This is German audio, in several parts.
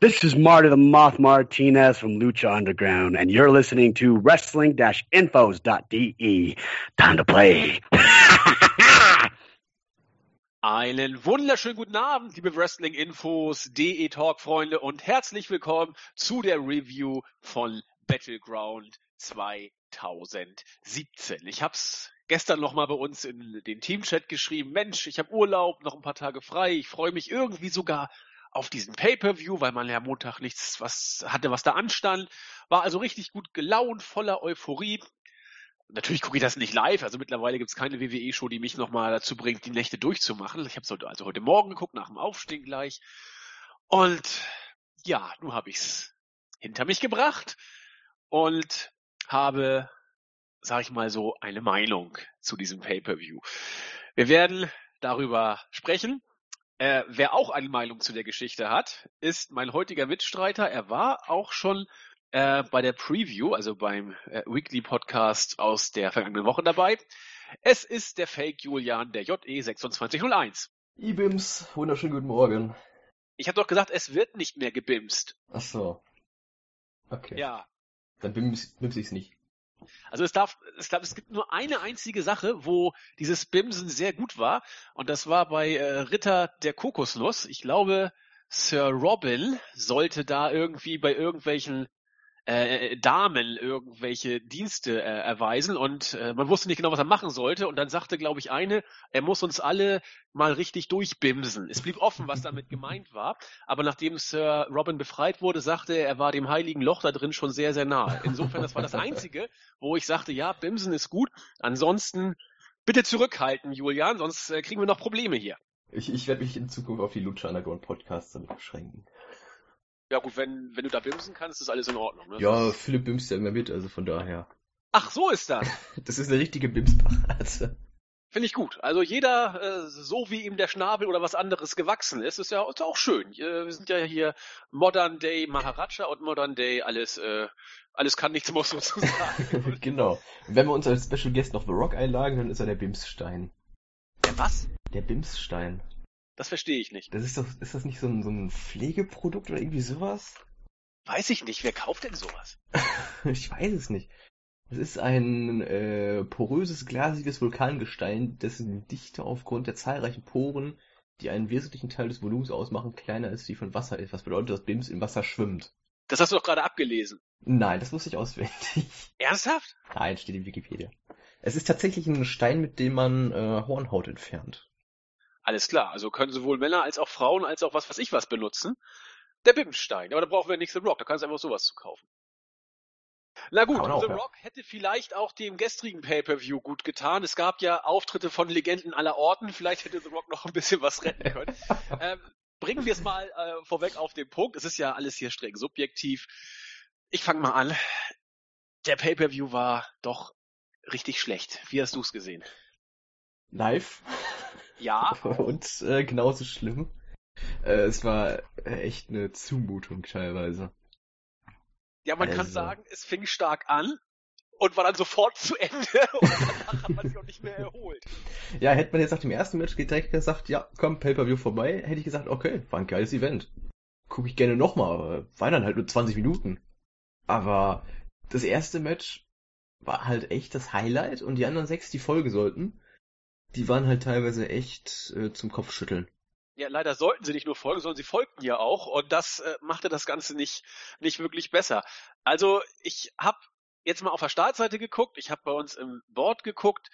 This is Marty the Moth Martinez from Lucha Underground, and you're listening to wrestling-infos.de. Time to play. Einen wunderschönen guten Abend, liebe Wrestling-Infos, DE Talk-Freunde und herzlich willkommen zu der Review von Battleground 2017. Ich hab's gestern noch mal bei uns in den Teamchat geschrieben. Mensch, ich habe Urlaub, noch ein paar Tage frei. Ich freue mich irgendwie sogar auf diesen Pay-per-View, weil man ja Montag nichts was hatte, was da anstand. War also richtig gut gelaunt, voller Euphorie. Natürlich gucke ich das nicht live, also mittlerweile gibt es keine WWE-Show, die mich nochmal dazu bringt, die Nächte durchzumachen. Ich habe es also heute Morgen geguckt, nach dem Aufstehen gleich. Und ja, nun habe ich es hinter mich gebracht und habe, sag ich mal so, eine Meinung zu diesem Pay-per-View. Wir werden darüber sprechen, äh, wer auch eine Meinung zu der Geschichte hat, ist mein heutiger Mitstreiter. Er war auch schon äh, bei der Preview, also beim äh, Weekly Podcast aus der vergangenen Woche dabei. Es ist der Fake Julian, der JE2601. Ibims, wunderschönen guten Morgen. Ich habe doch gesagt, es wird nicht mehr gebimst. Ach so. Okay. Ja. Dann bims, bims ich's nicht. Also es darf, es, darf, es gibt nur eine einzige Sache, wo dieses Bimsen sehr gut war, und das war bei äh, Ritter der Kokosnuss. Ich glaube, Sir Robin sollte da irgendwie bei irgendwelchen äh, Damen irgendwelche Dienste äh, erweisen und äh, man wusste nicht genau, was er machen sollte und dann sagte, glaube ich, eine, er muss uns alle mal richtig durchbimsen. Es blieb offen, was damit gemeint war, aber nachdem Sir Robin befreit wurde, sagte er, er war dem heiligen Loch da drin schon sehr, sehr nah. Insofern, das war das Einzige, wo ich sagte, ja, Bimsen ist gut, ansonsten bitte zurückhalten, Julian, sonst äh, kriegen wir noch Probleme hier. Ich, ich werde mich in Zukunft auf die Lucha Underground Podcasts damit beschränken. Ja gut, wenn, wenn du da bimsen kannst, ist alles in Ordnung. Ne? Ja, Philipp bimst ja immer mit, also von daher. Ach, so ist das. Das ist eine richtige Bimsparade. Finde ich gut. Also jeder, äh, so wie ihm der Schnabel oder was anderes gewachsen ist, ist ja ist auch schön. Äh, wir sind ja hier Modern Day Maharaja und Modern Day alles, äh, alles kann nichts muss sozusagen. genau. Und wenn wir uns als Special Guest noch The Rock einladen, dann ist er der Bimsstein. Der was? Der Bimsstein. Das verstehe ich nicht. Das ist doch, ist das nicht so ein, so ein Pflegeprodukt oder irgendwie sowas? Weiß ich nicht. Wer kauft denn sowas? ich weiß es nicht. Es ist ein äh, poröses, glasiges Vulkangestein, dessen Dichte aufgrund der zahlreichen Poren, die einen wesentlichen Teil des Volumens ausmachen, kleiner ist, die von Wasser ist. Was bedeutet, dass Bims im Wasser schwimmt? Das hast du doch gerade abgelesen. Nein, das wusste ich auswendig. Ernsthaft? Nein, steht in Wikipedia. Es ist tatsächlich ein Stein, mit dem man äh, Hornhaut entfernt. Alles klar, also können sowohl Männer als auch Frauen als auch was weiß ich was benutzen. Der Bimstein, aber da brauchen wir nicht The Rock, da kannst du einfach sowas zu kaufen. Na gut, auch, The ja. Rock hätte vielleicht auch dem gestrigen Pay-Per-View gut getan. Es gab ja Auftritte von Legenden aller Orten, vielleicht hätte The Rock noch ein bisschen was retten können. ähm, bringen wir es mal äh, vorweg auf den Punkt. Es ist ja alles hier streng subjektiv. Ich fange mal an. Der Pay-Per-View war doch richtig schlecht. Wie hast du es gesehen? Live. Ja. Und äh, genauso schlimm. Äh, es war echt eine Zumutung teilweise. Ja, man kann Also. sagen, es fing stark an und war dann sofort zu Ende und danach hat man sich auch nicht mehr erholt. Ja, hätte man jetzt nach dem ersten Match direkt gesagt, ja, komm, Pay-Per-View vorbei, hätte ich gesagt, okay, war ein geiles Event. Gucke ich gerne nochmal, war dann halt nur 20 Minuten. Aber das erste Match war halt echt das Highlight und die anderen sechs, die folgen sollten, die waren halt teilweise echt äh, zum Kopfschütteln. Ja, leider sollten sie nicht nur folgen, sondern sie folgten ja auch und das äh, machte das Ganze nicht, nicht wirklich besser. Also ich habe jetzt mal auf der Startseite geguckt, ich habe bei uns im Board geguckt.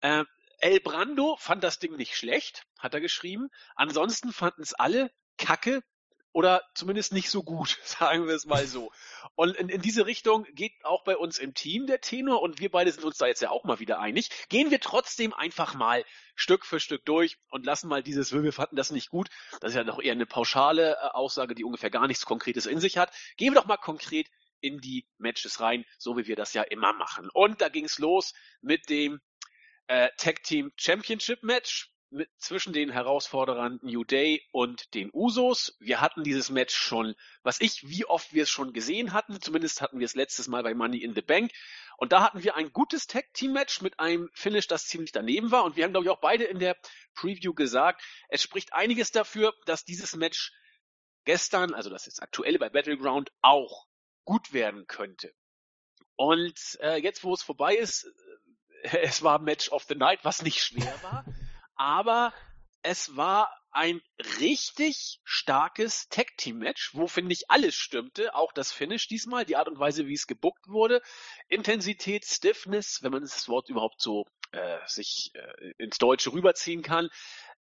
Äh, El Brando fand das Ding nicht schlecht, hat er geschrieben. Ansonsten fanden es alle kacke oder zumindest nicht so gut, sagen wir es mal so. Und in, in diese Richtung geht auch bei uns im Team der Tenor und wir beide sind uns da jetzt ja auch mal wieder einig. Gehen wir trotzdem einfach mal Stück für Stück durch und lassen mal dieses, wir fanden das nicht gut. Das ist ja doch eher eine pauschale äh, Aussage, die ungefähr gar nichts Konkretes in sich hat. Gehen wir doch mal konkret in die Matches rein, so wie wir das ja immer machen. Und da ging's los mit dem äh, Tag Team Championship Match mit, zwischen den Herausforderern New Day und den Usos. Wir hatten dieses Match schon, was ich, wie oft wir es schon gesehen hatten. Zumindest hatten wir es letztes Mal bei Money in the Bank. Und da hatten wir ein gutes Tag Team Match mit einem Finish, das ziemlich daneben war. Und wir haben, glaube ich, auch beide in der Preview gesagt, es spricht einiges dafür, dass dieses Match gestern, also das ist aktuell bei Battleground, auch gut werden könnte. Und äh, jetzt, wo es vorbei ist, äh, es war Match of the Night, was nicht schwer war, aber es war ein richtig starkes Tag-Team-Match, wo, finde ich, alles stimmte. Auch das Finish diesmal, die Art und Weise, wie es gebuckt wurde. Intensität, Stiffness, wenn man das Wort überhaupt so äh, sich äh, ins Deutsche rüberziehen kann.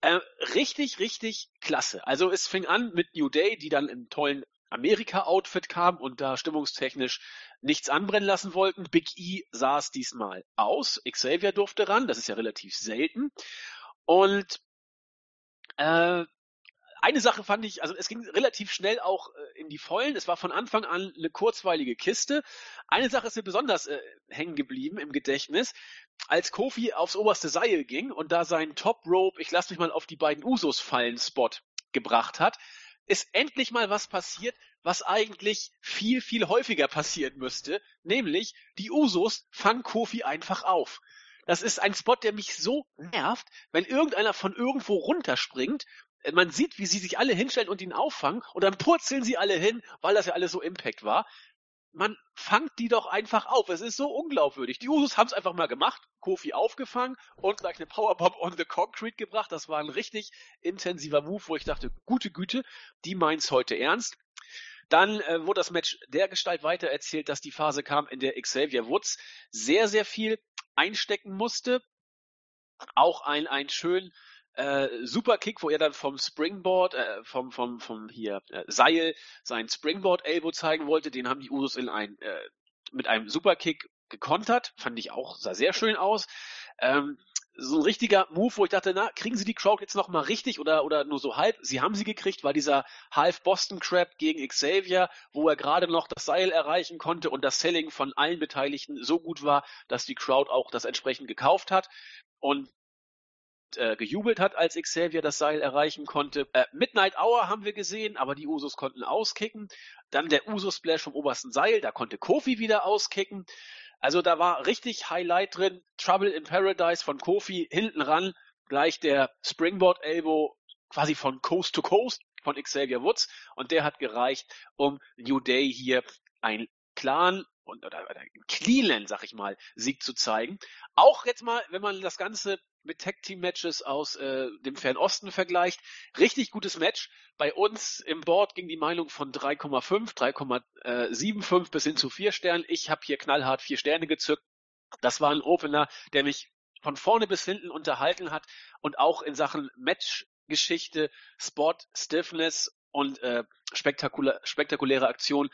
Äh, richtig, richtig klasse. Also es fing an mit New Day, die dann im tollen Amerika-Outfit kam und da stimmungstechnisch nichts anbrennen lassen wollten. Big E saß diesmal aus. Xavier durfte ran, das ist ja relativ selten. Und äh, eine Sache fand ich, also es ging relativ schnell auch äh, in die Vollen. Es war von Anfang an eine kurzweilige Kiste. Eine Sache ist mir besonders äh, hängen geblieben im Gedächtnis. Als Kofi aufs oberste Seil ging und da seinen Top Rope, ich lasse mich mal auf die beiden Usos fallen, Spot gebracht hat, ist endlich mal was passiert, was eigentlich viel, viel häufiger passieren müsste. Nämlich, die Usos fangen Kofi einfach auf. Das ist ein Spot, der mich so nervt, wenn irgendeiner von irgendwo runterspringt. Äh, man sieht, wie sie sich alle hinstellen und ihn auffangen und dann purzeln sie alle hin, weil das ja alles so Impact war. Man fangt die doch einfach auf. Es ist so unglaubwürdig. Die Usos haben es einfach mal gemacht, Kofi aufgefangen und gleich eine Powerbomb on the Concrete gebracht. Das war ein richtig intensiver Move, wo ich dachte, gute Güte, die meint's heute ernst. Dann äh, wurde das Match der Gestalt weiter erzählt, dass die Phase kam, in der Xavier Woods sehr, sehr viel einstecken musste. Auch ein, ein schön äh, Superkick, wo er dann vom Springboard, äh, vom, vom, vom hier äh, Seil sein Springboard-Elbow zeigen wollte. Den haben die Usos in ein, äh, mit einem Superkick gekontert. Fand ich auch, sah sehr schön aus. Ähm, so ein richtiger Move, wo ich dachte, na, kriegen sie die Crowd jetzt noch mal richtig oder, oder nur so halb? Sie haben sie gekriegt, weil dieser Half Boston Crab gegen Xavier, wo er gerade noch das Seil erreichen konnte und das Selling von allen Beteiligten so gut war, dass die Crowd auch das entsprechend gekauft hat und äh, gejubelt hat, als Xavier das Seil erreichen konnte. Äh, Midnight Hour haben wir gesehen, aber die Usos konnten auskicken. Dann der Uso Splash vom obersten Seil, da konnte Kofi wieder auskicken. Also da war richtig Highlight drin. Trouble in Paradise von Kofi hinten ran, gleich der Springboard Elbow quasi von Coast to Coast von Xavier Woods und der hat gereicht, um New Day hier ein Clan und oder, oder clean, sag ich mal, Sieg zu zeigen. Auch jetzt mal, wenn man das Ganze mit Tag Team Matches aus äh, dem Fernosten vergleicht, richtig gutes Match. Bei uns im Board ging die Meinung von 3,5, 3,75 bis hin zu 4 Sternen. Ich habe hier knallhart 4 Sterne gezückt. Das war ein Opener, der mich von vorne bis hinten unterhalten hat und auch in Sachen Matchgeschichte, Spot, Stiffness und äh, spektakulä spektakuläre Aktion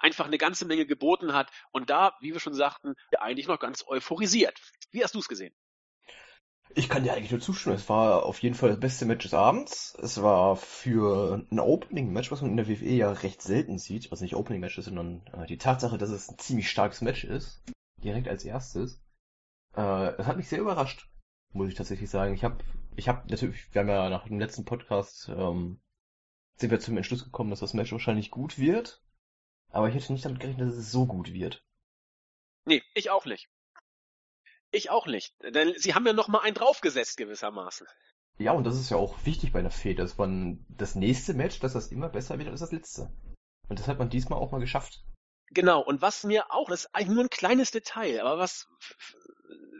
einfach eine ganze Menge geboten hat und da, wie wir schon sagten, eigentlich noch ganz euphorisiert. Wie hast du es gesehen? Ich kann dir eigentlich nur zustimmen. Es war auf jeden Fall das beste Match des Abends. Es war für ein Opening-Match, was man in der WWE ja recht selten sieht, was nicht Opening-Match ist, sondern äh, die Tatsache, dass es ein ziemlich starkes Match ist, direkt als erstes. Äh, es hat mich sehr überrascht, muss ich tatsächlich sagen. Ich habe, ich habe natürlich, wir haben ja nach dem letzten Podcast ähm, sind wir zum Entschluss gekommen, dass das Match wahrscheinlich gut wird. Aber ich hätte nicht damit gerechnet, dass es so gut wird. Nee, ich auch nicht. Ich auch nicht. Denn sie haben ja noch mal einen draufgesetzt gewissermaßen. Ja, und das ist ja auch wichtig bei einer Fehde, dass man das nächste Match, dass das immer besser wird als das letzte. Und das hat man diesmal auch mal geschafft. Genau, und was mir auch, das ist eigentlich nur ein kleines Detail, aber was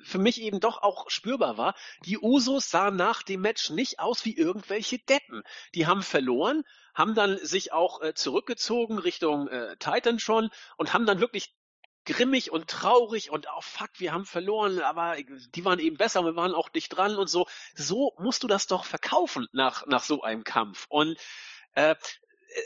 für mich eben doch auch spürbar war, die Usos sahen nach dem Match nicht aus wie irgendwelche Deppen. Die haben verloren, haben dann sich auch äh, zurückgezogen Richtung äh, Titan schon und haben dann wirklich grimmig und traurig und oh fuck, wir haben verloren, aber die waren eben besser, wir waren auch dicht dran und so. So musst du das doch verkaufen nach, nach so einem Kampf. Und äh,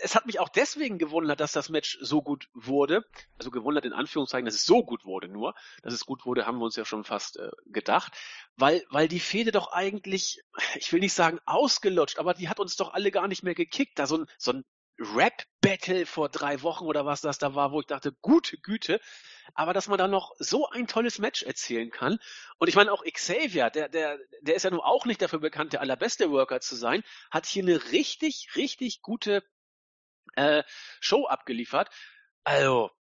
es hat mich auch deswegen gewundert, dass das Match so gut wurde. Also gewundert in Anführungszeichen, dass es so gut wurde nur. Dass es gut wurde, haben wir uns ja schon fast äh, gedacht. Weil, weil die Fehde doch eigentlich, ich will nicht sagen ausgelutscht, aber die hat uns doch alle gar nicht mehr gekickt. Da so ein, so ein Rap-Battle vor drei Wochen oder was das da war, wo ich dachte, gute Güte. Aber dass man da noch so ein tolles Match erzählen kann. Und ich meine auch Xavier, der, der, der ist ja nun auch nicht dafür bekannt, der allerbeste Worker zu sein, hat hier eine richtig, richtig gute äh, Show abgeliefert. Also,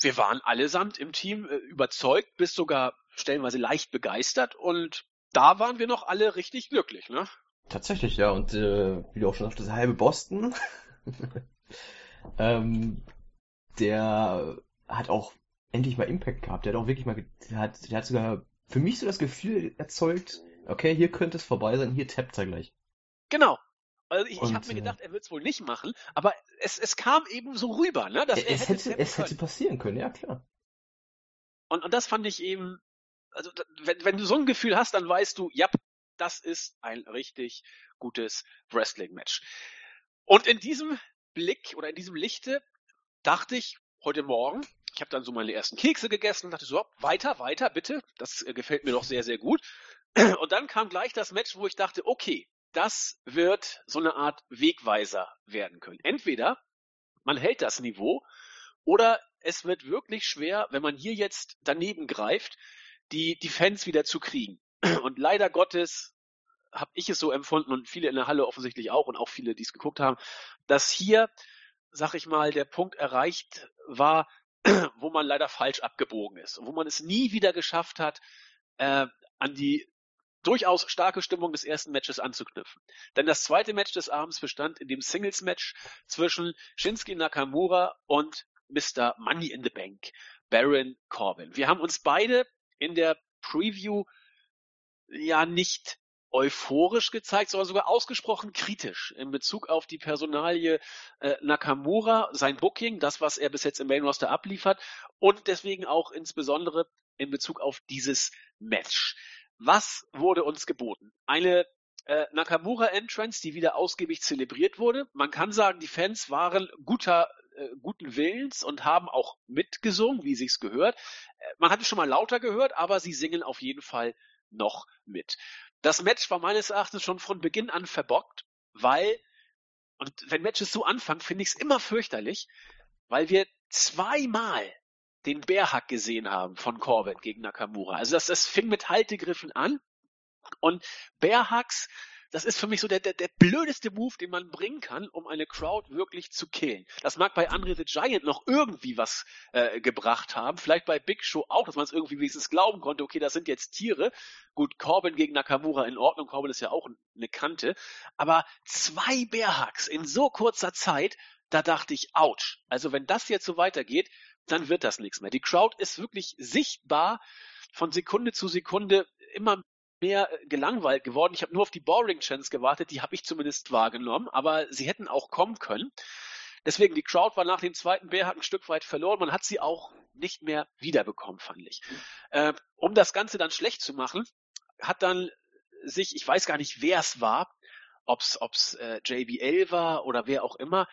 wir waren allesamt im Team äh, überzeugt, bis sogar stellenweise leicht begeistert und da waren wir noch alle richtig glücklich, ne? Tatsächlich, ja. Und äh, wie du auch schon sagst, das halbe Boston ähm, der hat auch endlich mal Impact gehabt. Der hat auch wirklich mal, der hat, der hat sogar für mich so das Gefühl erzeugt, okay, hier könnte es vorbei sein, hier tappt er gleich. Genau. Also ich, ich Und, habe mir äh, gedacht, er wird es wohl nicht machen, aber es, es kam eben so rüber, ne? Dass es hätte, tappen es hätte passieren können, ja klar. Und, und das fand ich eben, also wenn, wenn du so ein Gefühl hast, dann weißt du, ja, das ist ein richtig gutes Wrestling-Match. Und in diesem Blick oder in diesem Lichte dachte ich heute Morgen, ich habe dann so meine ersten Kekse gegessen und dachte so, weiter, weiter, bitte. Das äh, gefällt mir doch sehr, sehr gut. Und dann kam gleich das Match, wo ich dachte, okay, das wird so eine Art Wegweiser werden können. Entweder man hält das Niveau oder es wird wirklich schwer, wenn man hier jetzt daneben greift, die, die Fans wieder zu kriegen. Und leider Gottes habe ich es so empfunden und viele in der Halle offensichtlich auch und auch viele, die es geguckt haben, dass hier, sag ich mal, der Punkt erreicht war, wo man leider falsch abgebogen ist und wo man es nie wieder geschafft hat, äh, an die durchaus starke Stimmung des ersten Matches anzuknüpfen. Denn das zweite Match des Abends bestand in dem Singles-Match zwischen Shinsuke Nakamura und Mr. Money in the Bank, Baron Corbin. Wir haben uns beide in der Preview ja nicht euphorisch gezeigt, sondern sogar ausgesprochen kritisch in Bezug auf die Personalie äh, Nakamura, sein Booking, das, was er bis jetzt im Main Roster abliefert und deswegen auch insbesondere in Bezug auf dieses Match. Was wurde uns geboten? Eine äh, Nakamura-Entrance, die wieder ausgiebig zelebriert wurde. Man kann sagen, die Fans waren guter, äh, guten Willens und haben auch mitgesungen, wie sich's gehört. Äh, man hat es schon mal lauter gehört, aber sie singen auf jeden Fall noch mit. Das Match war meines Erachtens schon von Beginn an verbockt, weil, und wenn Matches so anfangen, finde ich es immer fürchterlich, weil wir zweimal den Bärhack gesehen haben von Corbin gegen Nakamura. Also das, das fing mit Haltegriffen an und Bärhacks, das ist für mich so der, der, der blödeste Move, den man bringen kann, um eine Crowd wirklich zu killen. Das mag bei Andre the Giant noch irgendwie was äh, gebracht haben, vielleicht bei Big Show auch, dass man es irgendwie wenigstens glauben konnte, okay, das sind jetzt Tiere. Gut, Corbin gegen Nakamura in Ordnung, Corbin ist ja auch eine Kante, aber zwei Bärhacks in so kurzer Zeit, da dachte ich, ouch. Also wenn das jetzt so weitergeht, dann wird das nichts mehr. Die Crowd ist wirklich sichtbar von Sekunde zu Sekunde immer mehr äh, gelangweilt geworden. Ich habe nur auf die Boring Chance gewartet, die habe ich zumindest wahrgenommen, aber sie hätten auch kommen können. Deswegen, die Crowd war nach dem zweiten Bärhack ein Stück weit verloren. Man hat sie auch nicht mehr wiederbekommen, fand ich. Äh, um das Ganze dann schlecht zu machen, hat dann sich, ich weiß gar nicht, wer es war, ob's, ob's äh, JBL war oder wer auch immer,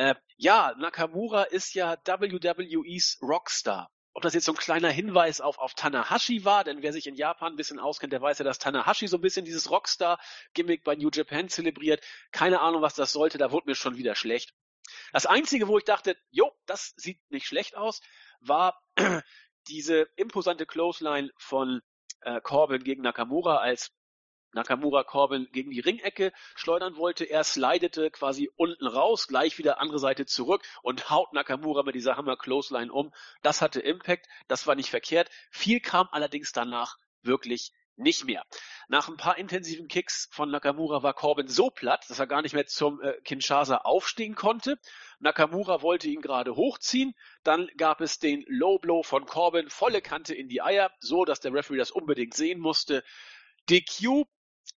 äh, ja, Nakamura ist ja WWE's Rockstar. Ob das jetzt so ein kleiner Hinweis auf, auf Tanahashi war, denn wer sich in Japan ein bisschen auskennt, der weiß ja, dass Tanahashi so ein bisschen dieses Rockstar-Gimmick bei New Japan zelebriert. Keine Ahnung, was das sollte, da wurde mir schon wieder schlecht. Das Einzige, wo ich dachte, jo, das sieht nicht schlecht aus, war diese imposante Clothesline von äh, Corbin gegen Nakamura, als Nakamura Corbin gegen die Ringecke schleudern wollte. Er slidete quasi unten raus, gleich wieder andere Seite zurück und haut Nakamura mit dieser Hammer Clothesline um. Das hatte Impact, das war nicht verkehrt. Viel kam allerdings danach wirklich nicht mehr. Nach ein paar intensiven Kicks von Nakamura war Corbin so platt, dass er gar nicht mehr zum äh, Kinshasa aufstehen konnte. Nakamura wollte ihn gerade hochziehen. Dann gab es den Low Blow von Corbin, volle Kante in die Eier, so dass der Referee das unbedingt sehen musste. DQ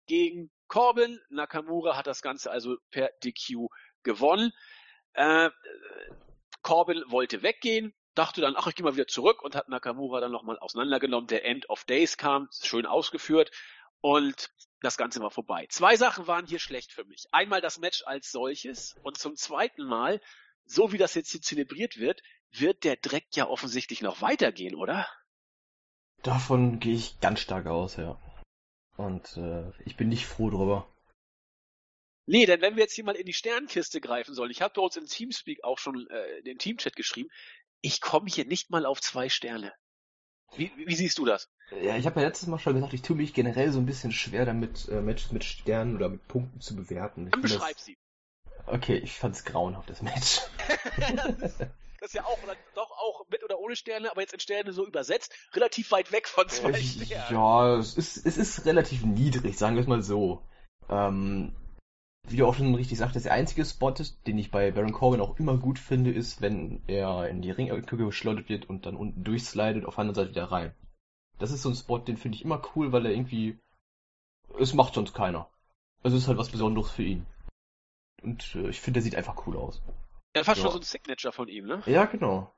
gegen Corbin. Nakamura hat das Ganze also per DQ gewonnen. Äh, Corbin wollte weggehen, dachte dann, ach, ich gehe mal wieder zurück und hat Nakamura dann nochmal auseinandergenommen. Der End of Days kam, schön ausgeführt und das Ganze war vorbei. Zwei Sachen waren hier schlecht für mich. Einmal das Match als solches und zum zweiten Mal, so wie das jetzt hier zelebriert wird, wird der Dreck ja offensichtlich noch weitergehen, oder? Davon gehe ich ganz stark aus, ja. Und äh, ich bin nicht froh drüber. Nee, denn wenn wir jetzt hier mal in die Sternkiste greifen sollen, ich habe bei uns im Teamspeak auch schon äh, in den Teamchat geschrieben, ich komme hier nicht mal auf zwei Sterne. Wie, wie siehst du das? Ja, ich habe ja letztes Mal schon gesagt, ich tue mich generell so ein bisschen schwer damit, äh, Matches mit Sternen oder mit Punkten zu bewerten. Ich Dann beschreib das, sie. okay, ich fand's grauenhaft, das Match. Das ist ja auch, oder, doch auch mit oder ohne Sterne, aber jetzt in Sterne so übersetzt, relativ weit weg von zwei Äh, Sternen. ja, es ist, es ist relativ niedrig, sagen wir es mal so. Ähm, wie du auch schon richtig sagtest, der einzige Spot, den ich bei Baron Corbin auch immer gut finde, ist, wenn er in die Ringecke geschleudert wird und dann unten durchslidet, auf der anderen Seite wieder rein. Das ist so ein Spot, den finde ich immer cool, weil er irgendwie, es macht sonst keiner. Also es ist halt was Besonderes für ihn. Und äh, ich finde, der sieht einfach cool aus. Ja, fast Ja. schon so ein Signature von ihm, ne? Ja, genau.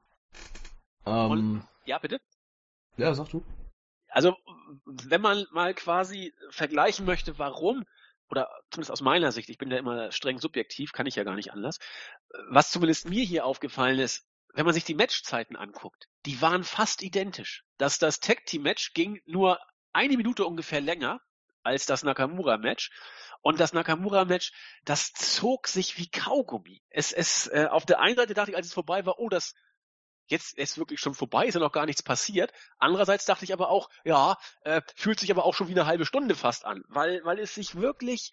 Ähm, Ja, bitte? ja, sag du. Also, wenn man mal quasi vergleichen möchte, warum, oder zumindest aus meiner Sicht, ich bin ja immer streng subjektiv, kann ich ja gar nicht anders, was zumindest mir hier aufgefallen ist, wenn man sich die Matchzeiten anguckt, die waren fast identisch. Dass das Tag Team Match ging nur eine Minute ungefähr länger als das Nakamura Match. Und das Nakamura Match, das zog sich wie Kaugummi. Es, es, äh, auf der einen Seite dachte ich, als es vorbei war, oh, das, jetzt ist wirklich schon vorbei, ist ja noch gar nichts passiert. Andererseits dachte ich aber auch, ja, äh, fühlt sich aber auch schon wie eine halbe Stunde fast an, weil, weil es sich wirklich,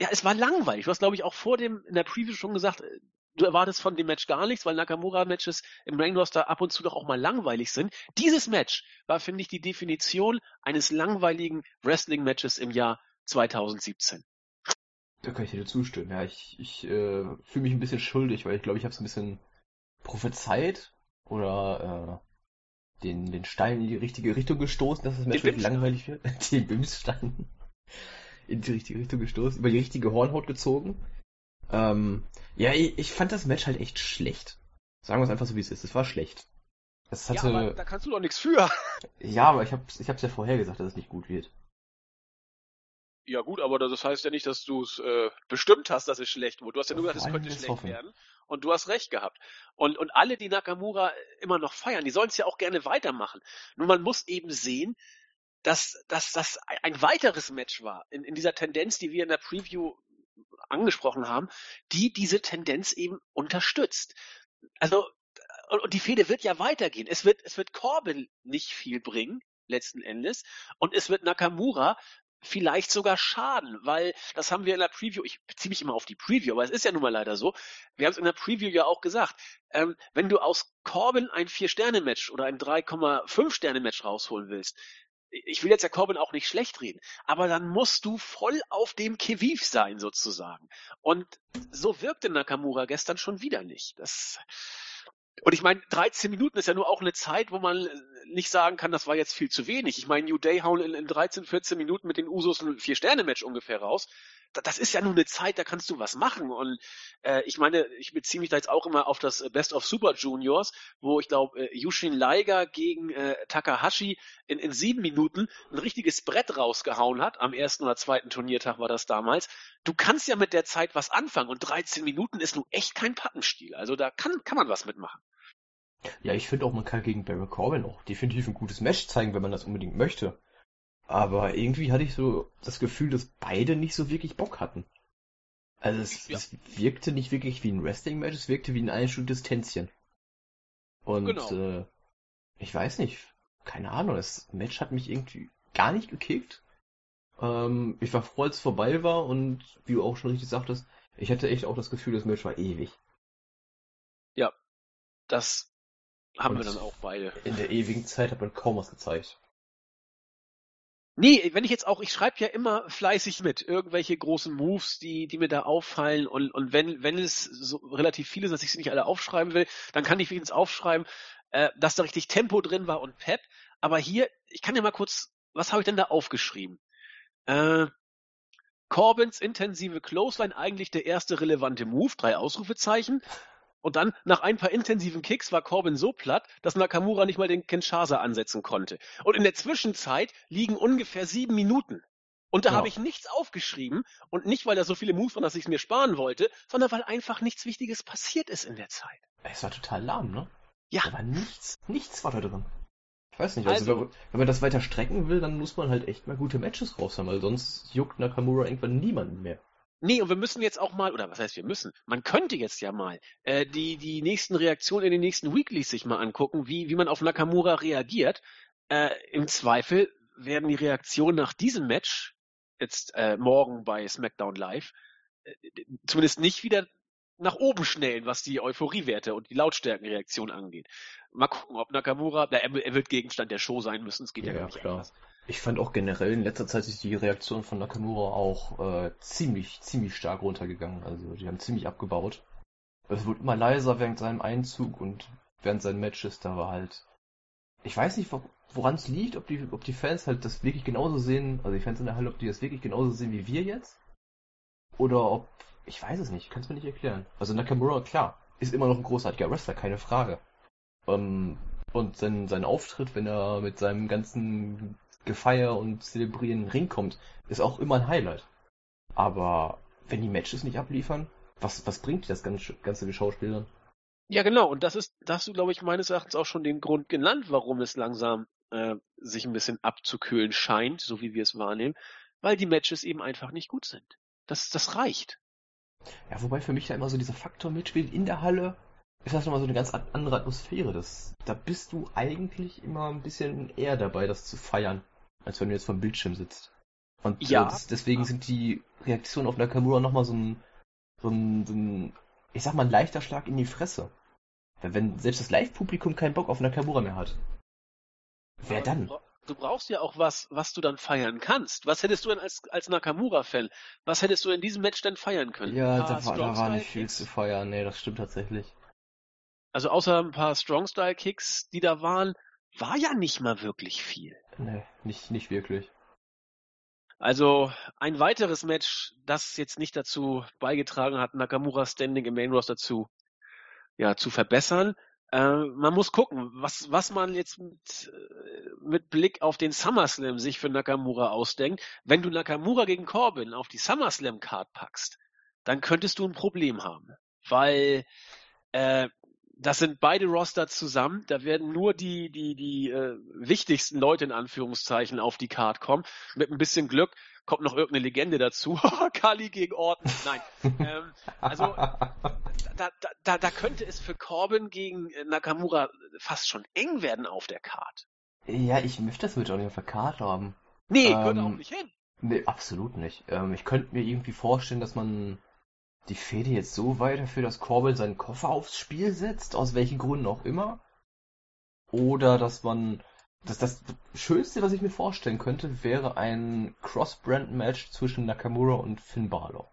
ja, es war langweilig. Du hast, glaube ich, auch vor dem, in der Preview schon gesagt, äh, du erwartest von dem Match gar nichts, weil Nakamura-Matches im Ring-Roster ab und zu doch auch mal langweilig sind. Dieses Match war, finde ich, die Definition eines langweiligen Wrestling-Matches im Jahr 2017. Da kann ich dir zustimmen. Ja, ich, ich äh, fühle mich ein bisschen schuldig, weil ich glaube, ich habe es ein bisschen prophezeit oder äh, den, den Stein in die richtige Richtung gestoßen, dass das Match wirklich langweilig wird. Den Bimsstein in die richtige Richtung gestoßen, über die richtige Hornhaut gezogen. Ähm, ja, ich, ich fand das Match halt echt schlecht. Sagen wir es einfach so, wie es ist. Es war schlecht. Es hatte, Ja, aber da kannst du doch nichts für. ja, aber ich hab's, ich hab's ja vorher gesagt, dass es nicht gut wird. Ja gut, aber das heißt ja nicht, dass du es äh, bestimmt hast, dass es schlecht wurde. Du hast ja nur gesagt, es könnte schlecht hoffen. werden. Und du hast recht gehabt. Und, und alle, die Nakamura immer noch feiern, die sollen es ja auch gerne weitermachen. Nur man muss eben sehen, dass, dass das ein- ein weiteres Match war in, in dieser Tendenz, die wir in der Preview angesprochen haben, die diese Tendenz eben unterstützt. Also und, die Fehde wird ja weitergehen. Es wird es wird Corbin nicht viel bringen letzten Endes und es wird Nakamura vielleicht sogar schaden, weil das haben wir in der Preview, ich beziehe mich immer auf die Preview, aber es ist ja nun mal leider so, wir haben es in der Preview ja auch gesagt, ähm, wenn du aus Corbin ein 4-Sterne-Match oder ein 3,5-Sterne-Match rausholen willst, ich will jetzt ja Corbin auch nicht schlecht reden, aber dann musst du voll auf dem Keviv sein sozusagen. Und so wirkte Nakamura gestern schon wieder nicht. Das und ich meine, 13 Minuten ist ja nur auch eine Zeit, wo man nicht sagen kann, das war jetzt viel zu wenig. Ich meine, New Day hauen in, in 13, 14 Minuten mit den Usos ein Vier-Sterne-Match ungefähr raus. Da- Das ist ja nur eine Zeit, da kannst du was machen. Und äh, ich meine, ich beziehe mich da jetzt auch immer auf das Best of Super Juniors, wo ich glaube, äh, Yushin Liger gegen äh, Takahashi in, in sieben Minuten ein richtiges Brett rausgehauen hat. Am ersten oder zweiten Turniertag war das damals. Du kannst ja mit der Zeit was anfangen und 13 Minuten ist nun echt kein Pappenstiel. Also da kann, kann man was mitmachen. Ja, ich finde auch, man kann gegen Baron Corbin auch definitiv ein gutes Match zeigen, wenn man das unbedingt möchte. Aber irgendwie hatte ich so das Gefühl, dass beide nicht so wirklich Bock hatten. Also es, Ja. es wirkte nicht wirklich wie ein Wrestling-Match, es wirkte wie ein einstündiges Tänzchen. Und Genau. äh, ich weiß nicht, keine Ahnung, das Match hat mich irgendwie gar nicht gekickt. Ähm, ich war froh, als es vorbei war und wie du auch schon richtig sagtest, ich hatte echt auch das Gefühl, das Match war ewig. Das haben Und- wir dann auch beide. In der ewigen Zeit hat man kaum was gezeigt. Nee, wenn ich jetzt auch, ich schreibe ja immer fleißig mit, irgendwelche großen Moves, die, die mir da auffallen und, und wenn, wenn es so relativ viele sind, dass ich sie nicht alle aufschreiben will, dann kann ich wenigstens aufschreiben, äh, dass da richtig Tempo drin war und Pep. Aber hier, ich kann ja mal kurz, was habe ich denn da aufgeschrieben? Äh, Corbins intensive Clothesline eigentlich der erste relevante Move, drei Ausrufezeichen. Und dann, nach ein paar intensiven Kicks, war Corbin so platt, dass Nakamura nicht mal den Kinshasa ansetzen konnte. Und in der Zwischenzeit liegen ungefähr sieben Minuten. Und da Ja. habe ich nichts aufgeschrieben. Und nicht, weil da so viele Moves waren, dass ich es mir sparen wollte, sondern weil einfach nichts Wichtiges passiert ist in der Zeit. Es war total lahm, ne? Ja. War nichts, nichts war da drin. Ich weiß nicht, also, Also- wenn, wenn man das weiter strecken will, dann muss man halt echt mal gute Matches raus haben, weil sonst juckt Nakamura irgendwann niemanden mehr. Nee, und wir müssen jetzt auch mal, oder was heißt wir müssen? Man könnte jetzt ja mal äh, die, die nächsten Reaktionen in den nächsten Weeklies sich mal angucken, wie, wie man auf Nakamura reagiert. Äh, Im Zweifel werden die Reaktionen nach diesem Match, jetzt äh, morgen bei SmackDown Live, äh, zumindest nicht wieder nach oben schnellen, was die Euphoriewerte und die Lautstärkenreaktion angeht. Mal gucken, ob Nakamura, na, er, er wird Gegenstand der Show sein müssen, es geht ja, Ja, gar nicht klar. anders. Ich fand auch generell in letzter Zeit ist die Reaktion von Nakamura auch äh, ziemlich, ziemlich stark runtergegangen. Also die haben ziemlich abgebaut. Es wurde immer leiser während seinem Einzug und während seinen Matches, da war halt. Ich weiß nicht, woran es liegt, ob die, ob die Fans halt das wirklich genauso sehen, also die Fans in der Halle, ob die das wirklich genauso sehen wie wir jetzt. Oder ob. Ich weiß es nicht, ich kann es mir nicht erklären. Also Nakamura, klar, ist immer noch ein großartiger Wrestler, keine Frage. Ähm, und sein, sein Auftritt, wenn er mit seinem ganzen Gefeier und Zelebrieren in den Ring kommt, ist auch immer ein Highlight. Aber wenn die Matches nicht abliefern, was, was bringt das ganze, ganze Geschauspielern? Ja, genau. Und das ist, da hast du, glaube ich, meines Erachtens auch schon den Grund genannt, warum es langsam äh, sich ein bisschen abzukühlen scheint, so wie wir es wahrnehmen, weil die Matches eben einfach nicht gut sind. Das, das reicht. Ja, wobei für mich da immer so dieser Faktor mitspielt in der Halle, ist das nochmal so eine ganz andere Atmosphäre. Das, da bist du eigentlich immer ein bisschen eher dabei, das zu feiern, als wenn du jetzt vom Bildschirm sitzt. Und ja. äh, deswegen sind die Reaktionen auf Nakamura nochmal so ein, so ein, so ein, ich sag mal, ein leichter Schlag in die Fresse. Wenn selbst das Live-Publikum keinen Bock auf Nakamura mehr hat. Wer dann? Du brauchst ja auch was, was du dann feiern kannst. Was hättest du denn als, als Nakamura-Fan, was hättest du in diesem Match denn feiern können? Ja, da war, da war nicht viel zu feiern. Nee, das stimmt tatsächlich. Also außer ein paar Strong-Style-Kicks, die da waren, war ja nicht mal wirklich viel. Nee, nicht, nicht wirklich. Also ein weiteres Match, das jetzt nicht dazu beigetragen hat, Nakamura Standing im Main Roster zu, ja, zu verbessern. Äh, man muss gucken, was, was man jetzt mit, äh, mit Blick auf den SummerSlam sich für Nakamura ausdenkt. Wenn du Nakamura gegen Corbin auf die SummerSlam Card packst, dann könntest du ein Problem haben. Weil äh, das sind beide Roster zusammen. Da werden nur die, die, die äh, wichtigsten Leute in Anführungszeichen auf die Card kommen. Mit ein bisschen Glück kommt noch irgendeine Legende dazu. Kali gegen Orton. Nein. ähm, also da, da, da, da könnte es für Corbin gegen Nakamura fast schon eng werden auf der Card. Ja, ich möchte das mit auch nicht auf der Card haben. Nee, ähm, gehört auch nicht hin. Nee, absolut nicht. Ähm, ich könnte mir irgendwie vorstellen, dass man die Fehde jetzt so weiterführt, dass Corbin seinen Koffer aufs Spiel setzt, aus welchen Gründen auch immer. Oder dass man. Das, das Schönste, was ich mir vorstellen könnte, wäre ein Cross-Brand-Match zwischen Nakamura und Finn Balor.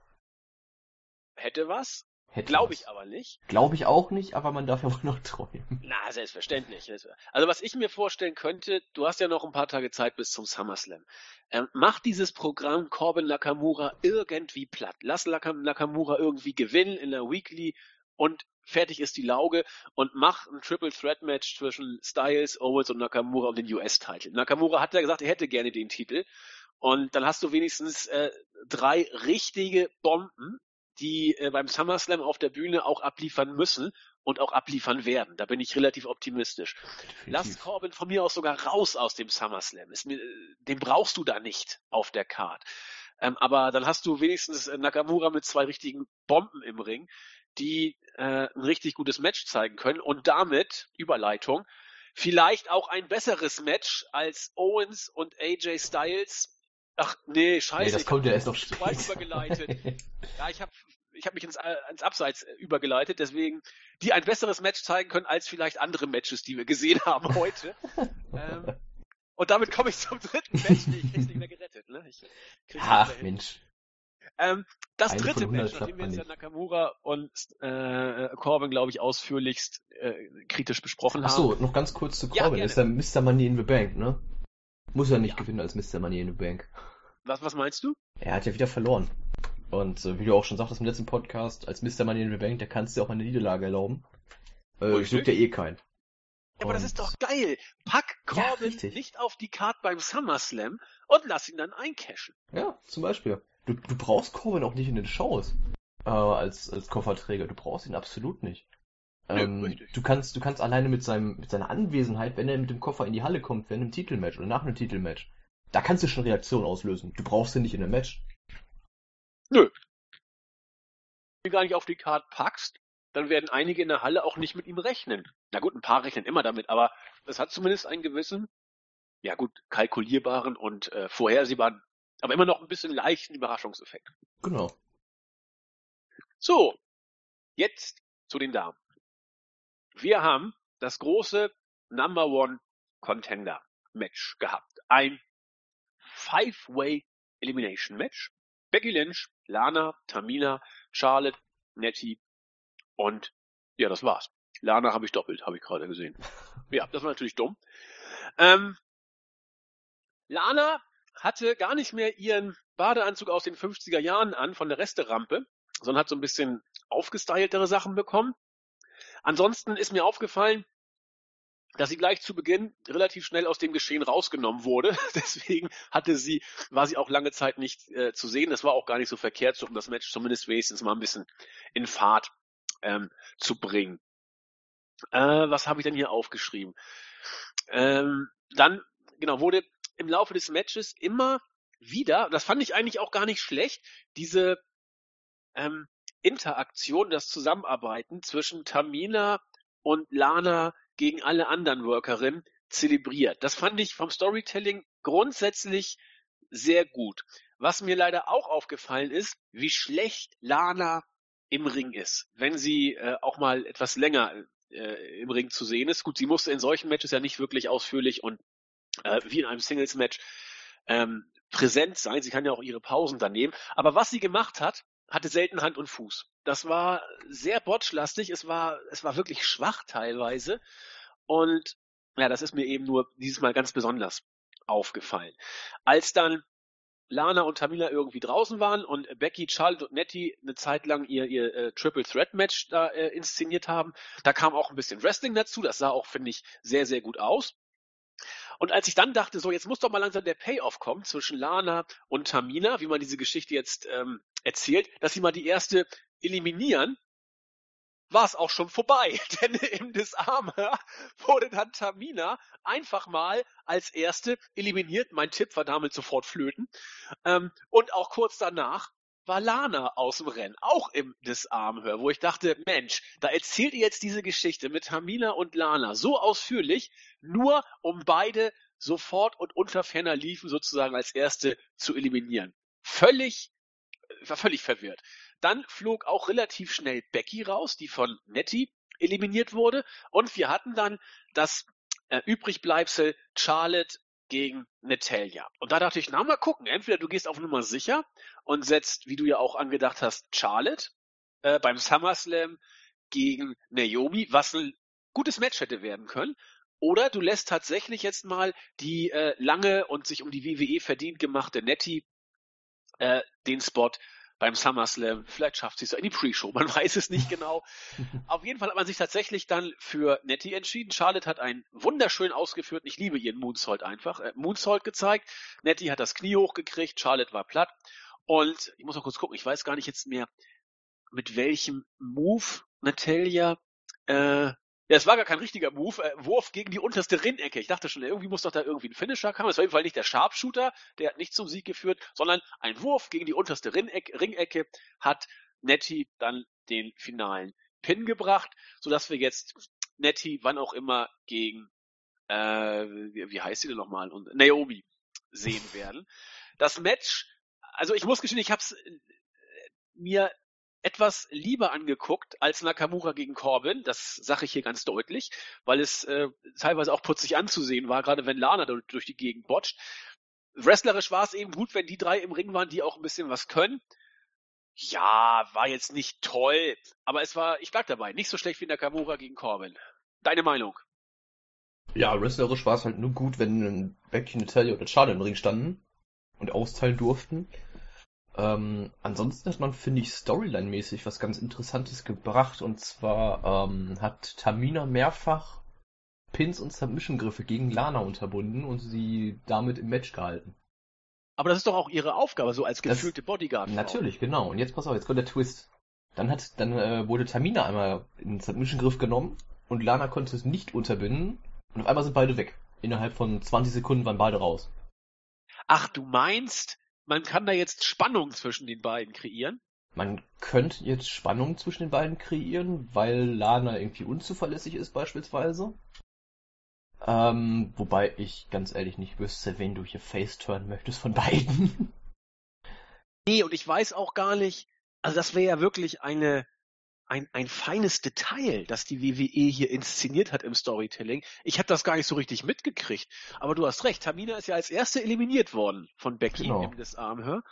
Hätte was? Glaube ich aber nicht. Glaube ich auch nicht, aber man darf ja wohl noch träumen. Na, selbstverständlich. Also was ich mir vorstellen könnte, du hast ja noch ein paar Tage Zeit bis zum SummerSlam. Ähm, mach dieses Programm Corbin Nakamura irgendwie platt. Lass Nakamura irgendwie gewinnen in der Weekly und fertig ist die Lauge und mach ein Triple Threat Match zwischen Styles, Owens und Nakamura um den US-Titel. Nakamura hat ja gesagt, er hätte gerne den Titel. Und dann hast du wenigstens äh, drei richtige Bomben die äh, beim SummerSlam auf der Bühne auch abliefern müssen und auch abliefern werden. Da bin ich relativ optimistisch. Definitiv. Lass Corbin von mir aus sogar raus aus dem SummerSlam. Ist mir, den brauchst du da nicht auf der Card. Ähm, aber dann hast du wenigstens äh, Nakamura mit zwei richtigen Bomben im Ring, die äh, ein richtig gutes Match zeigen können und damit, Überleitung, vielleicht auch ein besseres Match als Owens und AJ Styles Ach nee, scheiße. Nee, das kommt ja erst noch zu weit übergeleitet. ja, ich habe ich hab mich ins, ins Abseits äh, übergeleitet, deswegen die ein besseres Match zeigen können als vielleicht andere Matches, die wir gesehen haben heute. ähm, und damit komme ich zum dritten Match. Nee, ich krieg's nicht mehr gerettet. Ne? Ich Ach, Mensch. Ähm, das Eine dritte Match, nachdem wir jetzt ja Nakamura und äh, Corbin, glaube ich, ausführlichst äh, kritisch besprochen Ach so, haben. Achso, noch ganz kurz zu Corbin. Ja, ist der Mr. Money in the Bank, ne? Muss er nicht ja. gewinnen als Mr. Money in the Bank. Was, was meinst du? Er hat ja wieder verloren. Und äh, wie du auch schon sagtest im letzten Podcast, als Mr. Money in the Bank, der kannst du auch eine Niederlage erlauben. Äh, juckt ja eh keinen. Ja, aber das ist doch geil. Pack Corbin ja, nicht auf die Card beim SummerSlam und lass ihn dann eincashen. Ja, zum Beispiel. Du, du brauchst Corbin auch nicht in den Shows äh, als, als Kofferträger. Du brauchst ihn absolut nicht. Ähm, ja, du kannst, du kannst alleine mit seinem, mit seiner Anwesenheit, wenn er mit dem Koffer in die Halle kommt, während einem Titelmatch oder nach einem Titelmatch, da kannst du schon Reaktionen auslösen. Du brauchst ihn nicht in einem Match. Nö. Wenn du gar nicht auf die Karte packst, dann werden einige in der Halle auch nicht mit ihm rechnen. Na gut, ein paar rechnen immer damit, aber es hat zumindest einen gewissen, ja gut, kalkulierbaren und äh, vorhersehbaren, aber immer noch ein bisschen leichten Überraschungseffekt. Genau. So, jetzt zu den Damen. Wir haben das große Number One Contender Match gehabt. Ein Five-Way Elimination Match. Becky Lynch, Lana, Tamina, Charlotte, Nettie und ja, das war's. Lana habe ich doppelt, habe ich gerade gesehen. Ja, das war natürlich dumm. Ähm, Lana hatte gar nicht mehr ihren Badeanzug aus den 50er Jahren an von der Resterampe, sondern hat so ein bisschen aufgestyltere Sachen bekommen. Ansonsten ist mir aufgefallen, dass sie gleich zu Beginn relativ schnell aus dem Geschehen rausgenommen wurde. Deswegen hatte sie, war sie auch lange Zeit nicht äh, zu sehen. Das war auch gar nicht so verkehrt, um das Match zumindest wenigstens mal ein bisschen in Fahrt ähm, zu bringen. Äh, was habe ich denn hier aufgeschrieben? Ähm, dann, genau, wurde im Laufe des Matches immer wieder, das fand ich eigentlich auch gar nicht schlecht, diese ähm, Interaktion, das Zusammenarbeiten zwischen Tamina und Lana gegen alle anderen Workerinnen zelebriert. Das fand ich vom Storytelling grundsätzlich sehr gut. Was mir leider auch aufgefallen ist, wie schlecht Lana im Ring ist, wenn sie äh, auch mal etwas länger äh, im Ring zu sehen ist. Gut, sie musste in solchen Matches ja nicht wirklich ausführlich und äh, wie in einem Singles-Match ähm, präsent sein. Sie kann ja auch ihre Pausen dann nehmen. Aber was sie gemacht hat, hatte selten Hand und Fuß. Das war sehr botschlastig. Es war, es war wirklich schwach teilweise. Und ja, das ist mir eben nur dieses Mal ganz besonders aufgefallen. Als dann Lana und Tamina irgendwie draußen waren und Becky, Charlotte und Nettie eine Zeit lang ihr, ihr äh, Triple Threat Match da äh, inszeniert haben, da kam auch ein bisschen Wrestling dazu. Das sah auch, finde ich, sehr, sehr gut aus. Und als ich dann dachte, so jetzt muss doch mal langsam der Payoff kommen zwischen Lana und Tamina, wie man diese Geschichte jetzt ähm, erzählt, dass sie mal die erste eliminieren, war es auch schon vorbei. Denn im Disarmer wurde dann Tamina einfach mal als erste eliminiert. Mein Tipp war damit sofort flöten. Ähm, und auch kurz danach war Lana aus dem Rennen, auch im Disarmhör, wo ich dachte, Mensch, da erzählt ihr jetzt diese Geschichte mit Tamina und Lana so ausführlich, nur um beide sofort und unter ferner Liefen sozusagen als erste zu eliminieren. Völlig, war völlig verwirrt. Dann flog auch relativ schnell Becky raus, die von Nettie eliminiert wurde. Und wir hatten dann das äh, Übrigbleibsel Charlotte gegen Natalia. Und da dachte ich, na mal gucken, entweder du gehst auf Nummer sicher und setzt, wie du ja auch angedacht hast, Charlotte äh, beim SummerSlam gegen Naomi, was ein gutes Match hätte werden können. Oder du lässt tatsächlich jetzt mal die äh, lange und sich um die WWE verdient gemachte Nettie äh, den Spot beim SummerSlam. Vielleicht schafft sie es in die Pre-Show, man weiß es nicht genau. Auf jeden Fall hat man sich tatsächlich dann für Nettie entschieden. Charlotte hat einen wunderschön ausgeführten, ich liebe ihren Moonsault einfach, äh, Moonsault gezeigt. Nettie hat das Knie hochgekriegt, Charlotte war platt. Und ich muss noch kurz gucken, ich weiß gar nicht jetzt mehr, mit welchem Move Natalia äh, ja, es war gar kein richtiger Move. Äh, Wurf gegen die unterste Rinnecke. Ich dachte schon, irgendwie muss doch da irgendwie ein Finisher kommen. Es war auf nicht der Sharpshooter, der hat nicht zum Sieg geführt, sondern ein Wurf gegen die unterste Rinnecke, Ringecke hat Nettie dann den finalen Pin gebracht, sodass wir jetzt Nettie, wann auch immer, gegen, äh, wie heißt sie denn nochmal? Und Naomi sehen werden. Das Match, also ich muss gestehen, ich habe es äh, mir etwas lieber angeguckt als Nakamura gegen Corbin. Das sage ich hier ganz deutlich, weil es äh, teilweise auch putzig anzusehen war, gerade wenn Lana durch, die Gegend botcht. Wrestlerisch war es eben gut, wenn die drei im Ring waren, die auch ein bisschen was können. Ja, war jetzt nicht toll, aber es war, ich bleib dabei, nicht so schlecht wie Nakamura gegen Corbin. Deine Meinung? Ja, wrestlerisch war es halt nur gut, wenn Becky, Natalia oder Charlotte im Ring standen und austeilen durften. Ähm, ansonsten hat man, finde ich, Storyline-mäßig was ganz Interessantes gebracht. Und zwar ähm, hat Tamina mehrfach Pins und Submission-Griffe gegen Lana unterbunden und sie damit im Match gehalten. Aber das ist doch auch ihre Aufgabe, so als gefühlte Bodyguard. -Frau. Natürlich, genau. Und jetzt pass auf, jetzt kommt der Twist. Dann hat, dann äh, wurde Tamina einmal in den Submission-Griff genommen und Lana konnte es nicht unterbinden und auf einmal sind beide weg. Innerhalb von 20 Sekunden waren beide raus. Ach, du meinst, man kann da jetzt Spannung zwischen den beiden kreieren. Man könnte jetzt Spannung zwischen den beiden kreieren, weil Lana irgendwie unzuverlässig ist beispielsweise. Ähm, wobei ich ganz ehrlich nicht wüsste, wen du hier face-turn möchtest von beiden. Nee, und ich weiß auch gar nicht, also das wäre ja wirklich eine ein, ein feines Detail, das die WWE hier inszeniert hat im Storytelling. Ich habe das gar nicht so richtig mitgekriegt. Aber du hast recht, Tamina ist ja als erste eliminiert worden von Becky Genau. im Disarmhör.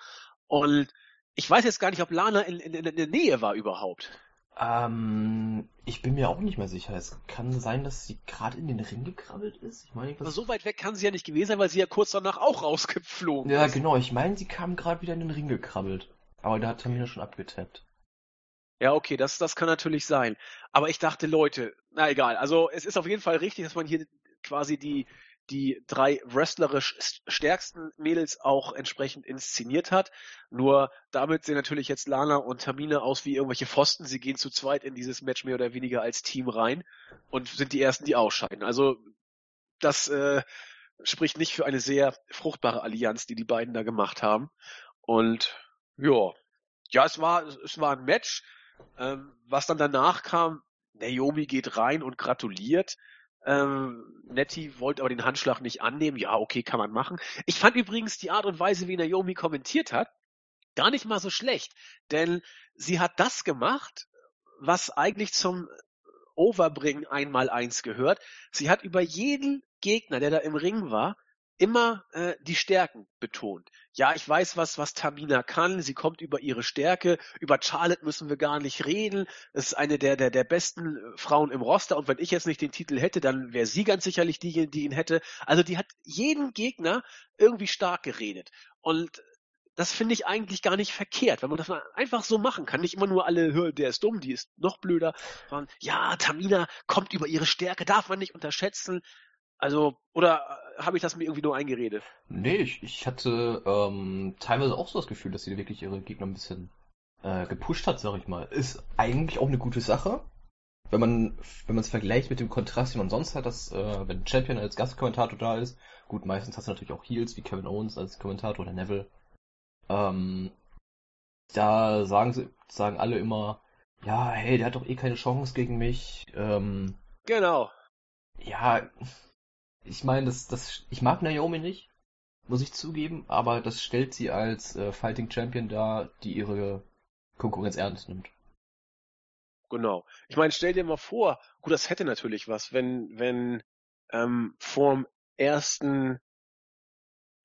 Und ich weiß jetzt gar nicht, ob Lana in, in, in der Nähe war überhaupt. Ähm, ich bin mir auch nicht mehr sicher. Es kann sein, dass sie gerade in den Ring gekrabbelt ist. Ich meine, Aber was... so weit weg kann sie ja nicht gewesen sein, weil sie ja kurz danach auch rausgeflogen Ja, ist. genau. Ich meine, sie kam gerade wieder in den Ring gekrabbelt. Aber da hat Tamina schon abgetappt. Ja, okay, das, das kann natürlich sein. Aber ich dachte, Leute, na egal. Also es ist auf jeden Fall richtig, dass man hier quasi die, die drei wrestlerisch st- stärksten Mädels auch entsprechend inszeniert hat. Nur damit sehen natürlich jetzt Lana und Tamina aus wie irgendwelche Pfosten. Sie gehen zu zweit in dieses Match mehr oder weniger als Team rein und sind die ersten, die ausscheiden. Also das äh, spricht nicht für eine sehr fruchtbare Allianz, die die beiden da gemacht haben. Und ja, ja, es war es war ein Match. Ähm, was dann danach kam, Naomi geht rein und gratuliert. Ähm, Nettie wollte aber den Handschlag nicht annehmen. Ja, okay, kann man machen. Ich fand übrigens die Art und Weise, wie Naomi kommentiert hat, gar nicht mal so schlecht. Denn sie hat das gemacht, was eigentlich zum Overbringen einmal eins gehört. Sie hat über jeden Gegner, der da im Ring war, immer äh, die Stärken betont. Ja, ich weiß, was, was Tamina kann. Sie kommt über ihre Stärke. Über Charlotte müssen wir gar nicht reden. Das ist eine der, der, der besten äh, Frauen im Roster. Und wenn ich jetzt nicht den Titel hätte, dann wäre sie ganz sicherlich diejenige, die ihn hätte. Also die hat jeden Gegner irgendwie stark geredet. Und das finde ich eigentlich gar nicht verkehrt, wenn man das einfach so machen kann. Nicht immer nur alle, "Hör, der ist dumm, die ist noch blöder. Sondern, ja, Tamina kommt über ihre Stärke, darf man nicht unterschätzen. Also, oder äh, habe ich das mir irgendwie nur eingeredet? Nee, ich, ich hatte ähm, teilweise auch so das Gefühl, dass sie wirklich ihre Gegner ein bisschen äh, gepusht hat, sag ich mal. Ist eigentlich auch eine gute Sache. Wenn man wenn man es vergleicht mit dem Kontrast, den man sonst hat, dass äh, wenn Champion als Gastkommentator da ist, gut, meistens hast du natürlich auch Heels wie Kevin Owens als Kommentator oder Neville. Ähm, da sagen sie, sagen alle immer, ja, hey, der hat doch eh keine Chance gegen mich. Ähm, Genau. ja, ich meine, das, das, ich mag Naomi nicht, muss ich zugeben, aber das stellt sie als äh, Fighting Champion dar, die ihre Konkurrenz ernst nimmt. Genau. Ich meine, stell dir mal vor, gut, das hätte natürlich was, wenn, wenn ähm, vorm ersten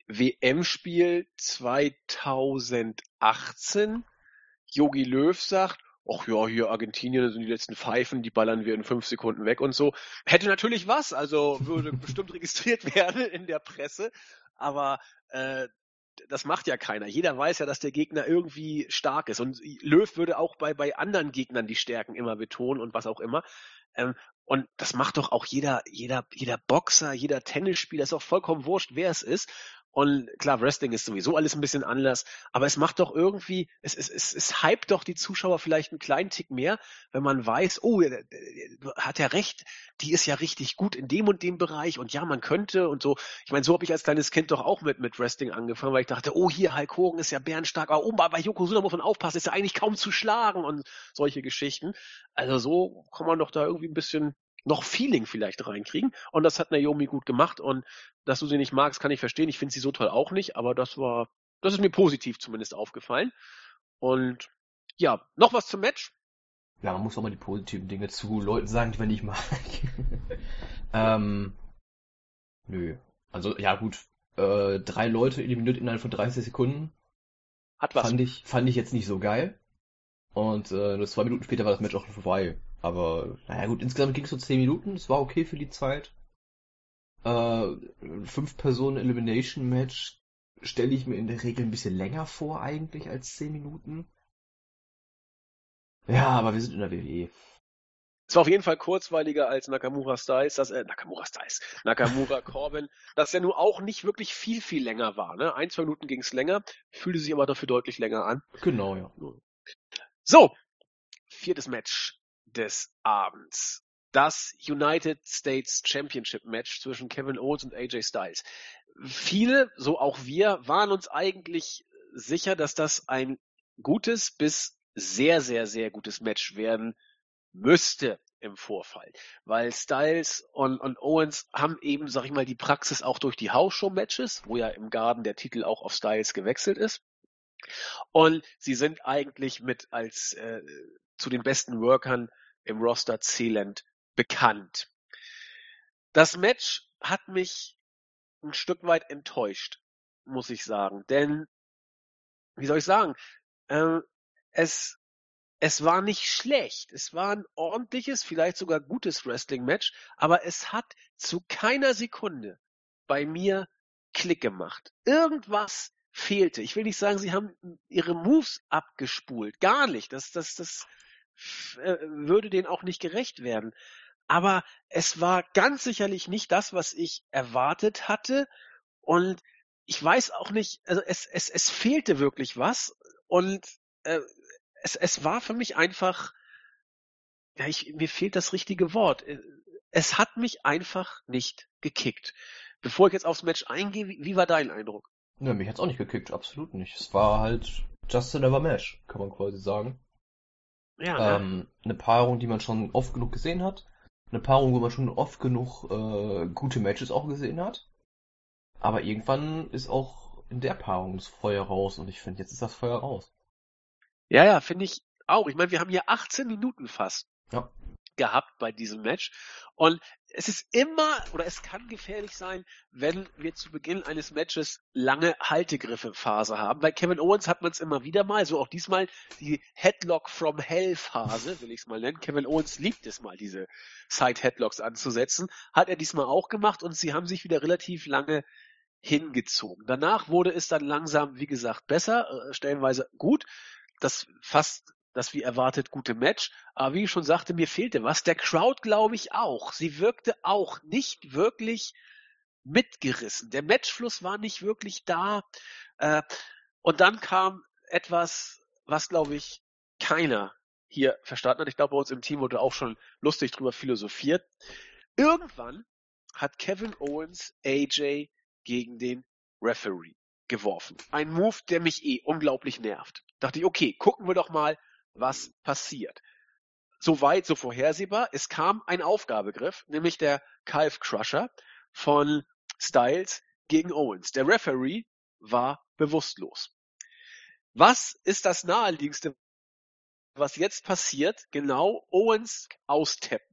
WM-Spiel 2018 Yogi Löw sagt, ach ja, hier Argentinien das sind die letzten Pfeifen, die ballern wir in fünf Sekunden weg und so. Hätte natürlich was, also würde bestimmt registriert werden in der Presse, aber äh, das macht ja keiner. Jeder weiß ja, dass der Gegner irgendwie stark ist. Und Löw würde auch bei, bei anderen Gegnern die Stärken immer betonen und was auch immer. Ähm, und das macht doch auch jeder, jeder, jeder Boxer, jeder Tennisspieler, ist auch vollkommen wurscht, wer es ist. Und klar, Wrestling ist sowieso alles ein bisschen anders, aber es macht doch irgendwie, es, es, es, es hypt doch die Zuschauer vielleicht einen kleinen Tick mehr, wenn man weiß, oh, der, der hat ja recht, die ist ja richtig gut in dem und dem Bereich und ja, man könnte und so. Ich meine, so habe ich als kleines Kind doch auch mit, mit Wrestling angefangen, weil ich dachte, oh, hier Hulk Hogan ist ja bärenstark, aber oh, bei bei Yokozuna muss man aufpassen, ist ja eigentlich kaum zu schlagen und solche Geschichten. Also so kann man doch da irgendwie ein bisschen noch Feeling vielleicht reinkriegen. Und das hat Naomi gut gemacht. Und dass du sie nicht magst, kann ich verstehen. Ich finde sie so toll auch nicht, aber das war, das ist mir positiv zumindest aufgefallen. Und ja, noch was zum Match. Ja, man muss auch mal die positiven Dinge zu Leuten sagen, die man nicht mag. ähm, nö. Also, ja gut, äh, drei Leute eliminiert innerhalb von 30 Sekunden. Hat was. Fand ich, fand ich jetzt nicht so geil. Und äh, nur zwei Minuten später war das Match auch schon vorbei. Aber, naja gut, insgesamt ging es so 10 Minuten, es war okay für die Zeit. Äh, fünf Personen Elimination Match stelle ich mir in der Regel ein bisschen länger vor eigentlich als 10 Minuten. Ja, aber wir sind in der WWE. Es war auf jeden Fall kurzweiliger als Nakamura Styles, das, äh, Nakamura Styles, Nakamura Corbin, das ja nur auch nicht wirklich viel, viel länger war, ne? Ein, zwei Minuten ging's länger, fühlte sich aber dafür deutlich länger an. Genau, ja. So, viertes Match des Abends. Das United States Championship Match zwischen Kevin Owens und AJ Styles. Viele, so auch wir, waren uns eigentlich sicher, dass das ein gutes bis sehr, sehr, sehr gutes Match werden müsste im Vorfall. Weil Styles und, und Owens haben eben, sag ich mal, die Praxis auch durch die House-Show-Matches, wo ja im Garden der Titel auch auf Styles gewechselt ist. Und sie sind eigentlich mit als äh, zu den besten Workern im Roster zählend bekannt. Das Match hat mich ein Stück weit enttäuscht, muss ich sagen. Denn, wie soll ich sagen, äh, es, es war nicht schlecht. Es war ein ordentliches, vielleicht sogar gutes Wrestling-Match, aber es hat zu keiner Sekunde bei mir Klick gemacht. Irgendwas fehlte. Ich will nicht sagen, sie haben ihre Moves abgespult. Gar nicht. Das, das, das äh, würde denen auch nicht gerecht werden. Aber es war ganz sicherlich nicht das, was ich erwartet hatte. Und ich weiß auch nicht, also es, es, es fehlte wirklich was. Und äh, es, es war für mich einfach, ja, ich, mir fehlt das richtige Wort. Äh, es hat mich einfach nicht gekickt. Bevor ich jetzt aufs Match eingehe, wie, wie war dein Eindruck? Ne, mich hat's auch nicht gekickt, absolut nicht. Es war halt just another match, kann man quasi sagen. Ja. Ähm, eine Paarung, die man schon oft genug gesehen hat. Eine Paarung, wo man schon oft genug äh, gute Matches auch gesehen hat. Aber irgendwann ist auch in der Paarung das Feuer raus und ich finde, jetzt ist das Feuer raus. Ja, ja, finde ich auch. Ich meine, wir haben hier 18 Minuten fast. Ja gehabt bei diesem Match. Und es ist immer oder es kann gefährlich sein, wenn wir zu Beginn eines Matches lange Haltegriffe-Phase haben. Bei Kevin Owens hat man es immer wieder mal, so auch diesmal die Headlock from Hell Phase, will ich es mal nennen. Kevin Owens liebt es mal, diese Side Headlocks anzusetzen. Hat er diesmal auch gemacht und sie haben sich wieder relativ lange hingezogen. Danach wurde es dann langsam, wie gesagt, besser, äh, stellenweise gut. Das fast das wie erwartet gute Match. Aber wie ich schon sagte, mir fehlte was. Der Crowd glaube ich auch. Sie wirkte auch nicht wirklich mitgerissen. Der Matchfluss war nicht wirklich da. Äh, und dann kam etwas, was glaube ich keiner hier verstanden hat. Ich glaube, bei uns im Team wurde auch schon lustig drüber philosophiert. Irgendwann hat Kevin Owens AJ gegen den Referee geworfen. Ein Move, der mich eh unglaublich nervt. Dachte ich, okay, gucken wir doch mal, was passiert. Soweit so vorhersehbar. Es kam ein Aufgabegriff, nämlich der Calf Crusher von Styles gegen Owens. Der Referee war bewusstlos. Was ist das naheliegendste, was jetzt passiert? Genau, Owens austappen.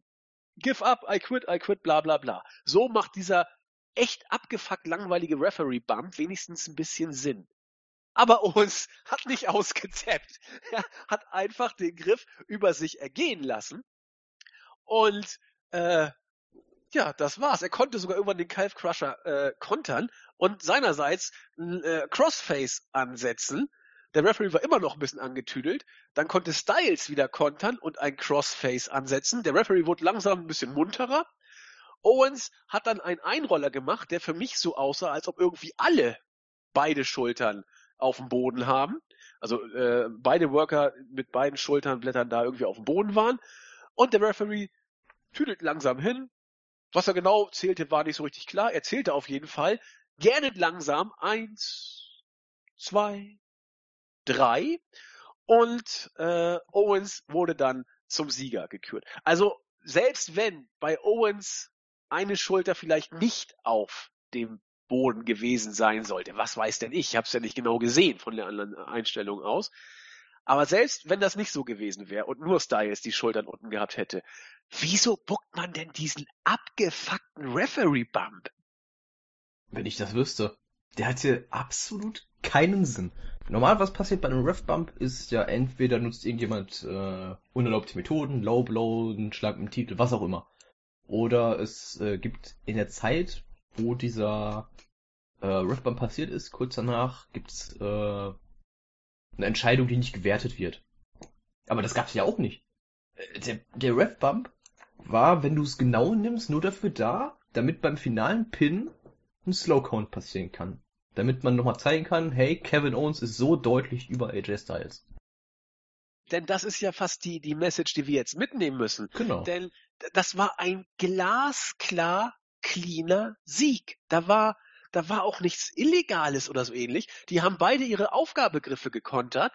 Give up, I quit, I quit, bla bla bla. So macht dieser echt abgefuckt langweilige Referee-Bump wenigstens ein bisschen Sinn aber Owens hat nicht ausgetappt. Er hat einfach den Griff über sich ergehen lassen. Und äh, ja, das war's. Er konnte sogar irgendwann den Calf Crusher äh, kontern und seinerseits ein äh, Crossface ansetzen. Der Referee war immer noch ein bisschen angetüdelt. Dann konnte Styles wieder kontern und ein Crossface ansetzen. Der Referee wurde langsam ein bisschen munterer. Owens hat dann einen Einroller gemacht, der für mich so aussah, als ob irgendwie alle beide Schultern auf dem Boden haben. Also äh, beide Worker mit beiden Schulternblättern da irgendwie auf dem Boden waren. Und der Referee tüdelt langsam hin. Was er genau zählte, war nicht so richtig klar. Er zählte auf jeden Fall. Gerne langsam. Eins, zwei, drei. Und äh, Owens wurde dann zum Sieger gekürt. Also selbst wenn bei Owens eine Schulter vielleicht nicht auf dem Boden gewesen sein sollte. Was weiß denn ich? Ich habe es ja nicht genau gesehen von der anderen Einstellung aus. Aber selbst wenn das nicht so gewesen wäre und nur Styles die Schultern unten gehabt hätte, wieso buckt man denn diesen abgefuckten Referee-Bump? Wenn ich das wüsste. Der hat hier absolut keinen Sinn. Normal, was passiert bei einem Ref-Bump, ist ja entweder nutzt irgendjemand äh, unerlaubte Methoden, Low Blow, einen Schlag im Titel, was auch immer. Oder es äh, gibt in der Zeit, wo dieser äh, Riftbump passiert ist, kurz danach gibt's äh, eine Entscheidung, die nicht gewertet wird. Aber das gab's ja auch nicht. Äh, der, der Ref-Bump war, wenn du es genau nimmst, nur dafür da, damit beim finalen Pin ein Slow-Count passieren kann. Damit man nochmal zeigen kann, hey, Kevin Owens ist so deutlich über AJ Styles. Denn das ist ja fast die, die Message, die wir jetzt mitnehmen müssen. Genau. Denn das war ein glasklar cleaner Sieg. Da war da war auch nichts Illegales oder so ähnlich. Die haben beide ihre Aufgabegriffe gekontert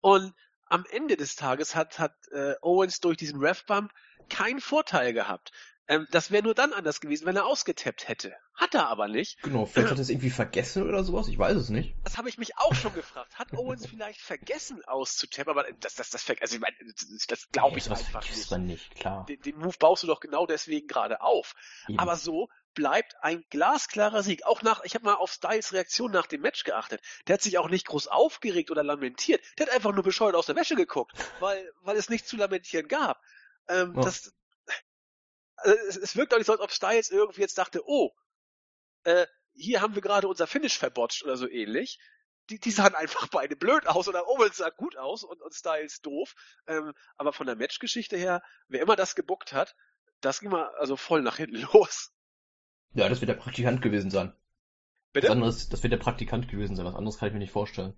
und am Ende des Tages hat, hat äh, Owens durch diesen Ref-Bump keinen Vorteil gehabt. Ähm, das wäre nur dann anders gewesen, wenn er ausgetappt hätte. Hat er aber nicht. Genau, vielleicht hat er es irgendwie vergessen oder sowas, ich weiß es nicht. Das habe ich mich auch schon gefragt. Hat Owens vielleicht vergessen auszutappen? Aber das, das, das, also ich meine, das, das glaube ich Ja, sowas einfach nicht. man nicht, klar. Den, den Move baust du doch genau deswegen gerade auf. Eben. Aber so bleibt ein glasklarer Sieg. Auch nach, ich habe mal auf Styles Reaktion nach dem Match geachtet. Der hat sich auch nicht groß aufgeregt oder lamentiert. Der hat einfach nur bescheuert aus der Wäsche geguckt, weil, weil es nichts zu lamentieren gab. Ähm, Ja. das, also es, es wirkt auch nicht so, als ob Styles irgendwie jetzt dachte, oh, äh, hier haben wir gerade unser Finish verbotscht oder so ähnlich. Die, die sahen einfach beide blöd aus oder Owens sah gut aus und, und Styles doof. Ähm, aber von der Matchgeschichte her, wer immer das gebuckt hat, das ging mal also voll nach hinten los. Ja, das wird der Praktikant gewesen sein. Bitte? Was anderes, das wird der Praktikant gewesen sein, was anderes kann ich mir nicht vorstellen.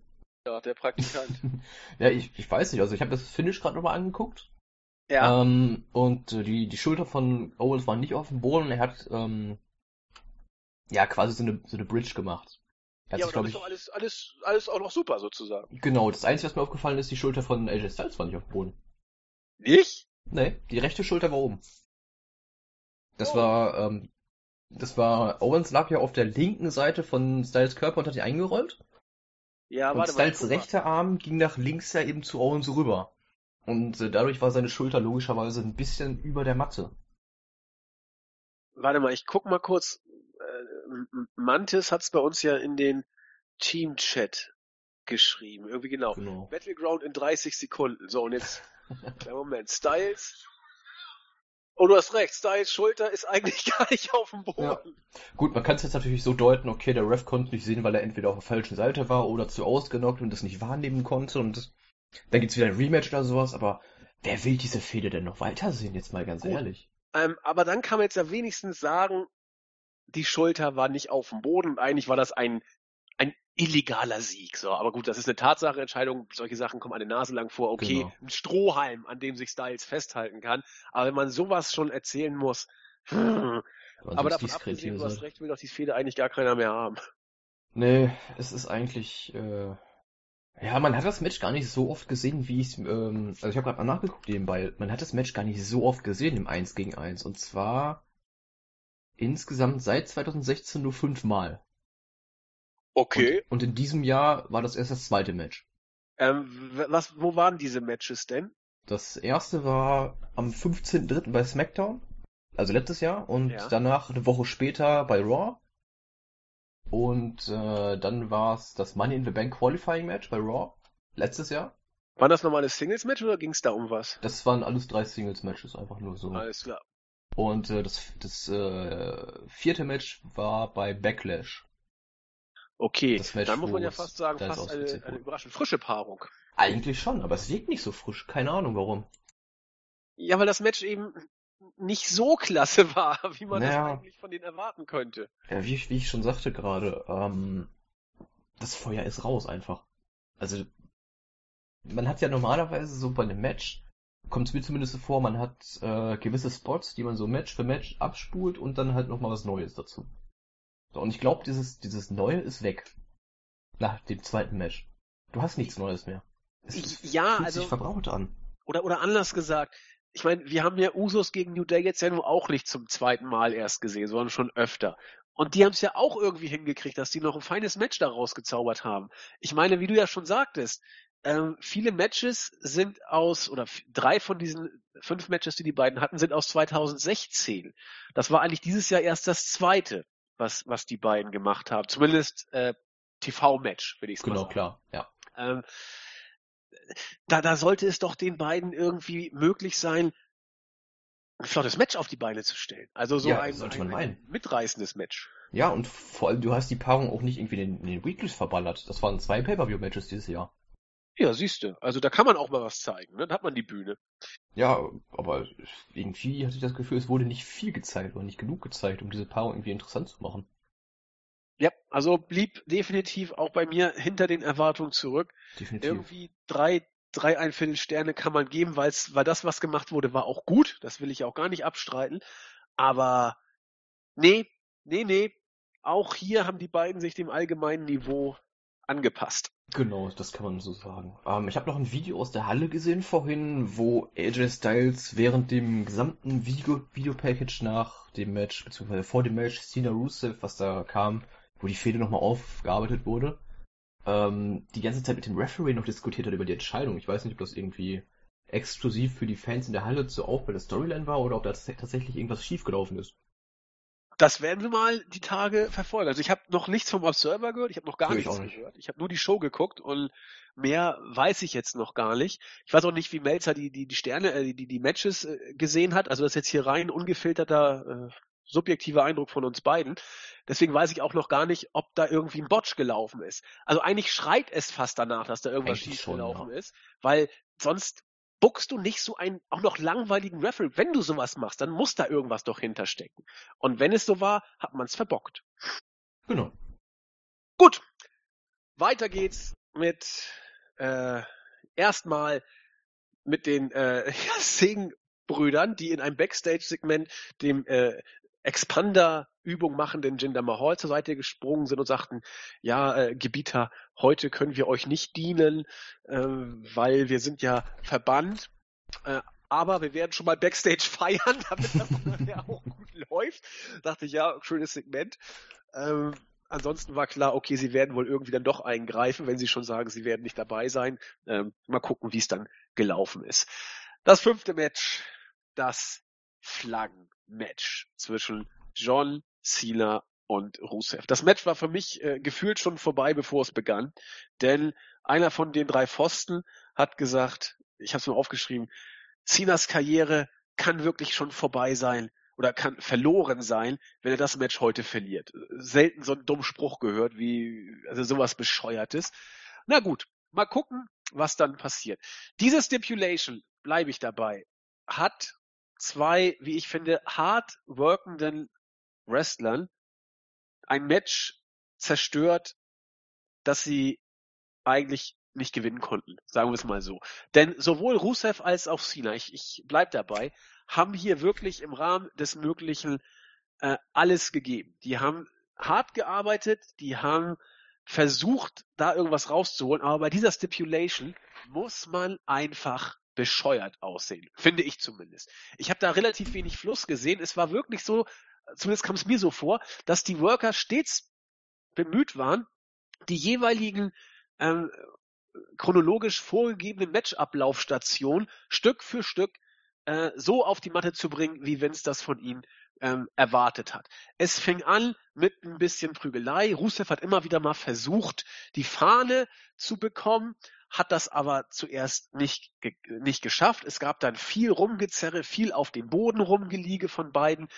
Ja, der Praktikant. Ja, ich, ich weiß nicht, also ich habe das Finish gerade nochmal angeguckt. Ja. Ähm, und die, die Schulter von Owens war nicht auf dem Boden, er hat ähm, ja quasi so eine, so eine Bridge gemacht. Er hat ja, sich, aber glaube dann ist doch alles, alles, alles auch noch super sozusagen. genau, das Einzige, was mir aufgefallen ist, die Schulter von AJ Styles war nicht auf dem Boden. Nicht? Nee, die rechte Schulter war oben. Das Oh. war, ähm, das war, Owens lag ja auf der linken Seite von Styles Körper und hat die eingerollt. Ja, Und warte. Styles mal. rechter Arm ging nach links ja eben zu Owens rüber. Und äh, dadurch war seine Schulter logischerweise ein bisschen über der Matte. Warte mal, ich guck mal kurz. Äh, Mantis hat's bei uns ja in den Team-Chat geschrieben. Irgendwie genau. Genau. Battleground in 30 Sekunden. So, und jetzt, kleinen Moment, Styles. Oh, du hast recht, Styles Schulter ist eigentlich gar nicht auf dem Boden. Ja. Gut, man kann es jetzt natürlich so deuten, okay, der Ref konnte nicht sehen, weil er entweder auf der falschen Seite war oder zu ausgenockt und das nicht wahrnehmen konnte und dann gibt's wieder ein Rematch oder sowas, aber wer will diese Fehde denn noch weitersehen, jetzt mal ganz Gut. ehrlich? Ähm, aber dann kann man jetzt ja wenigstens sagen, die Schulter war nicht auf dem Boden und eigentlich war das ein, ein illegaler Sieg. So, aber gut, das ist eine Tatsacheentscheidung. Solche Sachen kommen an der Nase lang vor. Okay, Genau. ein Strohhalm, an dem sich Styles festhalten kann. Aber wenn man sowas schon erzählen muss, hm, aber davon abgesehen, du hast recht, will doch die Fehde eigentlich gar keiner mehr haben. Nee, es ist eigentlich, äh, ja, man hat das Match gar nicht so oft gesehen, wie ich ähm, also ich habe gerade mal nachgeguckt nebenbei, man hat das Match gar nicht so oft gesehen im 1 gegen 1 und zwar insgesamt seit 2016 nur fünfmal. Okay. Und, und in diesem Jahr war das erst das zweite Match. Ähm, was, wo waren diese Matches denn? Das erste war am 15.03. bei SmackDown, also letztes Jahr, und Ja. danach eine Woche später bei Raw. Und äh, dann war es das Money in the Bank Qualifying Match bei Raw, letztes Jahr. War das normale Singles-Match oder ging es da um was? Das waren alles drei Singles-Matches, einfach nur so. Alles klar. Und äh, das, das äh, vierte Match war bei Backlash. Okay, Das Match, dann muss man ja fast sagen, fast eine, eine überraschend frische Paarung. Eigentlich schon, aber es wirkt nicht so frisch. Keine Ahnung warum. Ja, weil das Match eben nicht so klasse war, wie man Naja. das eigentlich von denen erwarten könnte. Ja, wie, ich- wie ich schon sagte gerade, ähm, das Feuer ist raus einfach. Also, man hat ja normalerweise so bei einem Match, kommt es mir zumindest so vor, man hat äh, gewisse Spots, die man so Match für Match abspult und dann halt nochmal was Neues dazu. So, und ich glaube, dieses, dieses Neue ist weg. Nach dem zweiten Match. Du hast nichts Neues mehr. Es, es Ja, fühlt also- sich verbraucht an. Oder, oder anders gesagt, ich meine, wir haben ja Usos gegen New Day jetzt ja nur auch nicht zum zweiten Mal erst gesehen, sondern schon öfter. Und die haben es ja auch irgendwie hingekriegt, dass die noch ein feines Match daraus gezaubert haben. Ich meine, wie du ja schon sagtest, ähm, viele Matches sind aus, oder drei von diesen fünf Matches, die die beiden hatten, sind aus 2016. Das war eigentlich dieses Jahr erst das zweite, was, was die beiden gemacht haben. Zumindest äh, TV-Match, würde ich Genau, sagen. klar, ja. Ähm, da, da sollte es doch den beiden irgendwie möglich sein, ein flottes Match auf die Beine zu stellen. Also so Ja, ein, ein, ein mitreißendes Match. Ja, und vor allem, du hast die Paarung auch nicht irgendwie in den, den Weeklies verballert. Das waren zwei Pay-Per-View-Matches dieses Jahr. Ja, siehst du. Also da kann man auch mal was zeigen. Ne? Da hat man die Bühne. Ja, aber irgendwie hatte ich das Gefühl, es wurde nicht viel gezeigt oder nicht genug gezeigt, um diese Paarung irgendwie interessant zu machen. Also blieb definitiv auch bei mir hinter den Erwartungen zurück. Definitiv. Irgendwie drei, drei Einviertel Sterne kann man geben, weil's, weil das, was gemacht wurde, war auch gut. Das will ich auch gar nicht abstreiten. Aber nee, nee, nee. Auch hier haben die beiden sich dem allgemeinen Niveau angepasst. Genau, das kann man so sagen. Ähm, ich habe noch ein Video aus der Halle gesehen vorhin, wo AJ Styles während dem gesamten Video, Video-Package nach dem Match, beziehungsweise vor dem Match, Cena Rusev, was da kam, wo die Fehde nochmal aufgearbeitet wurde, ähm, die ganze Zeit mit dem Referee noch diskutiert hat über die Entscheidung. Ich weiß nicht, ob das irgendwie exklusiv für die Fans in der Halle zu auch bei der Storyline war oder ob da tatsächlich irgendwas schiefgelaufen ist. Das werden wir mal die Tage verfolgen. Also ich habe noch nichts vom Observer gehört, ich habe noch gar nichts nicht. gehört. Ich habe nur die Show geguckt und mehr weiß ich jetzt noch gar nicht. Ich weiß auch nicht, wie Melzer die die die Sterne, äh, die die Matches äh, gesehen hat. Also das ist jetzt hier rein ungefilterter äh, subjektiver Eindruck von uns beiden. Deswegen weiß ich auch noch gar nicht, ob da irgendwie ein Botch gelaufen ist. Also eigentlich schreit es fast danach, dass da irgendwas schief gelaufen ja. ist, weil sonst buckst du nicht so einen auch noch langweiligen Referee. Wenn du sowas machst, dann muss da irgendwas doch hinterstecken. Und wenn es so war, hat man es verbockt. Genau. Gut, weiter geht's mit äh, erstmal mit den äh, Singh-Brüdern, die in einem Backstage-Segment dem äh, Expander-Übung machenden Jinder Mahal zur Seite gesprungen sind und sagten, ja, äh, Gebieter, heute können wir euch nicht dienen, äh, weil wir sind ja verbannt. Äh, aber wir werden schon mal Backstage feiern, damit das ja auch gut läuft. Dachte ich, ja, schönes Segment. Ähm, ansonsten war klar, okay, sie werden wohl irgendwie dann doch eingreifen, wenn sie schon sagen, sie werden nicht dabei sein. Ähm, mal gucken, wie es dann gelaufen ist. Das fünfte Match, das Flaggenmatch zwischen John Cena und Rusev. Das Match war für mich äh, gefühlt schon vorbei, bevor es begann, denn einer von den drei Pfosten hat gesagt, ich habe es mir aufgeschrieben, Cenas Karriere kann wirklich schon vorbei sein oder kann verloren sein, wenn er das Match heute verliert. Selten so einen dummen Spruch gehört, wie also sowas bescheuertes. Na gut, mal gucken, was dann passiert. Diese Stipulation, bleibe ich dabei, hat zwei, wie ich finde, hart workenden Wrestlern ein Match zerstört, das sie eigentlich nicht gewinnen konnten, sagen wir es mal so. Denn sowohl Rusev als auch Cena, ich, ich bleib dabei, haben hier wirklich im Rahmen des Möglichen äh, alles gegeben. Die haben hart gearbeitet, die haben versucht, da irgendwas rauszuholen, aber bei dieser Stipulation muss man einfach bescheuert aussehen, finde ich zumindest. Ich habe da relativ wenig Fluss gesehen. Es war wirklich so, zumindest kam es mir so vor, dass die Worker stets bemüht waren, die jeweiligen ähm, chronologisch vorgegebenen Matchablaufstationen Stück für Stück äh, so auf die Matte zu bringen, wie Vince das von ihnen ähm, erwartet hat. Es fing an mit ein bisschen Prügelei. Rusev hat immer wieder mal versucht, die Fahne zu bekommen, hat das aber zuerst nicht, nicht geschafft. Es gab dann viel Rumgezerre, viel auf dem Boden rumgeliege von beiden.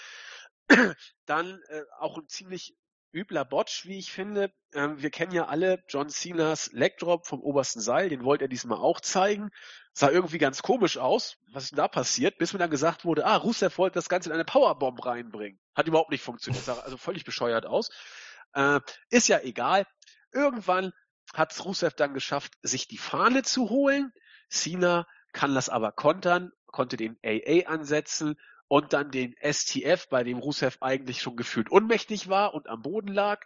Dann äh, auch ein ziemlich übler Botch, wie ich finde. Ähm, wir kennen ja alle John Cenas Legdrop vom obersten Seil, den wollte er diesmal auch zeigen. Sah irgendwie ganz komisch aus. Was ist denn da passiert? Bis mir dann gesagt wurde, ah, Rusev wollte das Ganze in eine Powerbomb reinbringen. Hat überhaupt nicht funktioniert. Sah also völlig bescheuert aus. Äh, ist ja egal. Irgendwann hat Rusev dann geschafft, sich die Fahne zu holen. Cena kann das aber kontern, konnte den AA ansetzen und dann den STF, bei dem Rusev eigentlich schon gefühlt ohnmächtig war und am Boden lag.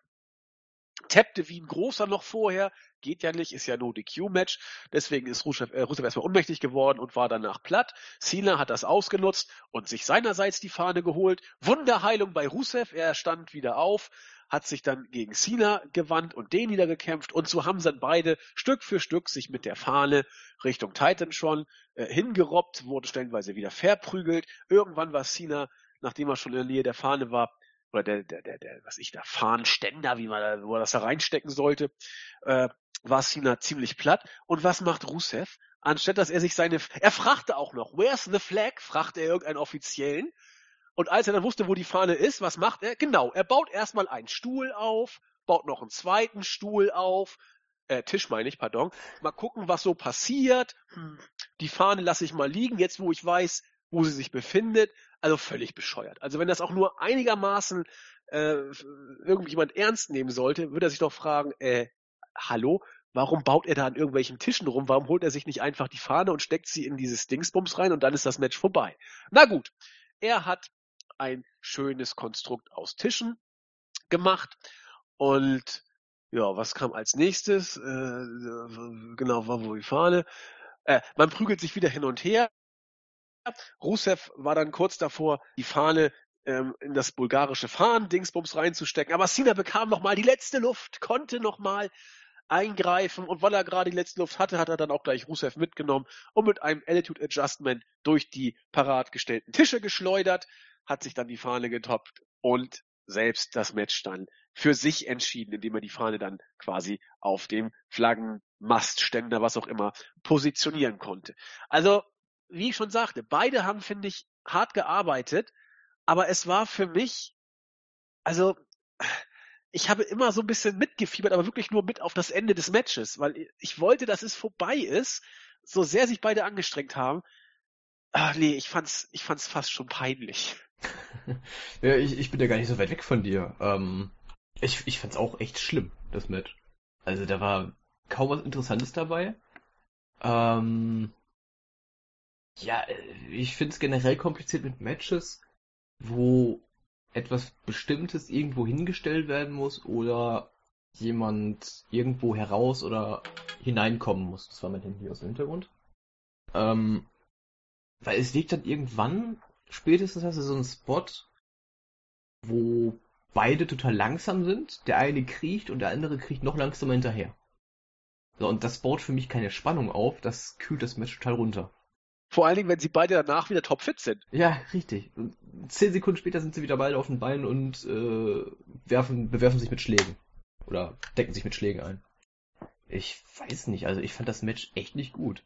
Tappte wie ein großer noch vorher, geht ja nicht, ist ja no DQ-Match, deswegen ist Rusev, äh, Rusev erstmal ohnmächtig geworden und war danach platt. Cena hat das ausgenutzt und sich seinerseits die Fahne geholt. Wunderheilung bei Rusev, er stand wieder auf, hat sich dann gegen Cena gewandt und den niedergekämpft und so haben dann beide Stück für Stück sich mit der Fahne Richtung Titantron äh, hingerobbt, wurden stellenweise wieder verprügelt. Irgendwann war Cena, nachdem er schon in der Nähe der Fahne war, oder der, der, der, der was ich da, Fahnenständer, wie man da, wo er das da reinstecken sollte, äh, war Cena ziemlich platt. Und was macht Rusev? Anstatt dass er sich seine, er fragte auch noch, where's the flag? fragte er irgendeinen Offiziellen. Und als er dann wusste, wo die Fahne ist, was macht er? Genau, er baut erstmal einen Stuhl auf, baut noch einen zweiten Stuhl auf, äh, Tisch meine ich, pardon. Mal gucken, was so passiert. Hm, die Fahne lasse ich mal liegen, jetzt wo ich weiß, wo sie sich befindet. Also völlig bescheuert. Also wenn das auch nur einigermaßen äh, irgendjemand ernst nehmen sollte, würde er sich doch fragen, äh, hallo, warum baut er da an irgendwelchen Tischen rum? Warum holt er sich nicht einfach die Fahne und steckt sie in dieses Dingsbums rein und dann ist das Match vorbei? Na gut, er hat ein schönes Konstrukt aus Tischen gemacht und ja, was kam als nächstes? Äh, genau, war wohl die Fahne. Äh, man prügelt sich wieder hin und her. Rusev war dann kurz davor, die Fahne ähm, in das bulgarische Fahnen-Dingsbums reinzustecken. Aber Cena bekam noch mal die letzte Luft, konnte noch mal eingreifen und weil er gerade die letzte Luft hatte, hat er dann auch gleich Rusev mitgenommen und mit einem Attitude Adjustment durch die parat gestellten Tische geschleudert, hat sich dann die Fahne getoppt und selbst das Match dann für sich entschieden, indem er die Fahne dann quasi auf dem Flaggenmastständer, was auch immer, positionieren konnte. Also, wie ich schon sagte, beide haben, finde ich, hart gearbeitet, aber es war für mich, also, ich habe immer so ein bisschen mitgefiebert, aber wirklich nur mit auf das Ende des Matches, weil ich wollte, dass es vorbei ist, so sehr sich beide angestrengt haben. Ach nee, ich fand's, ich fand's fast schon peinlich. Ja, ich, ich bin ja gar nicht so weit weg von dir. Ähm, ich, ich fand's auch echt schlimm, das Match. Also da war kaum was Interessantes dabei. Ähm, ja, ich find's generell kompliziert mit Matches, wo etwas Bestimmtes irgendwo hingestellt werden muss oder jemand irgendwo heraus oder hineinkommen muss. Das war mein Handy aus dem Hintergrund. Ähm, weil es liegt dann irgendwann, spätestens hast du so einen Spot, wo beide total langsam sind. Der eine kriecht und der andere kriecht noch langsamer hinterher. So, und das baut für mich keine Spannung auf, das kühlt das Match total runter. Vor allen Dingen, wenn sie beide danach wieder topfit sind. Ja, richtig. Zehn Sekunden später sind sie wieder beide auf den Beinen und äh, werfen, bewerfen sich mit Schlägen. Oder decken sich mit Schlägen ein. Ich weiß nicht, also ich fand das Match echt nicht gut.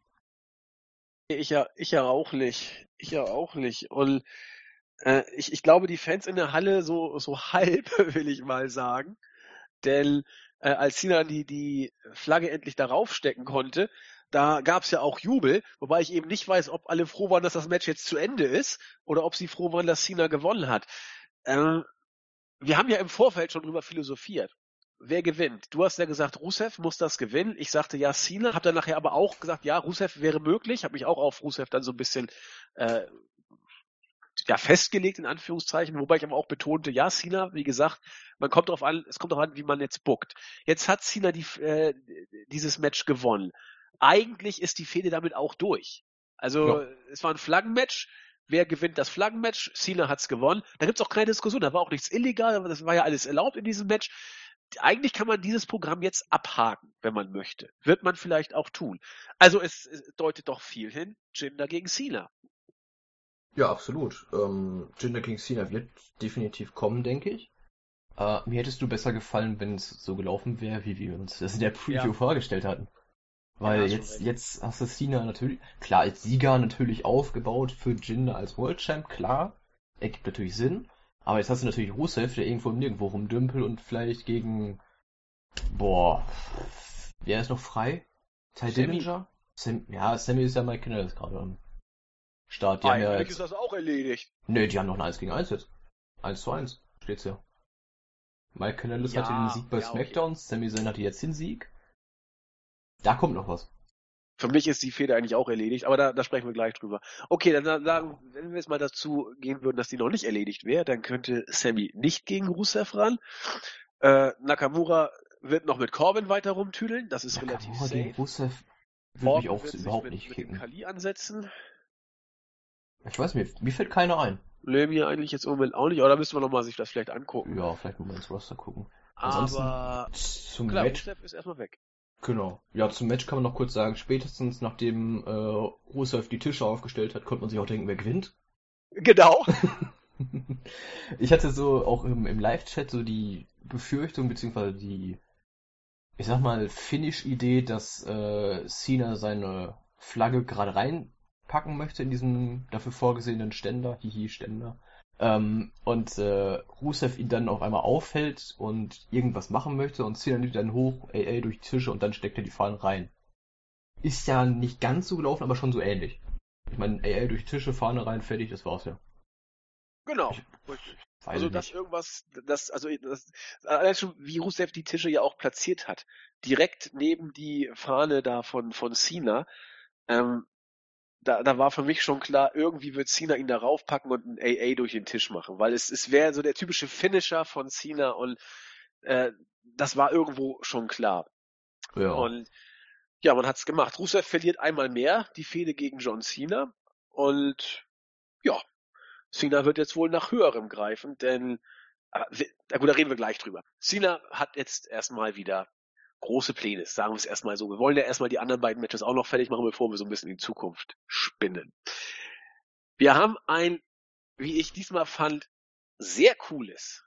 Ich ja, ich ja auch nicht. Ich ja auch nicht. Und äh, ich, ich glaube, die Fans in der Halle so, so halb, will ich mal sagen. Denn äh, als Cena die, die Flagge endlich darauf stecken konnte, da gab's ja auch Jubel, wobei ich eben nicht weiß, ob alle froh waren, dass das Match jetzt zu Ende ist oder ob sie froh waren, dass Cena gewonnen hat. Ähm, wir haben ja im Vorfeld schon drüber philosophiert. Wer gewinnt? Du hast ja gesagt, Rusev muss das gewinnen. Ich sagte ja, Cena. Hab dann nachher aber auch gesagt, ja, Rusev wäre möglich. Hab mich auch auf Rusev dann so ein bisschen äh, ja, festgelegt, in Anführungszeichen, wobei ich aber auch betonte, ja, Cena, wie gesagt, man kommt darauf an, es kommt darauf an, wie man jetzt bookt. Jetzt hat Cena die, äh, dieses Match gewonnen eigentlich ist die Fehde damit auch durch. Also ja. es war ein Flaggenmatch. Wer gewinnt das Flaggenmatch? Cena hat's gewonnen. Da gibt's auch keine Diskussion. Da war auch nichts illegal, aber das war ja alles erlaubt in diesem Match. Eigentlich kann man dieses Programm jetzt abhaken, wenn man möchte. Wird man vielleicht auch tun. Also es, es deutet doch viel hin. Jinder gegen Cena. Ja, absolut. Ähm, Jinder gegen Cena wird definitiv kommen, denke ich. Äh, mir hättest du besser gefallen, wenn es so gelaufen wäre, wie wir uns das in der Preview ja. vorgestellt hatten. Weil ja, jetzt, jetzt hast du Cena natürlich, klar, als Sieger natürlich aufgebaut für Jinder als World Champ, klar. Ergibt natürlich Sinn. Aber jetzt hast du natürlich Rusev, der irgendwo nirgendwo rumdümpelt und vielleicht gegen, boah, wer ist noch frei? Ty Dillinger? Sam, ja, Sammy ist ja Mike Canellis gerade am Start. Die ah, haben ja jetzt, ist das auch erledigt. Nee, die haben noch ein 1 gegen 1 jetzt. 1 zu 1 steht's ja. Mike Canellis ja, hatte den Sieg bei ja, SmackDown, okay. Sami Zayn hatte jetzt den Sieg. Da kommt noch was. Für mich ist die Feder eigentlich auch erledigt, aber da, da sprechen wir gleich drüber. Okay, dann sagen, wenn wir jetzt mal dazu gehen würden, dass die noch nicht erledigt wäre, dann könnte Sammy nicht gegen Rusev ran. Äh, Nakamura wird noch mit Corbin weiter rumtüdeln, das ist Nakamura relativ safe. Gegen Rusev würde mich auch überhaupt mit, nicht mit kicken. Kali ansetzen. Ich weiß mir, mir fällt keiner ein. Nee, mir eigentlich jetzt im Moment auch nicht, aber da müsste man nochmal sich das vielleicht angucken. Ja, vielleicht mal ins Roster gucken. Ansonsten aber zum klar, Match, Rusev ist erstmal weg. Genau. Ja, zum Match kann man noch kurz sagen, spätestens nachdem äh, Rusev die Tische aufgestellt hat, konnte man sich auch denken, wer gewinnt. Genau. ich hatte so auch im, im Live-Chat so die Befürchtung, beziehungsweise die, ich sag mal, Finish-Idee, dass äh, Cena seine Flagge gerade reinpacken möchte in diesen dafür vorgesehenen Ständer, hihi-Ständer. Ähm, und äh, Rusev ihn dann auf einmal auffällt und irgendwas machen möchte und Cena nimmt dann hoch, AA durch die Tische und dann steckt er die Fahnen rein. Ist ja nicht ganz so gelaufen, aber schon so ähnlich. Ich meine, AA durch Tische, Fahne rein, fertig, das war's ja. Genau. also dass irgendwas, das, also das, allein schon wie Rusev die Tische ja auch platziert hat, direkt neben die Fahne da von von Cena, ähm, da, da war für mich schon klar, irgendwie wird Cena ihn da raufpacken und ein AA durch den Tisch machen, weil es, es wäre so der typische Finisher von Cena und äh, das war irgendwo schon klar. Ja. Und ja, man hat's gemacht. Rusev verliert einmal mehr die Fehde gegen John Cena und ja, Cena wird jetzt wohl nach höherem greifen, denn äh, na gut, da reden wir gleich drüber. Cena hat jetzt erstmal wieder große Pläne, sagen wir es erstmal so. Wir wollen ja erstmal die anderen beiden Matches auch noch fertig machen, bevor wir so ein bisschen in die Zukunft spinnen. Wir haben ein, wie ich diesmal fand, sehr cooles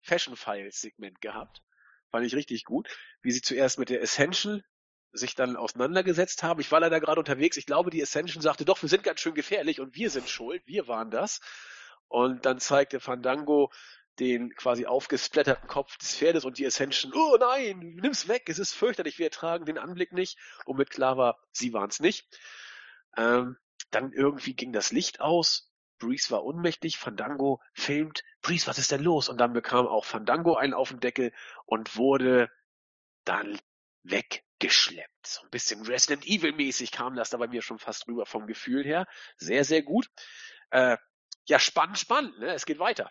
Fashion Files Segment gehabt. Fand ich richtig gut. Wie sie zuerst mit der Essential sich dann auseinandergesetzt haben. Ich war leider gerade unterwegs. Ich glaube, die Ascension sagte, doch, wir sind ganz schön gefährlich und wir sind schuld. Wir waren das. Und dann zeigte Fandango den quasi aufgesplatterten Kopf des Pferdes und die Ascension, oh nein, nimm's weg, es ist fürchterlich, wir ertragen den Anblick nicht. Und mit klar war, sie waren's nicht. Ähm, dann irgendwie ging das Licht aus. Breeze war ohnmächtig, Fandango filmt, Breeze, was ist denn los? Und dann bekam auch Fandango einen auf den Deckel und wurde dann weggeschleppt. So ein bisschen Resident Evil mäßig kam das da bei mir schon fast rüber vom Gefühl her. Sehr, sehr gut. Äh, ja, spannend, spannend, ne? Es geht weiter.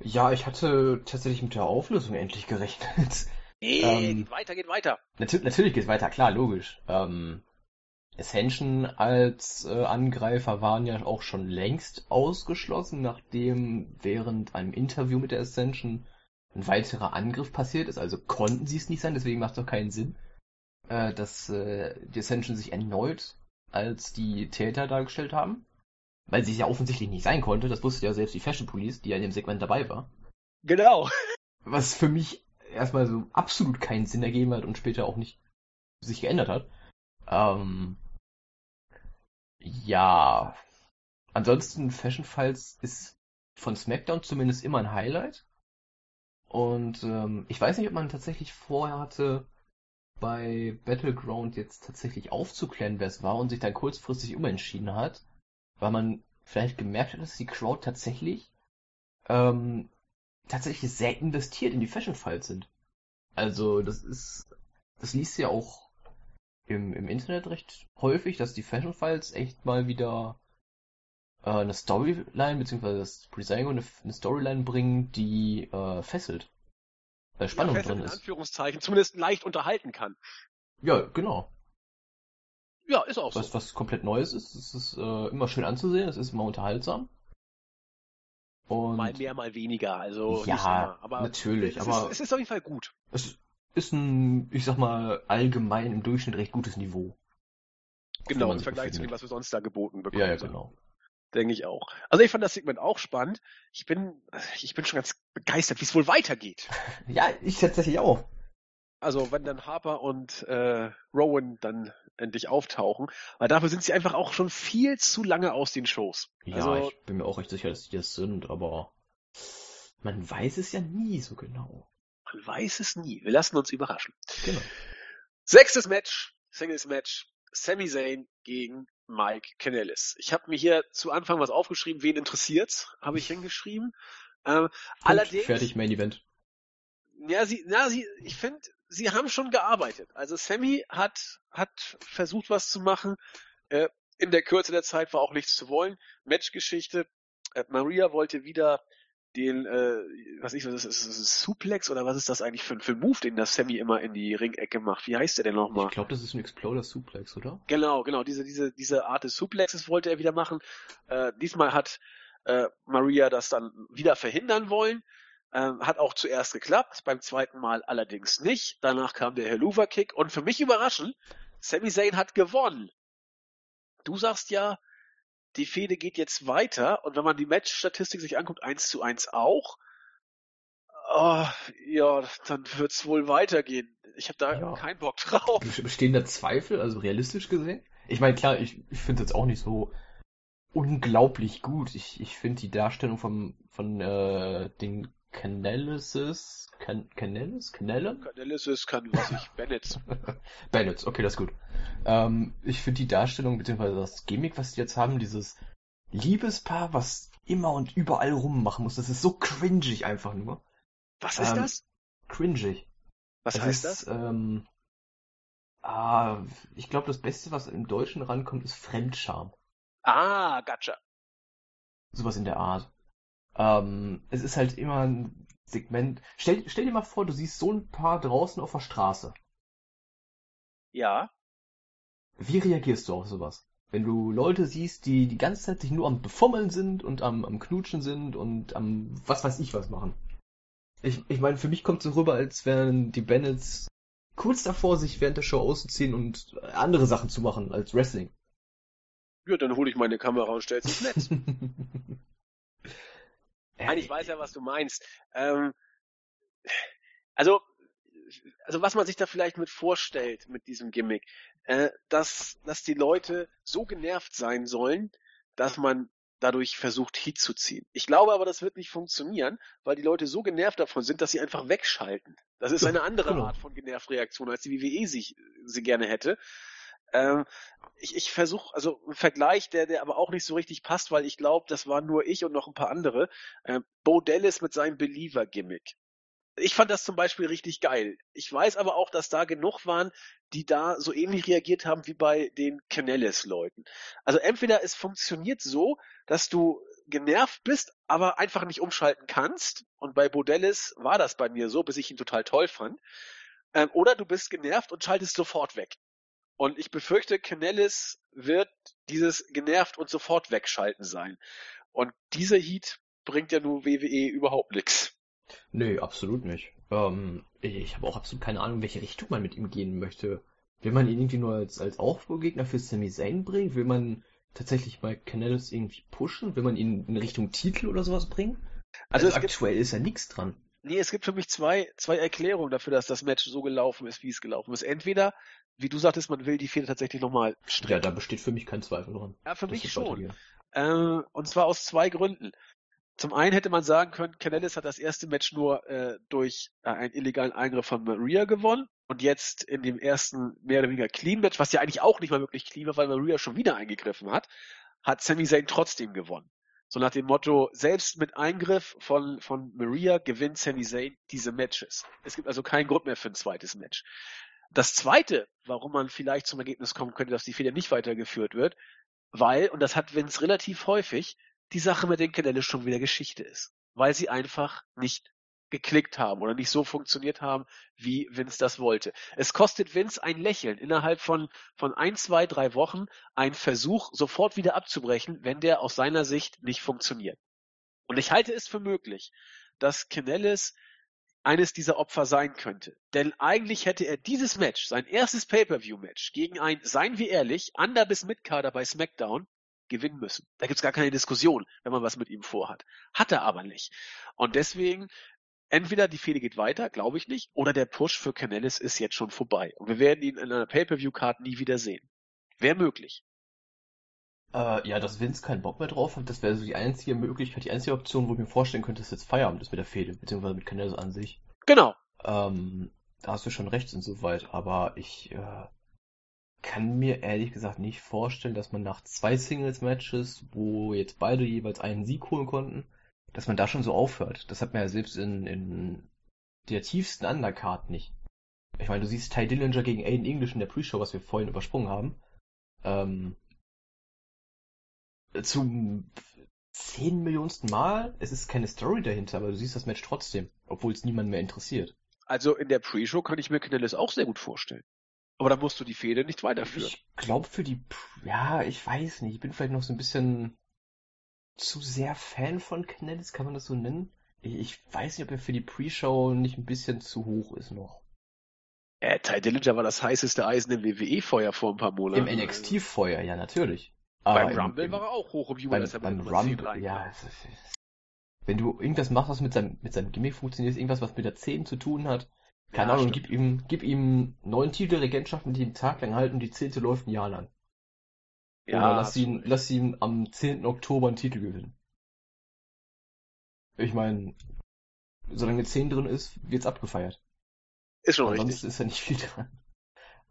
Ja, ich hatte tatsächlich mit der Auflösung endlich gerechnet. Nee, Ähm. geht weiter, geht weiter. Natu natürlich geht's weiter, klar, logisch. Ähm, Ascension als äh, Angreifer waren ja auch schon längst ausgeschlossen, nachdem während einem Interview mit der Ascension ein weiterer Angriff passiert ist. Also konnten sie es nicht sein, deswegen macht es doch keinen Sinn, äh, dass äh, die Ascension sich erneut als die Täter dargestellt haben. Weil sie es ja offensichtlich nicht sein konnte, das wusste ja selbst die Fashion Police, die ja in dem Segment dabei war. Genau. Was für mich erstmal so absolut keinen Sinn ergeben hat und später auch nicht sich geändert hat. Ähm, ja. Ansonsten Fashion Files ist von SmackDown zumindest immer ein Highlight. Und ähm, ich weiß nicht, ob man tatsächlich vorher hatte, bei Battleground jetzt tatsächlich aufzuklären, wer es war und sich dann kurzfristig umentschieden hat, weil man vielleicht gemerkt hat, dass die Crowd tatsächlich ähm, tatsächlich sehr investiert in die Fashion Files sind. Also das ist, das liest ja auch im, im Internet recht häufig, dass die Fashion Files echt mal wieder äh, eine Storyline, beziehungsweise das Presango eine, eine Storyline bringen, die äh, fesselt. Weil Spannung ja, fest drin in ist. Anführungszeichen zumindest leicht unterhalten kann. Ja, genau. Ja, ist auch so. Was, was komplett Neues ist, es ist äh, immer schön anzusehen, es ist immer unterhaltsam. Und Mal mehr, mal weniger. Also Ja, immer. Aber natürlich, es, aber- ist, es ist auf jeden Fall gut. es ist ein, ich sag mal, allgemein im Durchschnitt recht gutes Niveau. Genau, im Vergleich zu dem, befindet. was wir sonst da geboten bekommen. Ja, ja, genau. Denke ich auch. Also ich fand das Segment auch spannend. Ich bin, ich bin schon ganz begeistert, wie es wohl weitergeht. Ja, ich tatsächlich auch. Also wenn dann Harper und äh, Rowan dann endlich auftauchen, weil dafür sind sie einfach auch schon viel zu lange aus den Shows. Ja, also ich bin mir auch recht sicher, dass die das sind, aber man weiß es ja nie so genau. man weiß es nie. Wir lassen uns überraschen. Genau. Sechstes Match, Singles Match, Sami Zayn gegen Mike Kanellis. Ich habe mir hier zu Anfang was aufgeschrieben, wen interessiert's, habe ich hingeschrieben. Ähm, Punkt, allerdings, Fertig, Main Event. ja, sie, na, sie, ich finde, sie haben schon gearbeitet. Also Sammy hat, hat versucht, was zu machen. Äh, in der Kürze der Zeit war auch nichts zu wollen. Matchgeschichte. Äh, Maria wollte wieder den, äh, was ich, was ist, ist, ist es Suplex oder was ist das eigentlich für, ein- für ein Move, den das Sammy immer in die Ringecke macht? Wie heißt der denn nochmal? Ich glaube, das ist ein Exploder Suplex, oder? Genau, genau, diese, diese, diese Art des Suplexes wollte er wieder machen. Äh, diesmal hat äh, Maria das dann wieder verhindern wollen. Ähm, hat auch zuerst geklappt, beim zweiten Mal allerdings nicht. Danach kam der Helluva Kick und für mich überraschend, Sami Zayn hat gewonnen. Du sagst ja, die Fehde geht jetzt weiter und wenn man die Match-Statistik sich anguckt, 1 zu 1 auch. Oh, ja, dann wird's wohl weitergehen. Ich habe da Ja. keinen Bock drauf. Best- Bestehen da Zweifel, also realistisch gesehen? Ich meine, klar, ich, ich finde es jetzt auch nicht so unglaublich gut. Ich, ich finde die Darstellung vom, von äh, den Canellises, Can, Canellis? Canellum? Analysis kann, was ich, Bennett. Bennett, okay, das ist gut. Ähm, ich finde die Darstellung, beziehungsweise das Gimmick, was die jetzt haben, dieses Liebespaar, was immer und überall rummachen muss, das ist so cringig einfach nur. Was ist Ähm, das? Cringig. Was Es heißt ist, das? Ähm, ah, ich glaube, das Beste, was im Deutschen rankommt, ist Fremdscham. Ah, gotcha. Sowas in der Art. Ähm, es ist halt immer Segment. Stell, stell dir mal vor, du siehst so ein paar draußen auf der Straße. Ja. Wie reagierst du auf sowas? Wenn du Leute siehst, die die ganze Zeit sich nur am Befummeln sind und am, am Knutschen sind und am was weiß ich was machen. Ich, ich meine, für mich kommt es so rüber, als wären die Bennets kurz davor, sich während der Show auszuziehen und andere Sachen zu machen als Wrestling. Ja, dann hole ich meine Kamera und stell's ins Netz. Nein, ich weiß ja, was du meinst. Ähm, also, also was man sich da vielleicht mit vorstellt mit diesem Gimmick, äh, dass, dass die Leute so genervt sein sollen, dass man dadurch versucht, Heat zu ziehen. Ich glaube aber, das wird nicht funktionieren, weil die Leute so genervt davon sind, dass sie einfach wegschalten. Das ist eine andere genau. Art von Genervtreaktion, als die WWE sich sie gerne hätte. Ähm, ich ich versuche, also ein Vergleich, der, der aber auch nicht so richtig passt, weil ich glaube, das waren nur ich und noch ein paar andere. Äh, Bo Dallas mit seinem Believer-Gimmick. Ich fand das zum Beispiel richtig geil. Ich weiß aber auch, dass da genug waren, die da so ähnlich reagiert haben wie bei den Canellis-Leuten. Also entweder es funktioniert so, dass du genervt bist, aber einfach nicht umschalten kannst. Und bei Bodellis war das bei mir so, bis ich ihn total toll fand. Ähm, oder du bist genervt und schaltest sofort weg. Und ich befürchte, Canellis wird dieses genervt und sofort wegschalten sein. Und dieser Heat bringt ja nur WWE überhaupt nichts. Nee, absolut nicht. Ähm, ich habe auch absolut keine Ahnung, in welche Richtung man mit ihm gehen möchte. Will man ihn irgendwie nur als, als Aufbaugegner für Sami Zayn bringen? Will man tatsächlich mal Canellis irgendwie pushen? Will man ihn in Richtung Titel oder sowas bringen? Also, Also, es gibt, aktuell ist ja nichts dran. Nee, es gibt für mich zwei, zwei Erklärungen dafür, dass das Match so gelaufen ist, wie es gelaufen ist. Entweder, wie du sagtest, man will die Fehde tatsächlich nochmal Ja, stricken. da besteht für mich kein Zweifel dran. Ja, für mich schon. Äh, und zwar aus zwei Gründen. Zum einen hätte man sagen können, Canellis hat das erste Match nur äh, durch äh, einen illegalen Eingriff von Maria gewonnen und jetzt in dem ersten mehr oder weniger Clean Match, was ja eigentlich auch nicht mal wirklich clean war, weil Maria schon wieder eingegriffen hat, hat Sami Zayn trotzdem gewonnen. So nach dem Motto, selbst mit Eingriff von, von Maria gewinnt Sami Zayn diese Matches. Es gibt also keinen Grund mehr für ein zweites Match. Das zweite, warum man vielleicht zum Ergebnis kommen könnte, dass die Fehde nicht weitergeführt wird, weil, und das hat Vince relativ häufig, die Sache mit den Canellis schon wieder Geschichte ist. Weil sie einfach nicht geklickt haben oder nicht so funktioniert haben, wie Vince das wollte. Es kostet Vince ein Lächeln innerhalb von, von ein, zwei, drei Wochen einen Versuch, sofort wieder abzubrechen, wenn der aus seiner Sicht nicht funktioniert. Und ich halte es für möglich, dass Canellis eines dieser Opfer sein könnte. Denn eigentlich hätte er dieses Match, sein erstes Pay-Per-View-Match, gegen ein, seien wir ehrlich, Under- bis Mid-Kader bei SmackDown gewinnen müssen. Da gibt's gar keine Diskussion, wenn man was mit ihm vorhat. Hat er aber nicht. Und deswegen, entweder die Fehde geht weiter, glaube ich nicht, oder der Push für Canellis ist jetzt schon vorbei. Und wir werden ihn in einer Pay-Per-View-Card nie wieder sehen. Wäre möglich. Äh, ja, dass Vince keinen Bock mehr drauf hat, das wäre so die einzige Möglichkeit, die einzige Option, wo ich mir vorstellen könnte, dass jetzt Feierabend ist mit der Fehde, beziehungsweise mit Canellis an sich. Genau. Ähm, da hast du schon recht insoweit, aber ich äh, kann mir ehrlich gesagt nicht vorstellen, dass man nach zwei Singles-Matches, wo jetzt beide jeweils einen Sieg holen konnten, dass man da schon so aufhört. Das hat man ja selbst in, in der tiefsten Undercard nicht. Ich meine, du siehst Ty Dillinger gegen Aiden English in der Pre-Show, was wir vorhin übersprungen haben. Ähm, zum zehn Millionsten Mal. Es ist keine Story dahinter, aber du siehst das Match trotzdem, obwohl es niemand mehr interessiert. Also in der Pre-Show kann ich mir Canellis auch sehr gut vorstellen. Aber da musst du die Fehde nicht weiterführen. Ich glaube für die, ja, ich weiß nicht, ich bin vielleicht noch so ein bisschen zu sehr Fan von Canellis, kann man das so nennen? Ich, ich weiß nicht, ob er für die Pre-Show nicht ein bisschen zu hoch ist noch. Äh, Ty Dillinger war das heißeste Eisen im WWE-Feuer vor ein paar Monaten. Im NXT-Feuer, ja, natürlich. Beim Aber Rumble im- war er auch hoch im Jubel, beim, dass er beim mit Nummer 10 Rumble, ja, wenn du irgendwas machst, was mit seinem, mit seinem Gimmick funktioniert, irgendwas, was mit der 10 zu tun hat, keine Ja, Ahnung, stimmt. gib ihm, gib ihm neun Titelregentschaften, die einen Tag lang halten und die zehnte läuft ein Jahr lang. Oder lass ihn, lass ihn am 10. Oktober einen Titel gewinnen. Ich meine, solange 10 drin ist, wird's abgefeiert. Ist schon Ansonsten richtig. ist ja nicht viel dran.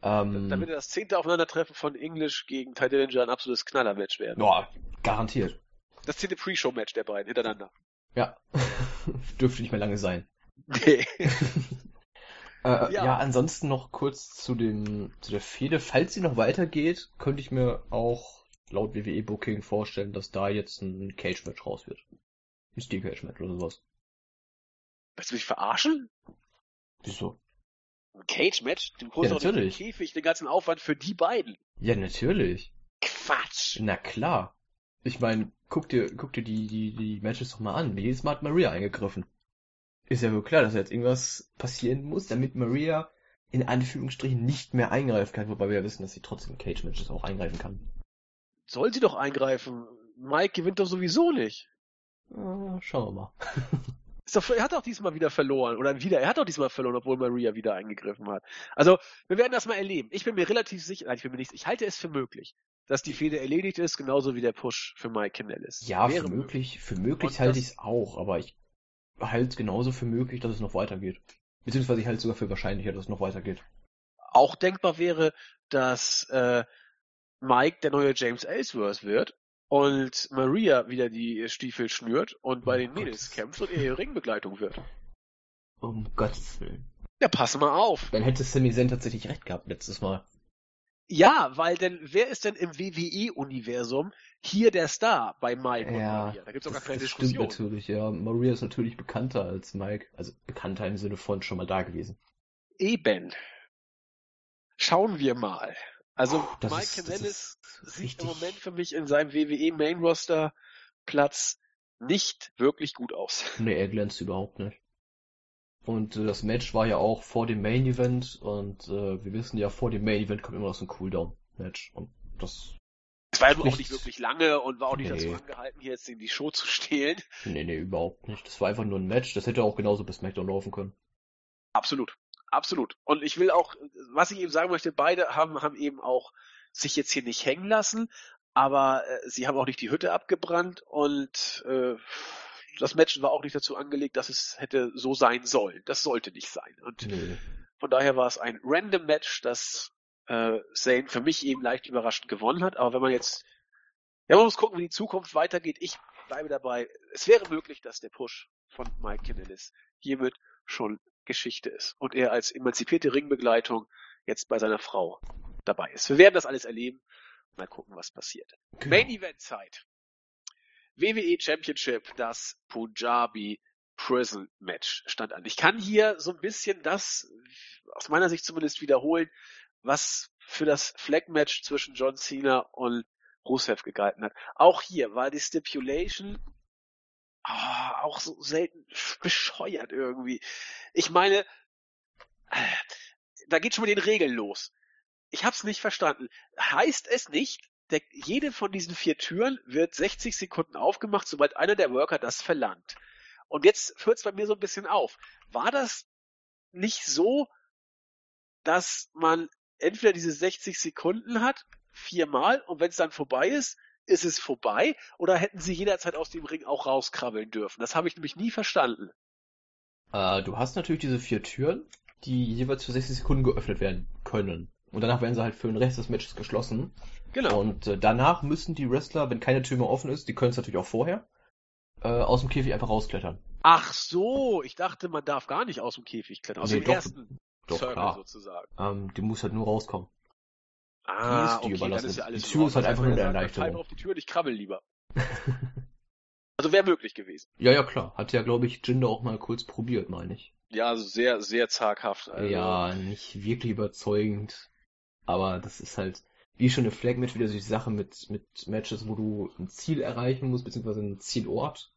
Ähm, Damit das zehnte Aufeinandertreffen von English gegen Ty Dillinger ein absolutes Knallermatch werden. boah, garantiert. Das zehnte Pre-Show-Match der beiden hintereinander. Ja. Dürfte nicht mehr lange sein. Nee. Äh, Ja. ja. ansonsten noch kurz zu dem, zu der Fehde. Falls sie noch weitergeht, könnte ich mir auch laut WWE Booking vorstellen, dass da jetzt ein Cage Match raus wird. Ein Steel Cage Match oder sowas. Willst du mich verarschen? Wieso? Ein Cage-Match? Du holst Ja, doch nicht den natürlich. Käfig, den ganzen Aufwand für die beiden. Ja, natürlich. Quatsch. Na klar. Ich meine, guck dir, guck dir die, die, die Matches doch mal an. Jedes Mal hat Maria eingegriffen. Ist ja wohl klar, dass jetzt irgendwas passieren muss, damit Maria in Anführungsstrichen nicht mehr eingreifen kann, wobei wir ja wissen, dass sie trotzdem Cage-Matches auch eingreifen kann. Soll sie doch eingreifen. Mike gewinnt doch sowieso nicht. Äh, schauen wir mal. Doch, er hat doch diesmal wieder verloren. Oder wieder, er hat doch diesmal verloren, obwohl Maria wieder eingegriffen hat. Also, wir werden das mal erleben. Ich bin mir relativ sicher, nein, ich bin mir nicht, ich halte es für möglich, dass die Fehde erledigt ist, genauso wie der Push für Mike Kanellis. Ja, Wäre für möglich, für möglich halte ich es auch, aber ich halte es genauso für möglich, dass es noch weitergeht. Beziehungsweise ich halte es sogar für wahrscheinlicher, dass es noch weitergeht. Auch denkbar wäre, dass äh, Mike der neue James Ellsworth wird und Maria wieder die Stiefel schnürt und bei den Mädels kämpft und ihre Ringbegleitung wird. Um Gottes Willen. Ja, pass mal auf. Dann hätte Sami Zayn tatsächlich recht gehabt letztes Mal. Ja, weil denn, wer ist denn im WWE-Universum hier der Star bei Mike und Ja, Maria? Da gibt's doch gar keine das stimmt Diskussion. natürlich, ja. Maria ist natürlich bekannter als Mike. Also bekannter im Sinne von schon mal da gewesen. Eben. Schauen wir mal. Also das Mike ist- Kanellis sieht richtig- im Moment für mich in seinem WWE Main Roster Platz nicht wirklich gut aus. Nee, er glänzt überhaupt nicht. Und äh, das Match war ja auch vor dem Main Event und äh, wir wissen ja, vor dem Main Event kommt immer noch so ein Cooldown-Match. Und das, Es war ja auch nicht wirklich lange und war auch nicht Nee. dazu angehalten, hier jetzt in die Show zu stehlen. nee, nee, überhaupt nicht. Das war einfach nur ein Match. Das hätte auch genauso bis SmackDown laufen können. Absolut. Absolut. Und ich will auch, was ich eben sagen möchte, beide haben, haben eben auch sich jetzt hier nicht hängen lassen, aber äh, sie haben auch nicht die Hütte abgebrannt und äh, das Match war auch nicht dazu angelegt, dass es hätte so sein sollen. Das sollte nicht sein. Und Nee. von daher war es ein random Match, das äh, Zane für mich eben leicht überraschend gewonnen hat. Aber wenn man jetzt, ja, man muss gucken, wie die Zukunft weitergeht. Ich bleibe dabei. Es wäre möglich, dass der Push von Mike Kanellis hiermit schon Geschichte ist und er als emanzipierte Ringbegleitung jetzt bei seiner Frau dabei ist. Wir werden das alles erleben. Mal gucken, was passiert. Genau. Main Event Zeit. WWE Championship, das Punjabi Prison Match stand an. Ich kann hier so ein bisschen das, aus meiner Sicht zumindest wiederholen, was für das Flag Match zwischen John Cena und Rusev gegalten hat. Auch hier war die Stipulation ah, auch so selten bescheuert irgendwie. Ich meine, da geht schon mit den Regeln los. Ich hab's nicht verstanden. Heißt es nicht, der, jede von diesen vier Türen wird 60 Sekunden aufgemacht, sobald einer der Worker das verlangt. Und jetzt hört's bei mir so ein bisschen auf. War das nicht so, dass man entweder diese 60 Sekunden hat, viermal, und wenn es dann vorbei ist, ist es vorbei, oder hätten sie jederzeit aus dem Ring auch rauskrabbeln dürfen? Das habe ich nämlich nie verstanden. Äh, du hast natürlich diese vier Türen, die jeweils für 60 Sekunden geöffnet werden können. Und danach werden sie halt für den Rest des Matches geschlossen. Genau. Und äh, danach müssen die Wrestler, wenn keine Tür mehr offen ist, die können es natürlich auch vorher, äh, aus dem Käfig einfach rausklettern. Ach so, ich dachte, man darf gar nicht aus dem Käfig klettern, aus Nee, dem doch, ersten Doch, Circle klar. sozusagen. Ähm, die muss halt nur rauskommen. Ah, ist die okay, überlassen. ist ja alles Die Tür ist halt einfach heißt, nur eine Erleichterung. Pfeif auf die Tür und ich krabbel lieber. Also wäre möglich gewesen. ja, ja, klar. Hat ja, glaube ich, Jinder auch mal kurz probiert, meine ich. Ja, also sehr, sehr zaghaft. Also, Ja, nicht wirklich überzeugend. Aber das ist halt, wie schon eine Flag-Match, wieder so die Sache mit, mit Matches, wo du ein Ziel erreichen musst, beziehungsweise einen Zielort.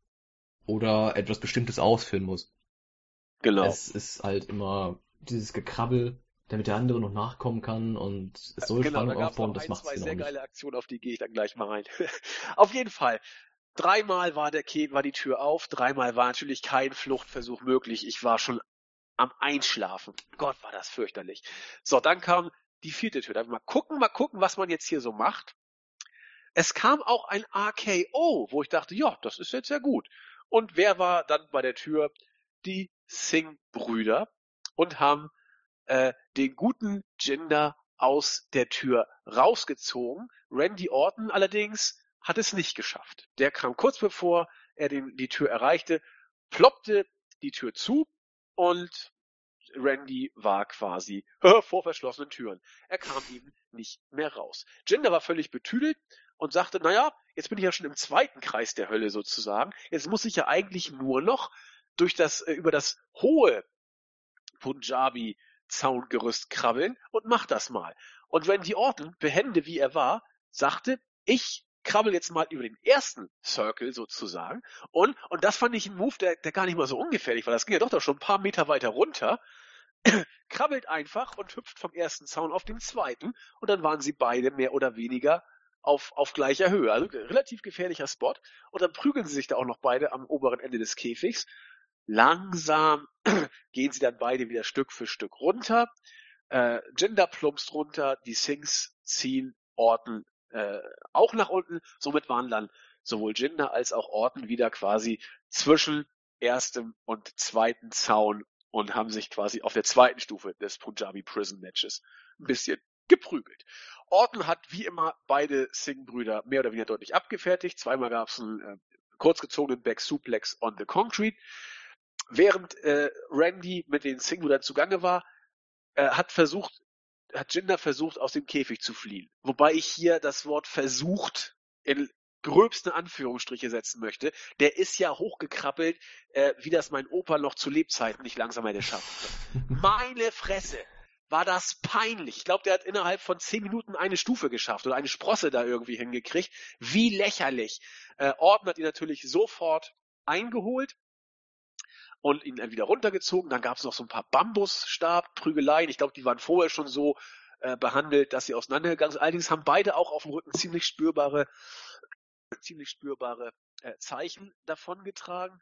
Oder etwas Bestimmtes ausführen musst. Genau. Es ist halt immer dieses Gekrabbel, damit der andere noch nachkommen kann und es soll genau, da Spannung aufbauen, das ein, macht's zwei genau sehr nicht. geile Aktionen, auf die gehe ich dann gleich mal rein. auf jeden Fall. Dreimal war der Kä war die Tür auf, dreimal war natürlich kein Fluchtversuch möglich. Ich war schon am Einschlafen. Gott, war das fürchterlich. So, dann kam die vierte Tür. Dann mal gucken, mal gucken, was man jetzt hier so macht. Es kam auch ein RKO, wo ich dachte, ja, das ist jetzt sehr gut. Und wer war dann bei der Tür? Die Singh-Brüder und haben äh, den guten Jinder aus der Tür rausgezogen. Randy Orton allerdings hat es nicht geschafft. Der kam kurz bevor er den, die Tür erreichte, ploppte die Tür zu und Randy war quasi vor verschlossenen Türen. Er kam eben nicht mehr raus. Jinder war völlig betüdelt und sagte, naja, jetzt bin ich ja schon im zweiten Kreis der Hölle sozusagen. Jetzt muss ich ja eigentlich nur noch durch das, äh, über das hohe Punjabi Zaungerüst krabbeln und mach das mal. Und Randy Orton, behende wie er war, sagte, ich krabbel jetzt mal über den ersten Circle sozusagen. Und, und das fand ich ein Move, der, der gar nicht mal so ungefährlich war. Das ging ja doch, doch schon ein paar Meter weiter runter. krabbelt einfach und hüpft vom ersten Zaun auf den zweiten. Und dann waren sie beide mehr oder weniger auf, auf gleicher Höhe. Also relativ gefährlicher Spot. Und dann prügeln sie sich da auch noch beide am oberen Ende des Käfigs. Langsam gehen sie dann beide wieder Stück für Stück runter. Äh, Jinder plumpst runter, die Sings ziehen Orton äh, auch nach unten. Somit waren dann sowohl Jinder als auch Orton wieder quasi zwischen erstem und zweiten Zaun und haben sich quasi auf der zweiten Stufe des Punjabi Prison Matches ein bisschen geprügelt. Orton hat wie immer beide Singh-Brüder mehr oder weniger deutlich abgefertigt. Zweimal gab es einen äh, kurzgezogenen Back Suplex on the Concrete. Während äh, Randy mit den Singh-Brüdern zugange war, äh, hat versucht, hat Jinder versucht, aus dem Käfig zu fliehen. Wobei ich hier das Wort versucht in gröbste Anführungsstriche setzen möchte. Der ist ja hochgekrabbelt, äh, wie das mein Opa noch zu Lebzeiten nicht langsam hätte schaffen Meine Fresse! war das peinlich. Ich glaube, der hat innerhalb von zehn Minuten eine Stufe geschafft oder eine Sprosse da irgendwie hingekriegt. Wie lächerlich. Äh, Orton hat ihn natürlich sofort eingeholt und ihn dann wieder runtergezogen. Dann gab es noch so ein paar Bambusstabprügeleien. Ich glaube, die waren vorher schon so äh, behandelt, dass sie auseinandergegangen sind. Allerdings haben beide auch auf dem Rücken ziemlich spürbare, ziemlich spürbare äh, Zeichen davongetragen.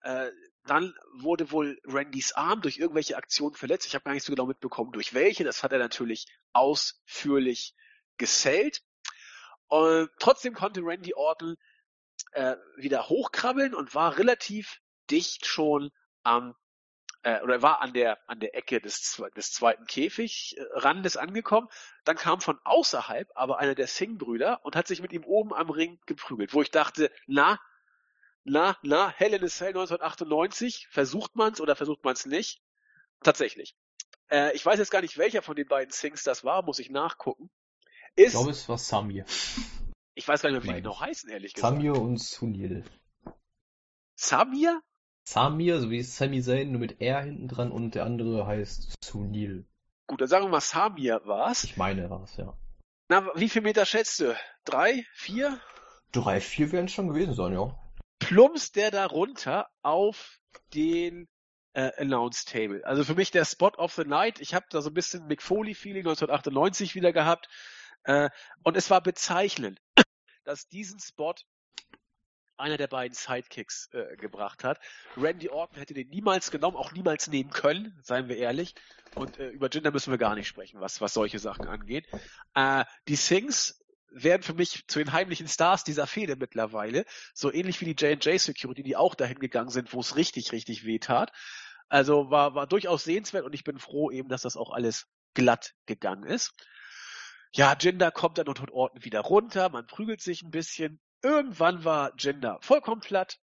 Äh, dann wurde wohl Randys Arm durch irgendwelche Aktionen verletzt. Ich habe gar nicht so genau mitbekommen, durch welche. Das hat er natürlich ausführlich gesellt. Und trotzdem konnte Randy Orton äh, wieder hochkrabbeln und war relativ dicht schon am äh, oder war an der an der Ecke des, des zweiten Käfigrandes angekommen. Dann kam von außerhalb aber einer der Singh-Brüder und hat sich mit ihm oben am Ring geprügelt, wo ich dachte, na, na, na, Hell in a Cell 1998, versucht man's oder versucht man's nicht? Tatsächlich. Äh, ich weiß jetzt gar nicht, welcher von den beiden Sings das war, muss ich nachgucken. Ist, ich glaube, es war Samir. Ich weiß gar nicht mehr, wie die noch heißen, ehrlich gesagt. Samir und Sunil. Samir? Samir, so wie Sami Zayn, nur mit R hinten dran und der andere heißt Sunil. Gut, dann sagen wir mal Samir war's. Ich meine war's, ja. Na, wie viel Meter schätzt du? Drei? Vier? Drei, vier werden schon gewesen sein, ja plumpst der da runter auf den äh, Announce Table. Also für mich der Spot of the Night. Ich habe da so ein bisschen Mick Foley Feeling 1998 wieder gehabt. Äh, und es war bezeichnend, dass diesen Spot einer der beiden Sidekicks äh, gebracht hat. Randy Orton hätte den niemals genommen, auch niemals nehmen können, seien wir ehrlich. Und äh, über Jinder müssen wir gar nicht sprechen, was, was solche Sachen angeht. Äh, die Sings werden für mich zu den heimlichen Stars dieser Fehde mittlerweile. So ähnlich wie die J&J Security, die auch dahin gegangen sind, wo es richtig, richtig weh tat. Also war, war durchaus sehenswert und ich bin froh eben, dass das auch alles glatt gegangen ist. Ja, Jinder kommt dann unter Orten wieder runter, man prügelt sich ein bisschen. Irgendwann war Jinder vollkommen platt.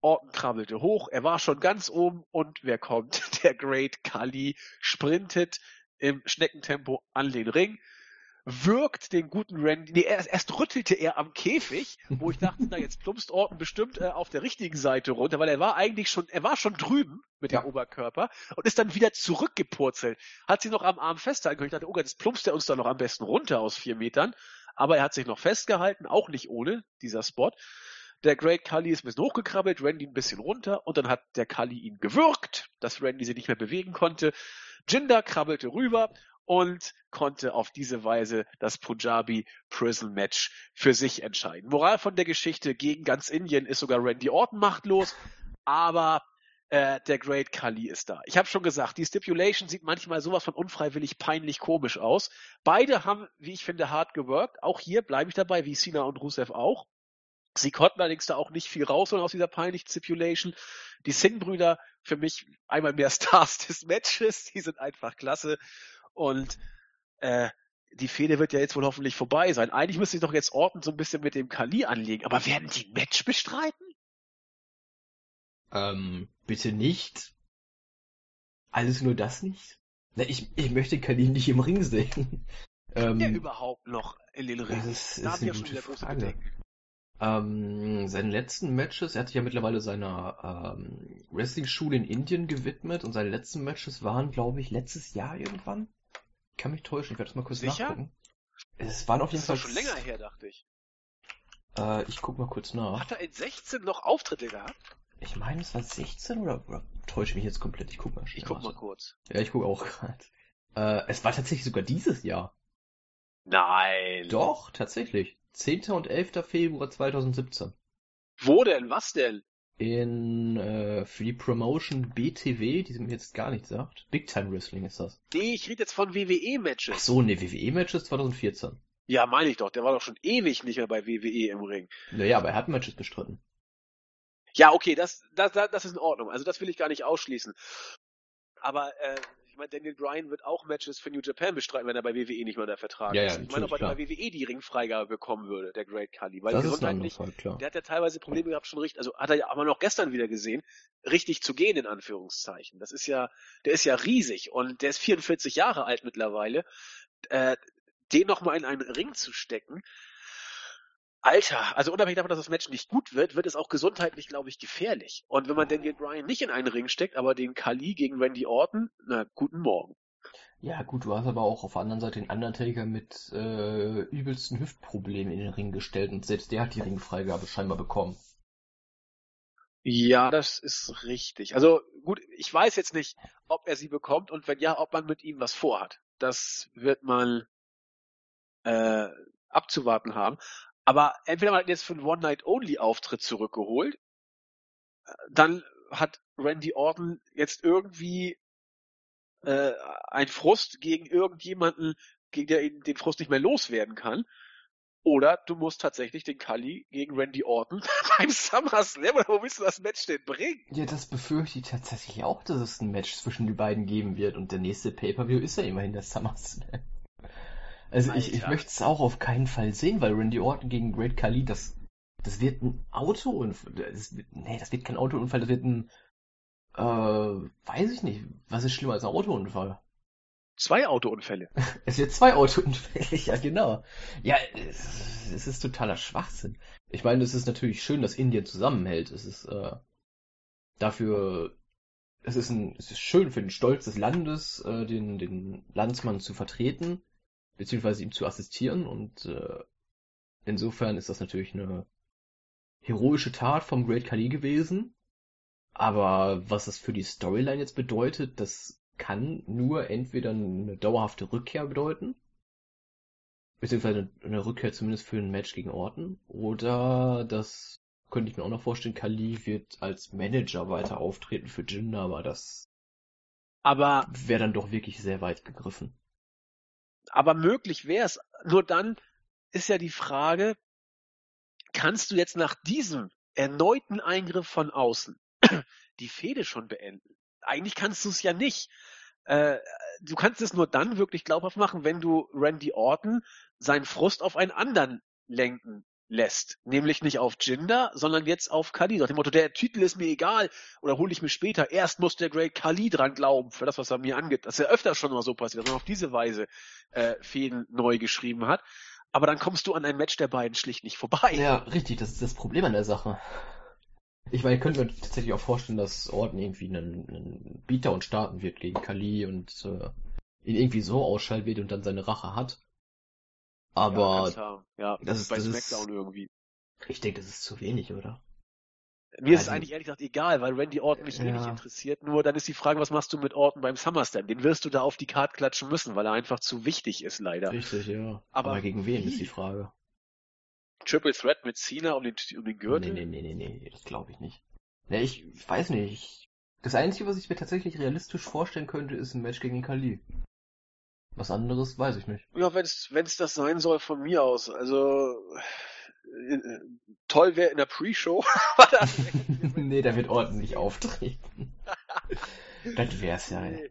Orton krabbelte hoch, er war schon ganz oben und wer kommt? Der Great Kali sprintet im Schneckentempo an den Ring wirkt den guten Randy, nee, erst, erst rüttelte er am Käfig, wo ich dachte, na jetzt plumpst Orton bestimmt äh, auf der richtigen Seite runter, weil er war eigentlich schon, er war schon drüben mit ja. dem Oberkörper und ist dann wieder zurückgepurzelt. Hat sie noch am Arm festgehalten ich dachte, oh Gott, jetzt plumpst er uns da noch am besten runter aus vier Metern. Aber er hat sich noch festgehalten, auch nicht ohne dieser Spot. Der Great Kali ist ein bisschen hochgekrabbelt, Randy ein bisschen runter und dann hat der Kali ihn gewürgt, dass Randy sich nicht mehr bewegen konnte. Jinder krabbelte rüber und konnte auf diese Weise das Punjabi Prison Match für sich entscheiden. Moral von der Geschichte gegen ganz Indien ist sogar Randy Orton machtlos, aber äh, der Great Kali ist da. Ich habe schon gesagt, die Stipulation sieht manchmal sowas von unfreiwillig peinlich komisch aus. Beide haben, wie ich finde, hart gewirkt. Auch hier bleibe ich dabei, wie Sina und Rusev auch. Sie konnten allerdings da auch nicht viel rausholen aus dieser peinlichen Stipulation. Die Singh-Brüder für mich einmal mehr Stars des Matches. Die sind einfach klasse. Und äh, die Fehde wird ja jetzt wohl hoffentlich vorbei sein. Eigentlich müsste ich doch jetzt Orton so ein bisschen mit dem Kali anlegen, aber werden die ein Match bestreiten? Ähm, bitte nicht. Alles nur das nicht? Na, ich, ich möchte Kali nicht im Ring sehen. ähm, der überhaupt noch in den Ring? Das ist, da ist eine gute Frage. Ähm, seine letzten Matches, er hat sich ja mittlerweile seiner ähm, Wrestling-Schule in Indien gewidmet und seine letzten Matches waren, glaube ich, letztes Jahr irgendwann. Ich kann mich täuschen, ich werde das mal kurz Sicher? nachgucken. Es waren auf Das jeden ist doch Fall. schon länger her, dachte ich. Äh, ich guck mal kurz nach. Hat er in 16 noch Auftritte gehabt? Ich meine, es war 16 oder, oder täusche ich mich jetzt komplett? Ich guck mal. Ich schnell, guck mal kurz. Ja, ich guck auch gerade. Äh, es war tatsächlich sogar dieses Jahr. Nein. Doch, tatsächlich. 10. und 11. Februar 2017. Wo denn? Was denn? In, äh, für die Promotion BTW, die mir jetzt gar nichts sagt. Big Time Wrestling ist das. Nee, ich rede jetzt von Ach WWE-Matches. so, ne, WWE-Matches 2014. Ja, meine ich doch. Der war doch schon ewig nicht mehr bei WWE im Ring. Naja, aber er hat Matches bestritten. Ja, okay, das, das, das ist in Ordnung. Also das will ich gar nicht ausschließen. Aber äh, ich meine, Daniel Bryan wird auch Matches für New Japan bestreiten, wenn er bei WWE nicht mehr der Vertrag Ja, ist. ja, ich meine, ob er bei WWE die Ringfreigabe bekommen würde, der Great Khali. Weil das ist ein gesundheitlich, Fall, klar. der hat ja teilweise Probleme gehabt, schon richtig, also hat er ja aber noch gestern wieder gesehen, richtig zu gehen, in Anführungszeichen. Das ist ja, der ist ja riesig und der ist 44 Jahre alt mittlerweile. Äh, den nochmal in einen Ring zu stecken, Alter, also unabhängig davon, dass das Match nicht gut wird, wird es auch gesundheitlich, glaube ich, gefährlich. Und wenn man Daniel Bryan nicht in einen Ring steckt, aber den Kali gegen Randy Orton, na, guten Morgen. Ja, gut, du hast aber auch auf der anderen Seite den Undertaker mit äh, übelsten Hüftproblemen in den Ring gestellt und selbst der hat die Ringfreigabe scheinbar bekommen. Ja, das ist richtig. Also gut, ich weiß jetzt nicht, ob er sie bekommt und wenn ja, ob man mit ihm was vorhat. Das wird man äh, abzuwarten haben. Aber entweder man hat jetzt für einen One-Night-Only-Auftritt zurückgeholt, äh, dann hat Randy Orton jetzt irgendwie äh, ein Frust gegen irgendjemanden, gegen der ihn den Frust nicht mehr loswerden kann. Oder du musst tatsächlich den Kali gegen Randy Orton beim SummerSlam, oder wo willst du das Match denn bringen? Ja, das befürchte ich tatsächlich auch, dass es ein Match zwischen die beiden geben wird und der nächste Pay-Per-View ist ja immerhin der SummerSlam. Also ich, ich Alter. möchte es auch auf keinen Fall sehen, weil Randy Orton gegen Great Khali, das, das wird ein Autounfall. Das nee, das wird kein Autounfall, das wird ein, äh, weiß ich nicht. Was ist schlimmer als ein Autounfall? Zwei Autounfälle. Es wird zwei Autounfälle, ja genau. Ja, es, es ist totaler Schwachsinn. Ich meine, es ist natürlich schön, dass Indien zusammenhält. Es ist äh, dafür, es ist ein, es ist schön für den Stolz des Landes, äh, den den Landsmann zu vertreten, beziehungsweise ihm zu assistieren. Und äh, insofern ist das natürlich eine heroische Tat vom Great Khali gewesen. Aber was das für die Storyline jetzt bedeutet, das kann nur entweder eine dauerhafte Rückkehr bedeuten, beziehungsweise eine Rückkehr zumindest für ein Match gegen Orton, oder das könnte ich mir auch noch vorstellen, Kali wird als Manager weiter auftreten für Jinder, aber das Aber, wäre dann doch wirklich sehr weit gegriffen. Aber möglich wäre es. Nur dann ist ja die Frage, kannst du jetzt nach diesem erneuten Eingriff von außen die Fehde schon beenden? Eigentlich kannst du es ja nicht. Äh, du kannst es nur dann wirklich glaubhaft machen, wenn du Randy Orton seinen Frust auf einen anderen lenken lässt. Nämlich nicht auf Jinder, sondern jetzt auf Kali. Nach dem Motto, der Titel ist mir egal oder hole ich mir später. Erst muss der Great Kali dran glauben, für das, was er mir angeht. Das ist ja öfter schon mal so passiert, dass man auf diese Weise äh, Fäden neu geschrieben hat. Aber dann kommst du an ein Match der beiden schlicht nicht vorbei. Ja, richtig, das ist das Problem an der Sache. Ich meine, ich könnte mir tatsächlich auch vorstellen, dass Orton irgendwie einen, einen Beatdown starten wird gegen Kali und äh, ihn irgendwie so ausschalten wird und dann seine Rache hat. Ja, Aber haben. ja das ist- bei das ist- SmackDown irgendwie. ich denke, das ist zu wenig, oder? Mir ist es Also- eigentlich ehrlich gesagt egal, weil Randy Orton mich eh Ja. nicht interessiert. Nur dann ist die Frage, was machst du mit Orton beim SummerSlam? Den wirst du da auf die Karte klatschen müssen, weil er einfach zu wichtig ist, leider. Richtig, ja. Aber Aber, gegen wen wie? ist die Frage? Triple Threat mit Cena um den, um den Gürtel? Nee, nee, nee, nee, nee, das glaube ich nicht. Nee, ich, weiß nicht. Ich, das Einzige, was ich mir tatsächlich realistisch vorstellen könnte, ist ein Match gegen Kali. Was anderes weiß ich nicht. Ja, wenn es das sein soll, von mir aus. Also äh, toll wäre in der Pre-Show. nee, da wird Orton nicht auftreten. das wär's ja. Nee.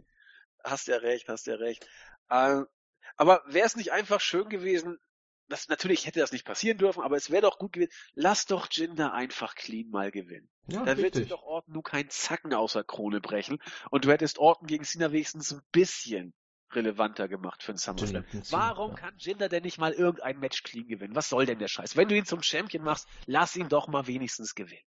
Hast ja recht, hast ja recht. Ähm, aber wäre es nicht einfach schön gewesen, das, natürlich hätte das nicht passieren dürfen, aber es wäre doch gut gewesen, lass doch Jinder einfach clean mal gewinnen. Ja, Da wird sich doch Orton nur keinen Zacken außer Krone brechen und du hättest Orton gegen Cena wenigstens ein bisschen relevanter gemacht für den SummerSlam. Warum ja. kann Jinder denn nicht mal irgendein Match clean gewinnen? Was soll denn der Scheiß? Wenn du ihn zum Champion machst, lass ihn doch mal wenigstens gewinnen.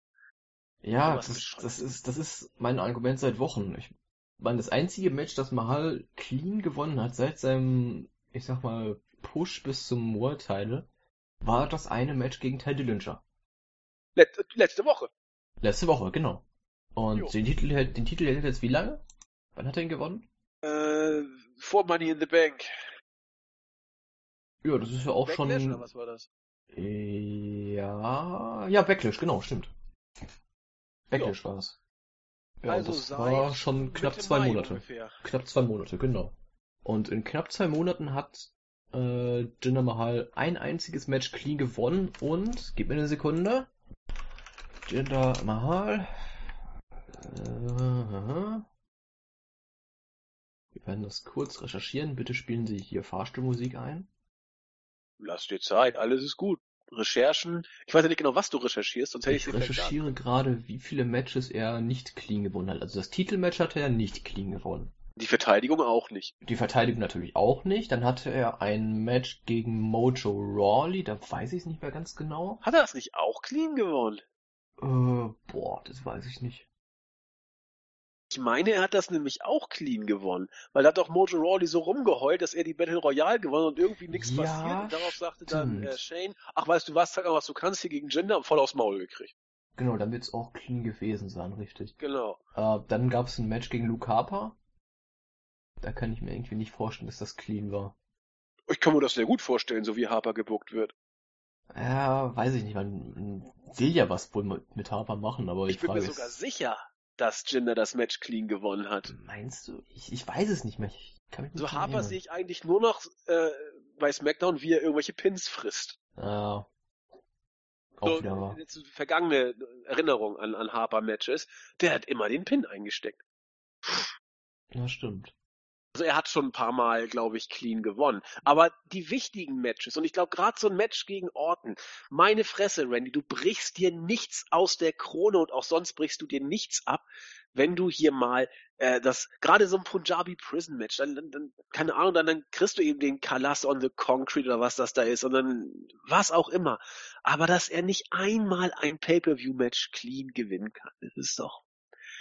Ja, das, das ist, das ist mein Argument seit Wochen. Ich meine, das einzige Match, das Mahal clean gewonnen hat seit seinem, ich sag mal, Push bis zum World Title, war das eine Match gegen Teddy Dillinger. Let letzte Woche. Letzte Woche, genau. Und Jo. den Titel, hält- den Titel hält er jetzt wie lange? Wann hat er ihn gewonnen? Äh, vor Money in the Bank. Ja, das ist ja auch Backlash schon. oder was war das? Ja, ja, Backlash, genau, stimmt. Backlash war es. Ja, also das war schon knapp Mitte zwei Mai Monate. Ungefähr. Knapp zwei Monate, genau. Und in knapp zwei Monaten hat äh, Jinder Mahal ein einziges Match clean gewonnen und, gib mir eine Sekunde, Jinder Mahal, äh, werden das kurz recherchieren, bitte spielen Sie hier Fahrstuhlmusik ein. Lass dir Zeit, alles ist gut. Recherchen. Ich weiß ja nicht genau, was du recherchierst, sonst hätte ich Ich recherchiere gerade, wie viele Matches er nicht clean gewonnen hat. Also das Titelmatch hat er nicht clean gewonnen. Die Verteidigung auch nicht. Die Verteidigung natürlich auch nicht. Dann hatte er ein Match gegen Mojo Rawley, da weiß ich es nicht mehr ganz genau. Hat er das nicht auch clean gewonnen? Äh, boah, das weiß ich nicht. Ich meine, er hat das nämlich auch clean gewonnen. Weil da hat doch Mojo Rawley so rumgeheult, dass er die Battle Royale gewonnen und irgendwie nichts Ja, passiert. Und darauf sagte dann stimmt. äh, Shane, ach weißt du was, sag mal, was du kannst hier gegen Jinder und voll aufs Maul gekriegt. Genau, dann wird's auch clean gewesen sein, richtig. Genau. Äh, dann gab's ein Match gegen Luke Harper. Da kann ich mir irgendwie nicht vorstellen, dass das clean war. Ich kann mir das sehr gut vorstellen, so wie Harper gebuckt wird. Ja, weiß ich nicht, man will ja was wohl mit, Harper machen, aber Ich die bin Frage mir sogar sicher, dass Jinder das Match clean gewonnen hat. meinst du? Ich, ich weiß es nicht mehr. Ich kann mich nicht So Harper sehe ich eigentlich nur noch äh, bei SmackDown, wie er irgendwelche Pins frisst. Ja. Auch So, wieder vergangene Erinnerung an, an Harper-Matches, der hat immer den Pin eingesteckt. Ja, stimmt. Also er hat schon ein paar Mal, glaube ich, clean gewonnen. Aber die wichtigen Matches, und ich glaube gerade so ein Match gegen Orton, meine Fresse, Randy, du brichst dir nichts aus der Krone und auch sonst brichst du dir nichts ab, wenn du hier mal äh, das, gerade so ein Punjabi Prison Match, dann, dann, dann keine Ahnung, dann, dann kriegst du eben den Kalas on the Concrete oder was das da ist, und dann was auch immer. Aber dass er nicht einmal ein Pay-Per-View-Match clean gewinnen kann, das ist doch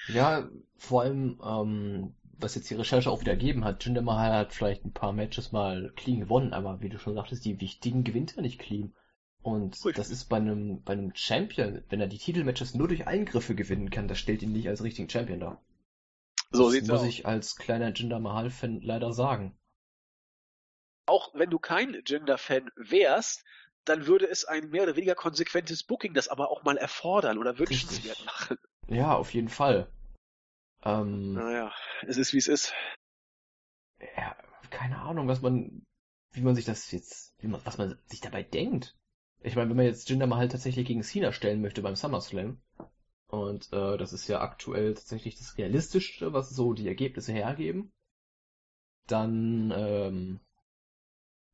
Ja, vor allem, ähm, was jetzt die Recherche auch wieder ergeben hat, Jinder Mahal hat vielleicht ein paar Matches mal clean gewonnen, aber wie du schon sagtest, die wichtigen gewinnt er nicht clean. Und Richtig. das ist bei einem, bei einem Champion, wenn er die Titelmatches nur durch Eingriffe gewinnen kann, das stellt ihn nicht als richtigen Champion dar. so das sieht's muss aus. ich als kleiner Jinder Mahal-Fan leider sagen. auch wenn du kein Gender-Fan wärst, dann würde es ein mehr oder weniger konsequentes Booking das aber auch mal erfordern oder wünschenswert machen. Ja, auf jeden Fall. Ähm, Naja, es ist wie es ist. ja, keine Ahnung, was man, wie man sich das jetzt, wie man, was man sich dabei denkt. Ich meine, wenn man jetzt Jinder Mahal tatsächlich gegen Cena stellen möchte beim SummerSlam, und äh, das ist ja aktuell tatsächlich das Realistischste, was so die Ergebnisse hergeben, dann ähm,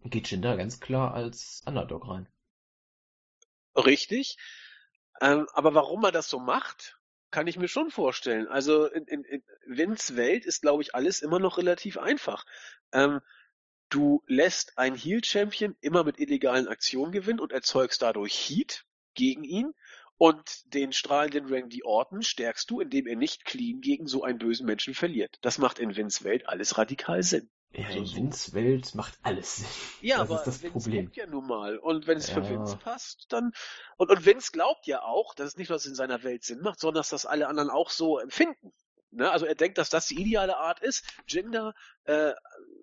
geht Jinder ganz klar als Underdog rein. Richtig. Ähm, aber warum er das so macht, kann ich mir schon vorstellen. Also in, in, in Vince Welt ist, glaube ich, alles immer noch relativ einfach. Ähm, du lässt einen Heel-Champion immer mit illegalen Aktionen gewinnen und erzeugst dadurch Heat gegen ihn. Und den strahlenden Randy Orton stärkst du, indem er nicht clean gegen so einen bösen Menschen verliert. Das macht in Vince Welt alles radikal Sinn. Ja, Also in so. Vince Welt macht alles Sinn. Ja, das aber ist das Vince Problem. ja nun mal. Und wenn es für Ja. Vince passt, dann. Und, und Vince glaubt ja auch, dass es nicht nur in seiner Welt Sinn macht, sondern dass das alle anderen auch so empfinden. Ne? Also er denkt, dass das die ideale Art ist, Jinder äh,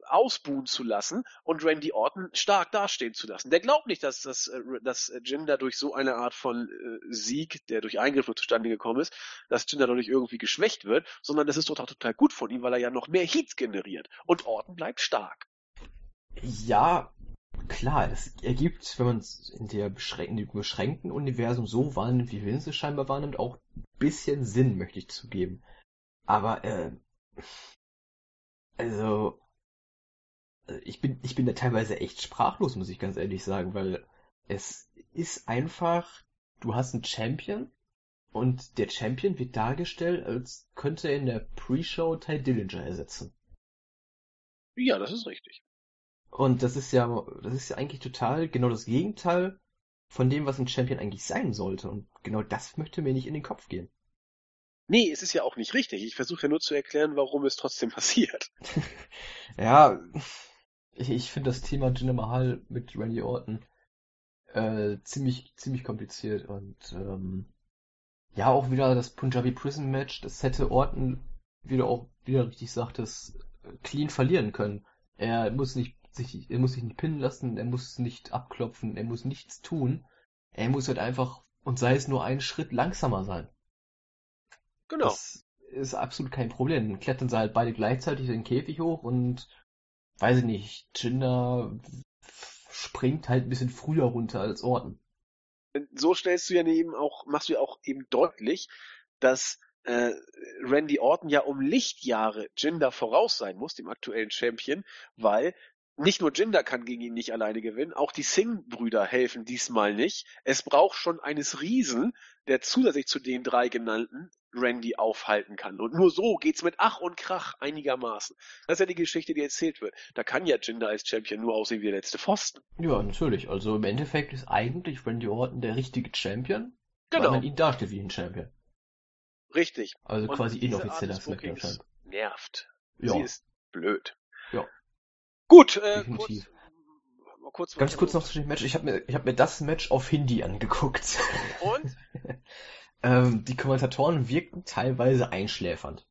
ausbuhen zu lassen und Randy Orton stark dastehen zu lassen. Der glaubt nicht, dass das äh, dass Jinder durch so eine Art von äh, Sieg, der durch Eingriffe zustande gekommen ist, dass Jinder dadurch irgendwie geschwächt wird, sondern das ist total, total gut von ihm, weil er ja noch mehr Heat generiert. Und Orton bleibt stark. Ja, klar, es ergibt, wenn man es in der beschränkten, dem beschränkten Universum so wahrnimmt, wie Vince es scheinbar wahrnimmt, auch ein bisschen Sinn, möchte ich zugeben. Aber, äh, also, äh, ich bin, ich bin da teilweise echt sprachlos, muss ich ganz ehrlich sagen, weil es ist einfach, du hast einen Champion und der Champion wird dargestellt, als könnte er in der Pre-Show Ty Dillinger ersetzen. Ja, das ist richtig. Und das ist ja, das ist ja eigentlich total genau das Gegenteil von dem, was ein Champion eigentlich sein sollte. Und genau das möchte mir nicht in den Kopf gehen. Nee, es ist ja auch nicht richtig. Ich versuche ja nur zu erklären, warum es trotzdem passiert. ja, ich, ich finde das Thema Jinder Mahal mit Randy Orton äh, ziemlich, ziemlich kompliziert und ähm, ja, auch wieder das Punjabi Prison Match, das hätte Orton, wie du auch wieder richtig sagtest, clean verlieren können. Er muss nicht sich, er muss sich nicht pinnen lassen, er muss nicht abklopfen, er muss nichts tun. Er muss halt einfach, und sei es nur einen Schritt langsamer sein. Genau. Das ist absolut kein Problem. Dann klettern sie halt beide gleichzeitig den Käfig hoch und, weiß ich nicht, Jinder springt halt ein bisschen früher runter als Orton. So stellst du ja eben auch, machst du ja auch eben deutlich, dass äh, Randy Orton ja um Lichtjahre Jinder voraus sein muss, dem aktuellen Champion, weil nicht nur Jinder kann gegen ihn nicht alleine gewinnen, auch die Singh-Brüder helfen diesmal nicht. Es braucht schon eines Riesen, der zusätzlich zu den drei genannten Randy aufhalten kann. Und nur so geht's mit Ach und Krach einigermaßen. Das ist ja die Geschichte, die erzählt wird. Da kann ja Jinder als Champion nur aussehen wie der letzte Pfosten. Ja, natürlich. Also im Endeffekt ist eigentlich Randy Orton der richtige Champion, genau. weil man ihn darstellt wie ein Champion. Richtig. Also und quasi inoffizieller Smackdown. Nervt. Ja. Sie ist blöd. Ja. Gut, äh, Definitiv. kurz, kurz Ganz kurz noch zu dem Match. Ich habe mir, ich hab mir das Match auf Hindi angeguckt. Und? ähm, die Kommentatoren wirkten teilweise einschläfernd.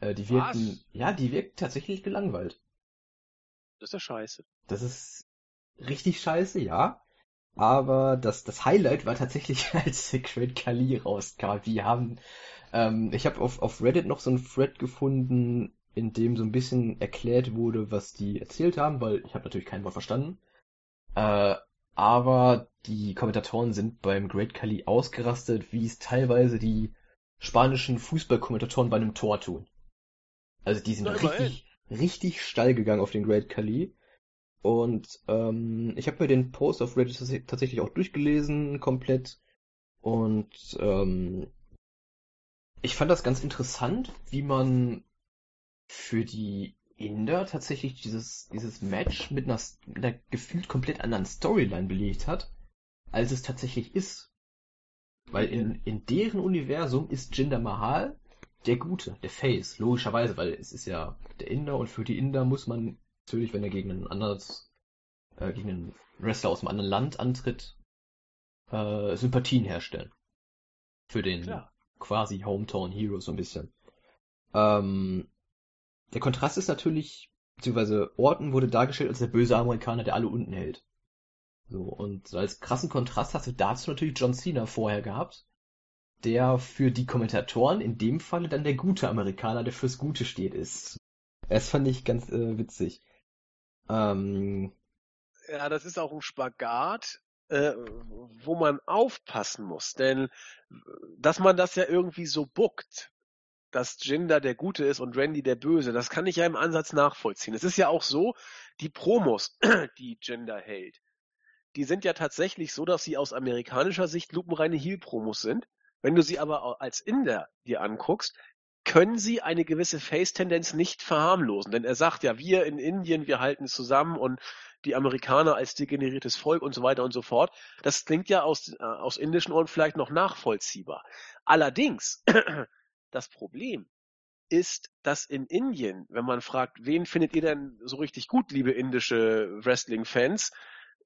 Äh, die wirkten, Was? ja, die wirkten tatsächlich gelangweilt. Das ist ja scheiße. Das ist richtig scheiße, ja. Aber das, das Highlight war tatsächlich, als Secret Kali rauskam. Die haben, ähm, ich habe auf, auf Reddit noch so einen Thread gefunden, in dem so ein bisschen erklärt wurde, was die erzählt haben, weil ich habe natürlich kein Wort verstanden. Äh, aber die Kommentatoren sind beim Great Kali ausgerastet, wie es teilweise die spanischen Fußballkommentatoren bei einem Tor tun. Also die sind richtig, richtig steil gegangen auf den Great Kali. Und ähm, ich habe mir den Post auf Reddit tatsächlich auch durchgelesen, komplett. Und ähm, ich fand das ganz interessant, wie man für die Inder tatsächlich dieses, dieses Match mit einer, mit einer gefühlt komplett anderen Storyline belegt hat, als es tatsächlich ist. Weil in, in deren Universum ist Jinder Mahal der Gute, der Face, logischerweise, weil es ist ja der Inder und für die Inder muss man natürlich, wenn er gegen ein anderes, äh, gegen einen Wrestler aus einem anderen Land antritt, äh, Sympathien herstellen. Für den Klar. quasi Hometown Hero so ein bisschen. Ähm, der Kontrast ist natürlich, beziehungsweise Orton wurde dargestellt als der böse Amerikaner, der alle unten hält. So, und als krassen Kontrast hast du dazu natürlich John Cena vorher gehabt, der für die Kommentatoren in dem Falle dann der gute Amerikaner, der fürs Gute steht, ist. Das fand ich ganz äh, witzig. Ähm, ja, das ist auch ein Spagat, äh, wo man aufpassen muss, denn dass man das ja irgendwie so buckt, dass Jinder der Gute ist und Randy der Böse, das kann ich ja im Ansatz nachvollziehen. Es ist ja auch so, die Promos, die Jinder hält, die sind ja tatsächlich so, dass sie aus amerikanischer Sicht lupenreine Heel-Promos sind. Wenn du sie aber als Inder dir anguckst, können sie eine gewisse Face-Tendenz nicht verharmlosen. Denn er sagt ja, wir in Indien, wir halten zusammen und die Amerikaner als degeneriertes Volk und so weiter und so fort. Das klingt ja aus, äh, aus indischen Ohren vielleicht noch nachvollziehbar. Allerdings das Problem ist, dass in Indien, wenn man fragt, wen findet ihr denn so richtig gut, liebe indische Wrestling-Fans,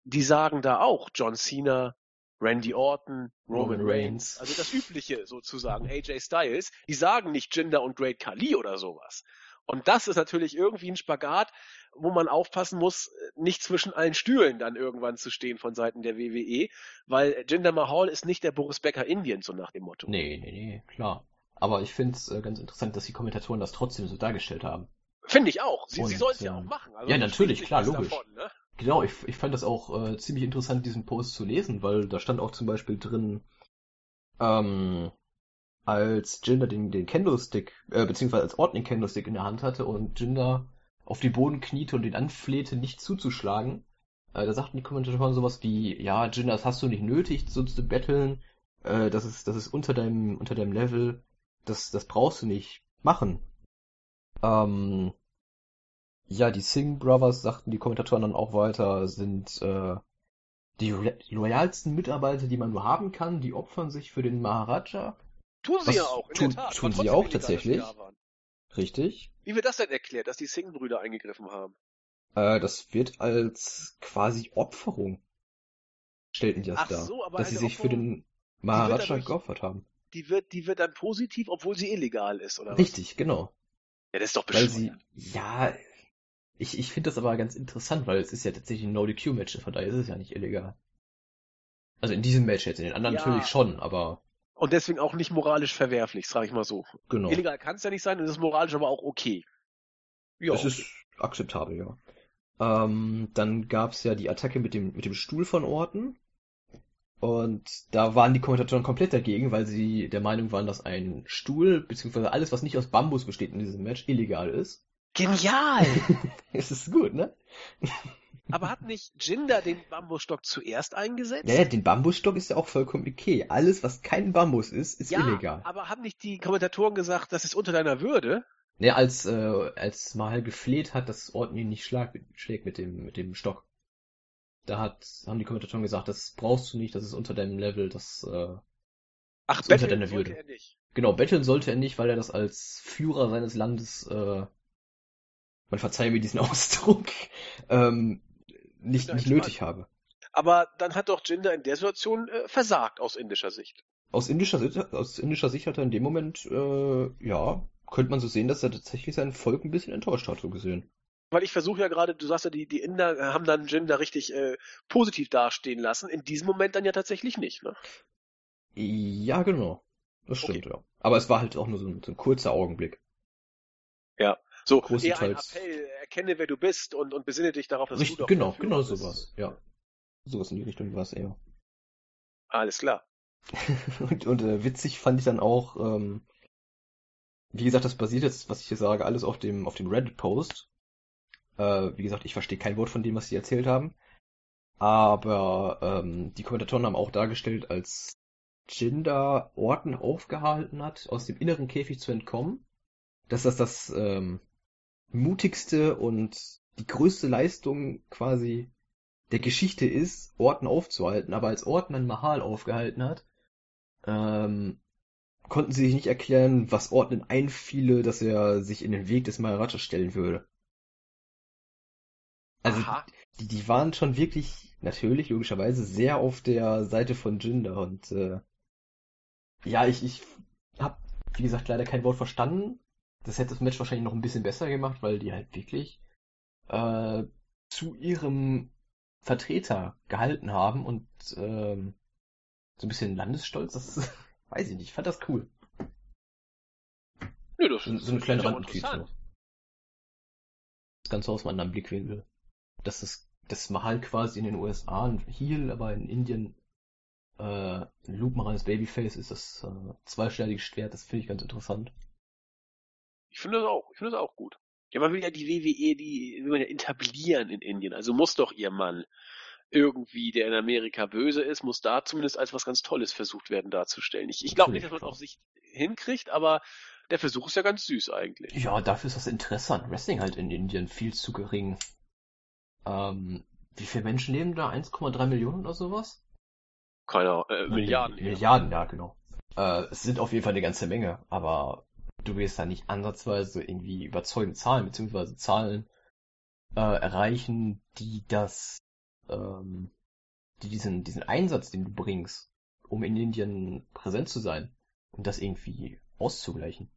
die sagen da auch John Cena, Randy Orton, Roman, Roman Reigns, also das Übliche sozusagen, AJ Styles, die sagen nicht Jinder und Great Khali oder sowas. Und das ist natürlich irgendwie ein Spagat, wo man aufpassen muss, nicht zwischen allen Stühlen dann irgendwann zu stehen von Seiten der WWE, weil Jinder Mahal ist nicht der Boris Becker Indiens, so nach dem Motto. Nee, nee, nee, klar. Aber ich finde es äh, ganz interessant, dass die Kommentatoren das trotzdem so dargestellt haben. Finde ich auch. Sie, sie sollen es ja auch ähm, machen. Also ja, natürlich, klar, logisch. Davon, ne? Genau, ich, ich fand das auch äh, ziemlich interessant, diesen Post zu lesen, weil da stand auch zum Beispiel drin, ähm, als Jinder den, den Candlestick, äh, beziehungsweise als Ort den Candlestick in der Hand hatte und Jinder auf die Boden kniete und ihn anflehte, nicht zuzuschlagen, äh, da sagten die Kommentatoren sowas wie, ja, Jinder, das hast du nicht nötig, so zu betteln, äh, das ist, das ist unter deinem, unter deinem Level, das, das brauchst du nicht machen. Ähm, Ja, die Singh Brothers, sagten die Kommentatoren dann auch weiter, sind äh, die re- loyalsten Mitarbeiter, die man nur haben kann. Die opfern sich für den Maharaja. Tun sie Was ja auch, in tun- der Tat. tun sie auch tatsächlich? Richtig. Wie wird das denn erklärt, dass die Singh-Brüder eingegriffen haben? Äh, das wird als quasi Opferung, stellten die das Ach dar. so, aber dass sie sich für den Maharaja geopfert haben. Die wird, die wird dann positiv, obwohl sie illegal ist, oder was? Richtig, genau. Ja, das ist doch Weil bescheuert. sie, ja, ich, ich finde das aber ganz interessant, weil es ist ja tatsächlich ein No-DQ-Match, von daher ist es ja nicht illegal. Also in diesem Match jetzt, in den anderen Ja. natürlich schon, aber Und deswegen auch nicht moralisch verwerflich, sage ich mal so. genau. Illegal kann es ja nicht sein und es ist moralisch aber auch okay. Ja, Es ist akzeptabel, ja. Ähm, dann gab's ja die Attacke mit dem, mit dem Stuhl von Orton. Und da waren die Kommentatoren komplett dagegen, weil sie der Meinung waren, dass ein Stuhl, beziehungsweise alles, was nicht aus Bambus besteht in diesem Match, illegal ist. Genial! Es ist gut, ne? aber hat nicht Jinder den Bambusstock zuerst eingesetzt? Ja, ja, den Bambusstock ist ja auch vollkommen okay. Alles, was kein Bambus ist, ist Ja, illegal. aber haben nicht die Kommentatoren gesagt, das ist unter deiner Würde? Ne, als, äh, als Mahal gefleht hat, dass Orton ihn nicht schlag, schlägt mit dem, mit dem Stock. Da hat, haben die Kommentatoren gesagt, das brauchst du nicht, das ist unter deinem Level, das, äh, Ach, Ist unter betteln deiner Würde. er nicht. genau, betteln sollte er nicht, weil er das als Führer seines Landes, äh, man verzeihe mir diesen Ausdruck, ähm, nicht, Ja, nicht nötig habe. Aber dann hat doch Jinder in der Situation äh, versagt aus indischer Sicht. Aus indischer, Sicht- aus indischer Sicht hat er in dem Moment, äh, ja, könnte man so sehen, dass er tatsächlich sein Volk ein bisschen enttäuscht hat, so gesehen. Weil ich versuche ja gerade, du sagst ja, die, die Inder äh, haben dann Jinder richtig äh, positiv dastehen lassen. In diesem Moment dann ja tatsächlich nicht, ne? Ja, genau. Das Okay. stimmt, ja. Aber es war halt auch nur so ein, so ein kurzer Augenblick. So, eher ein Appell, erkenne, wer du bist und, und besinne dich darauf, dass Richtig, du doch genau, genau bist. sowas, ja. Sowas in die Richtung war es eher. Alles klar. Und, und äh, witzig fand ich dann auch, ähm, wie gesagt, das basiert jetzt, was ich hier sage, alles auf dem, auf dem Reddit-Post. Äh, wie gesagt, ich verstehe kein Wort von dem, was sie erzählt haben. Aber ähm, die Kommentatoren haben auch dargestellt, als Jinder Orton aufgehalten hat, aus dem inneren Käfig zu entkommen, dass das das ähm, mutigste und die größte Leistung quasi der Geschichte ist, Orton aufzuhalten. Aber als Orton dann Mahal aufgehalten hat, ähm, konnten sie sich nicht erklären, was Orton einfiele, dass er sich in den Weg des Maharaja stellen würde. Also Aha. die, die waren schon wirklich, natürlich, logischerweise, sehr auf der Seite von Jinder und äh, ja, ich, ich hab, wie gesagt, leider kein Wort verstanden. Das hätte das Match wahrscheinlich noch ein bisschen besser gemacht, weil die halt wirklich äh, zu ihrem Vertreter gehalten haben und ähm, so ein bisschen Landesstolz, das weiß ich nicht, ich fand das cool. Nö, das So, so eine ist kleine noch. Das Ganze aus einem anderen Blickwinkel. Dass das, das Mahal quasi in den USA ein Heel, aber in Indien äh, ein lupenreines Babyface ist, das äh, zweischneidige Schwert, das finde ich ganz interessant. Ich finde das auch. Ich finde das auch gut. Ja, man will ja die WWE, die will man ja etablieren in Indien. Also muss doch ihr Mann irgendwie, der in Amerika böse ist, muss da zumindest als was ganz Tolles versucht werden darzustellen. Ich, ich glaube nicht, dass man es auf sich hinkriegt, aber der Versuch ist ja ganz süß eigentlich. Ja, dafür ist das Interesse an Wrestling halt in Indien viel zu gering. Ähm, wie viele Menschen leben da? 1,3 Millionen oder sowas? Keine Ahnung, äh, Milliarden. Milliarden, Milliarden, ja, genau. Äh, es sind auf jeden Fall eine ganze Menge, aber du wirst da nicht ansatzweise irgendwie überzeugende Zahlen, beziehungsweise Zahlen äh, erreichen, die das, ähm, die diesen, diesen Einsatz, den du bringst, um in Indien präsent zu sein, um das irgendwie auszugleichen.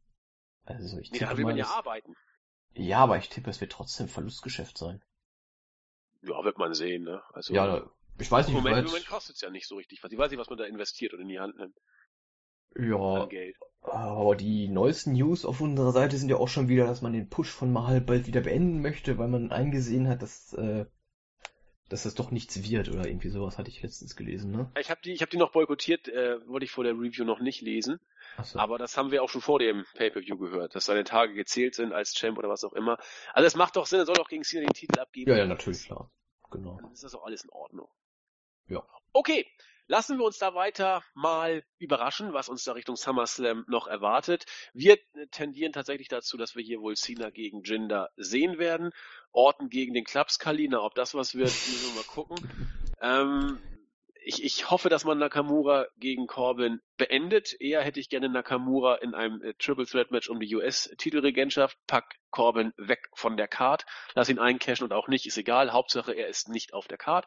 Also ich Nee, tippe da will man ja arbeiten. ja, aber ich tippe, es wird trotzdem Verlustgeschäft sein. Ja, wird man sehen, ne? Also Ja, ich weiß im nicht, Moment, weit, Moment kostet es ja nicht so richtig was. Ich weiß nicht, was man da investiert oder in die Hand nimmt ja, an Geld. Aber die neuesten News auf unserer Seite sind ja auch schon wieder, dass man den Push von Mahal bald wieder beenden möchte, weil man eingesehen hat, dass, äh, dass das doch nichts wird oder irgendwie sowas hatte ich letztens gelesen, ne? Ich habe die, ich habe die noch boykottiert, äh, wollte ich vor der Review noch nicht lesen. Achso. Aber das haben wir auch schon vor dem Pay-Per-View gehört, dass seine Tage gezählt sind als Champ oder was auch immer. Also es macht doch Sinn, er soll doch gegen Cena den Titel abgeben. Ja, ja, natürlich, klar. Genau. Dann ist das auch alles in Ordnung. Ja. Okay, lassen wir uns da weiter mal überraschen, was uns da Richtung SummerSlam noch erwartet. Wir tendieren tatsächlich dazu, dass wir hier wohl Cena gegen Jinder sehen werden. Orton gegen den Klapskaliner, ob das was wird, müssen wir mal gucken. Ähm, ich, ich hoffe, dass man Nakamura gegen Corbin beendet. Eher hätte ich gerne Nakamura in einem äh, Triple Threat Match um die US-Titelregentschaft. Pack Corbin weg von der Card. Lass ihn eincashen und auch nicht, ist egal. Hauptsache, er ist nicht auf der Card.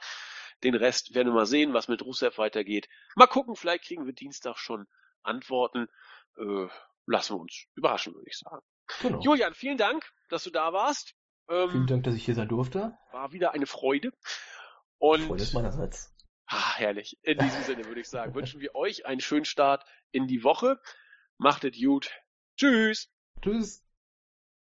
Den Rest werden wir mal sehen, was mit Rusev weitergeht. Mal gucken, vielleicht kriegen wir Dienstag schon Antworten. Äh, lassen wir uns überraschen, würde ich sagen. Genau. Julian, vielen Dank, dass du da warst. Ähm, vielen Dank, dass ich hier sein durfte. War wieder eine Freude. Und Freude ist meinerseits. Ah, herrlich. In diesem Sinne würde ich sagen, wünschen wir euch einen schönen Start in die Woche. Macht es gut. Tschüss. Tschüss.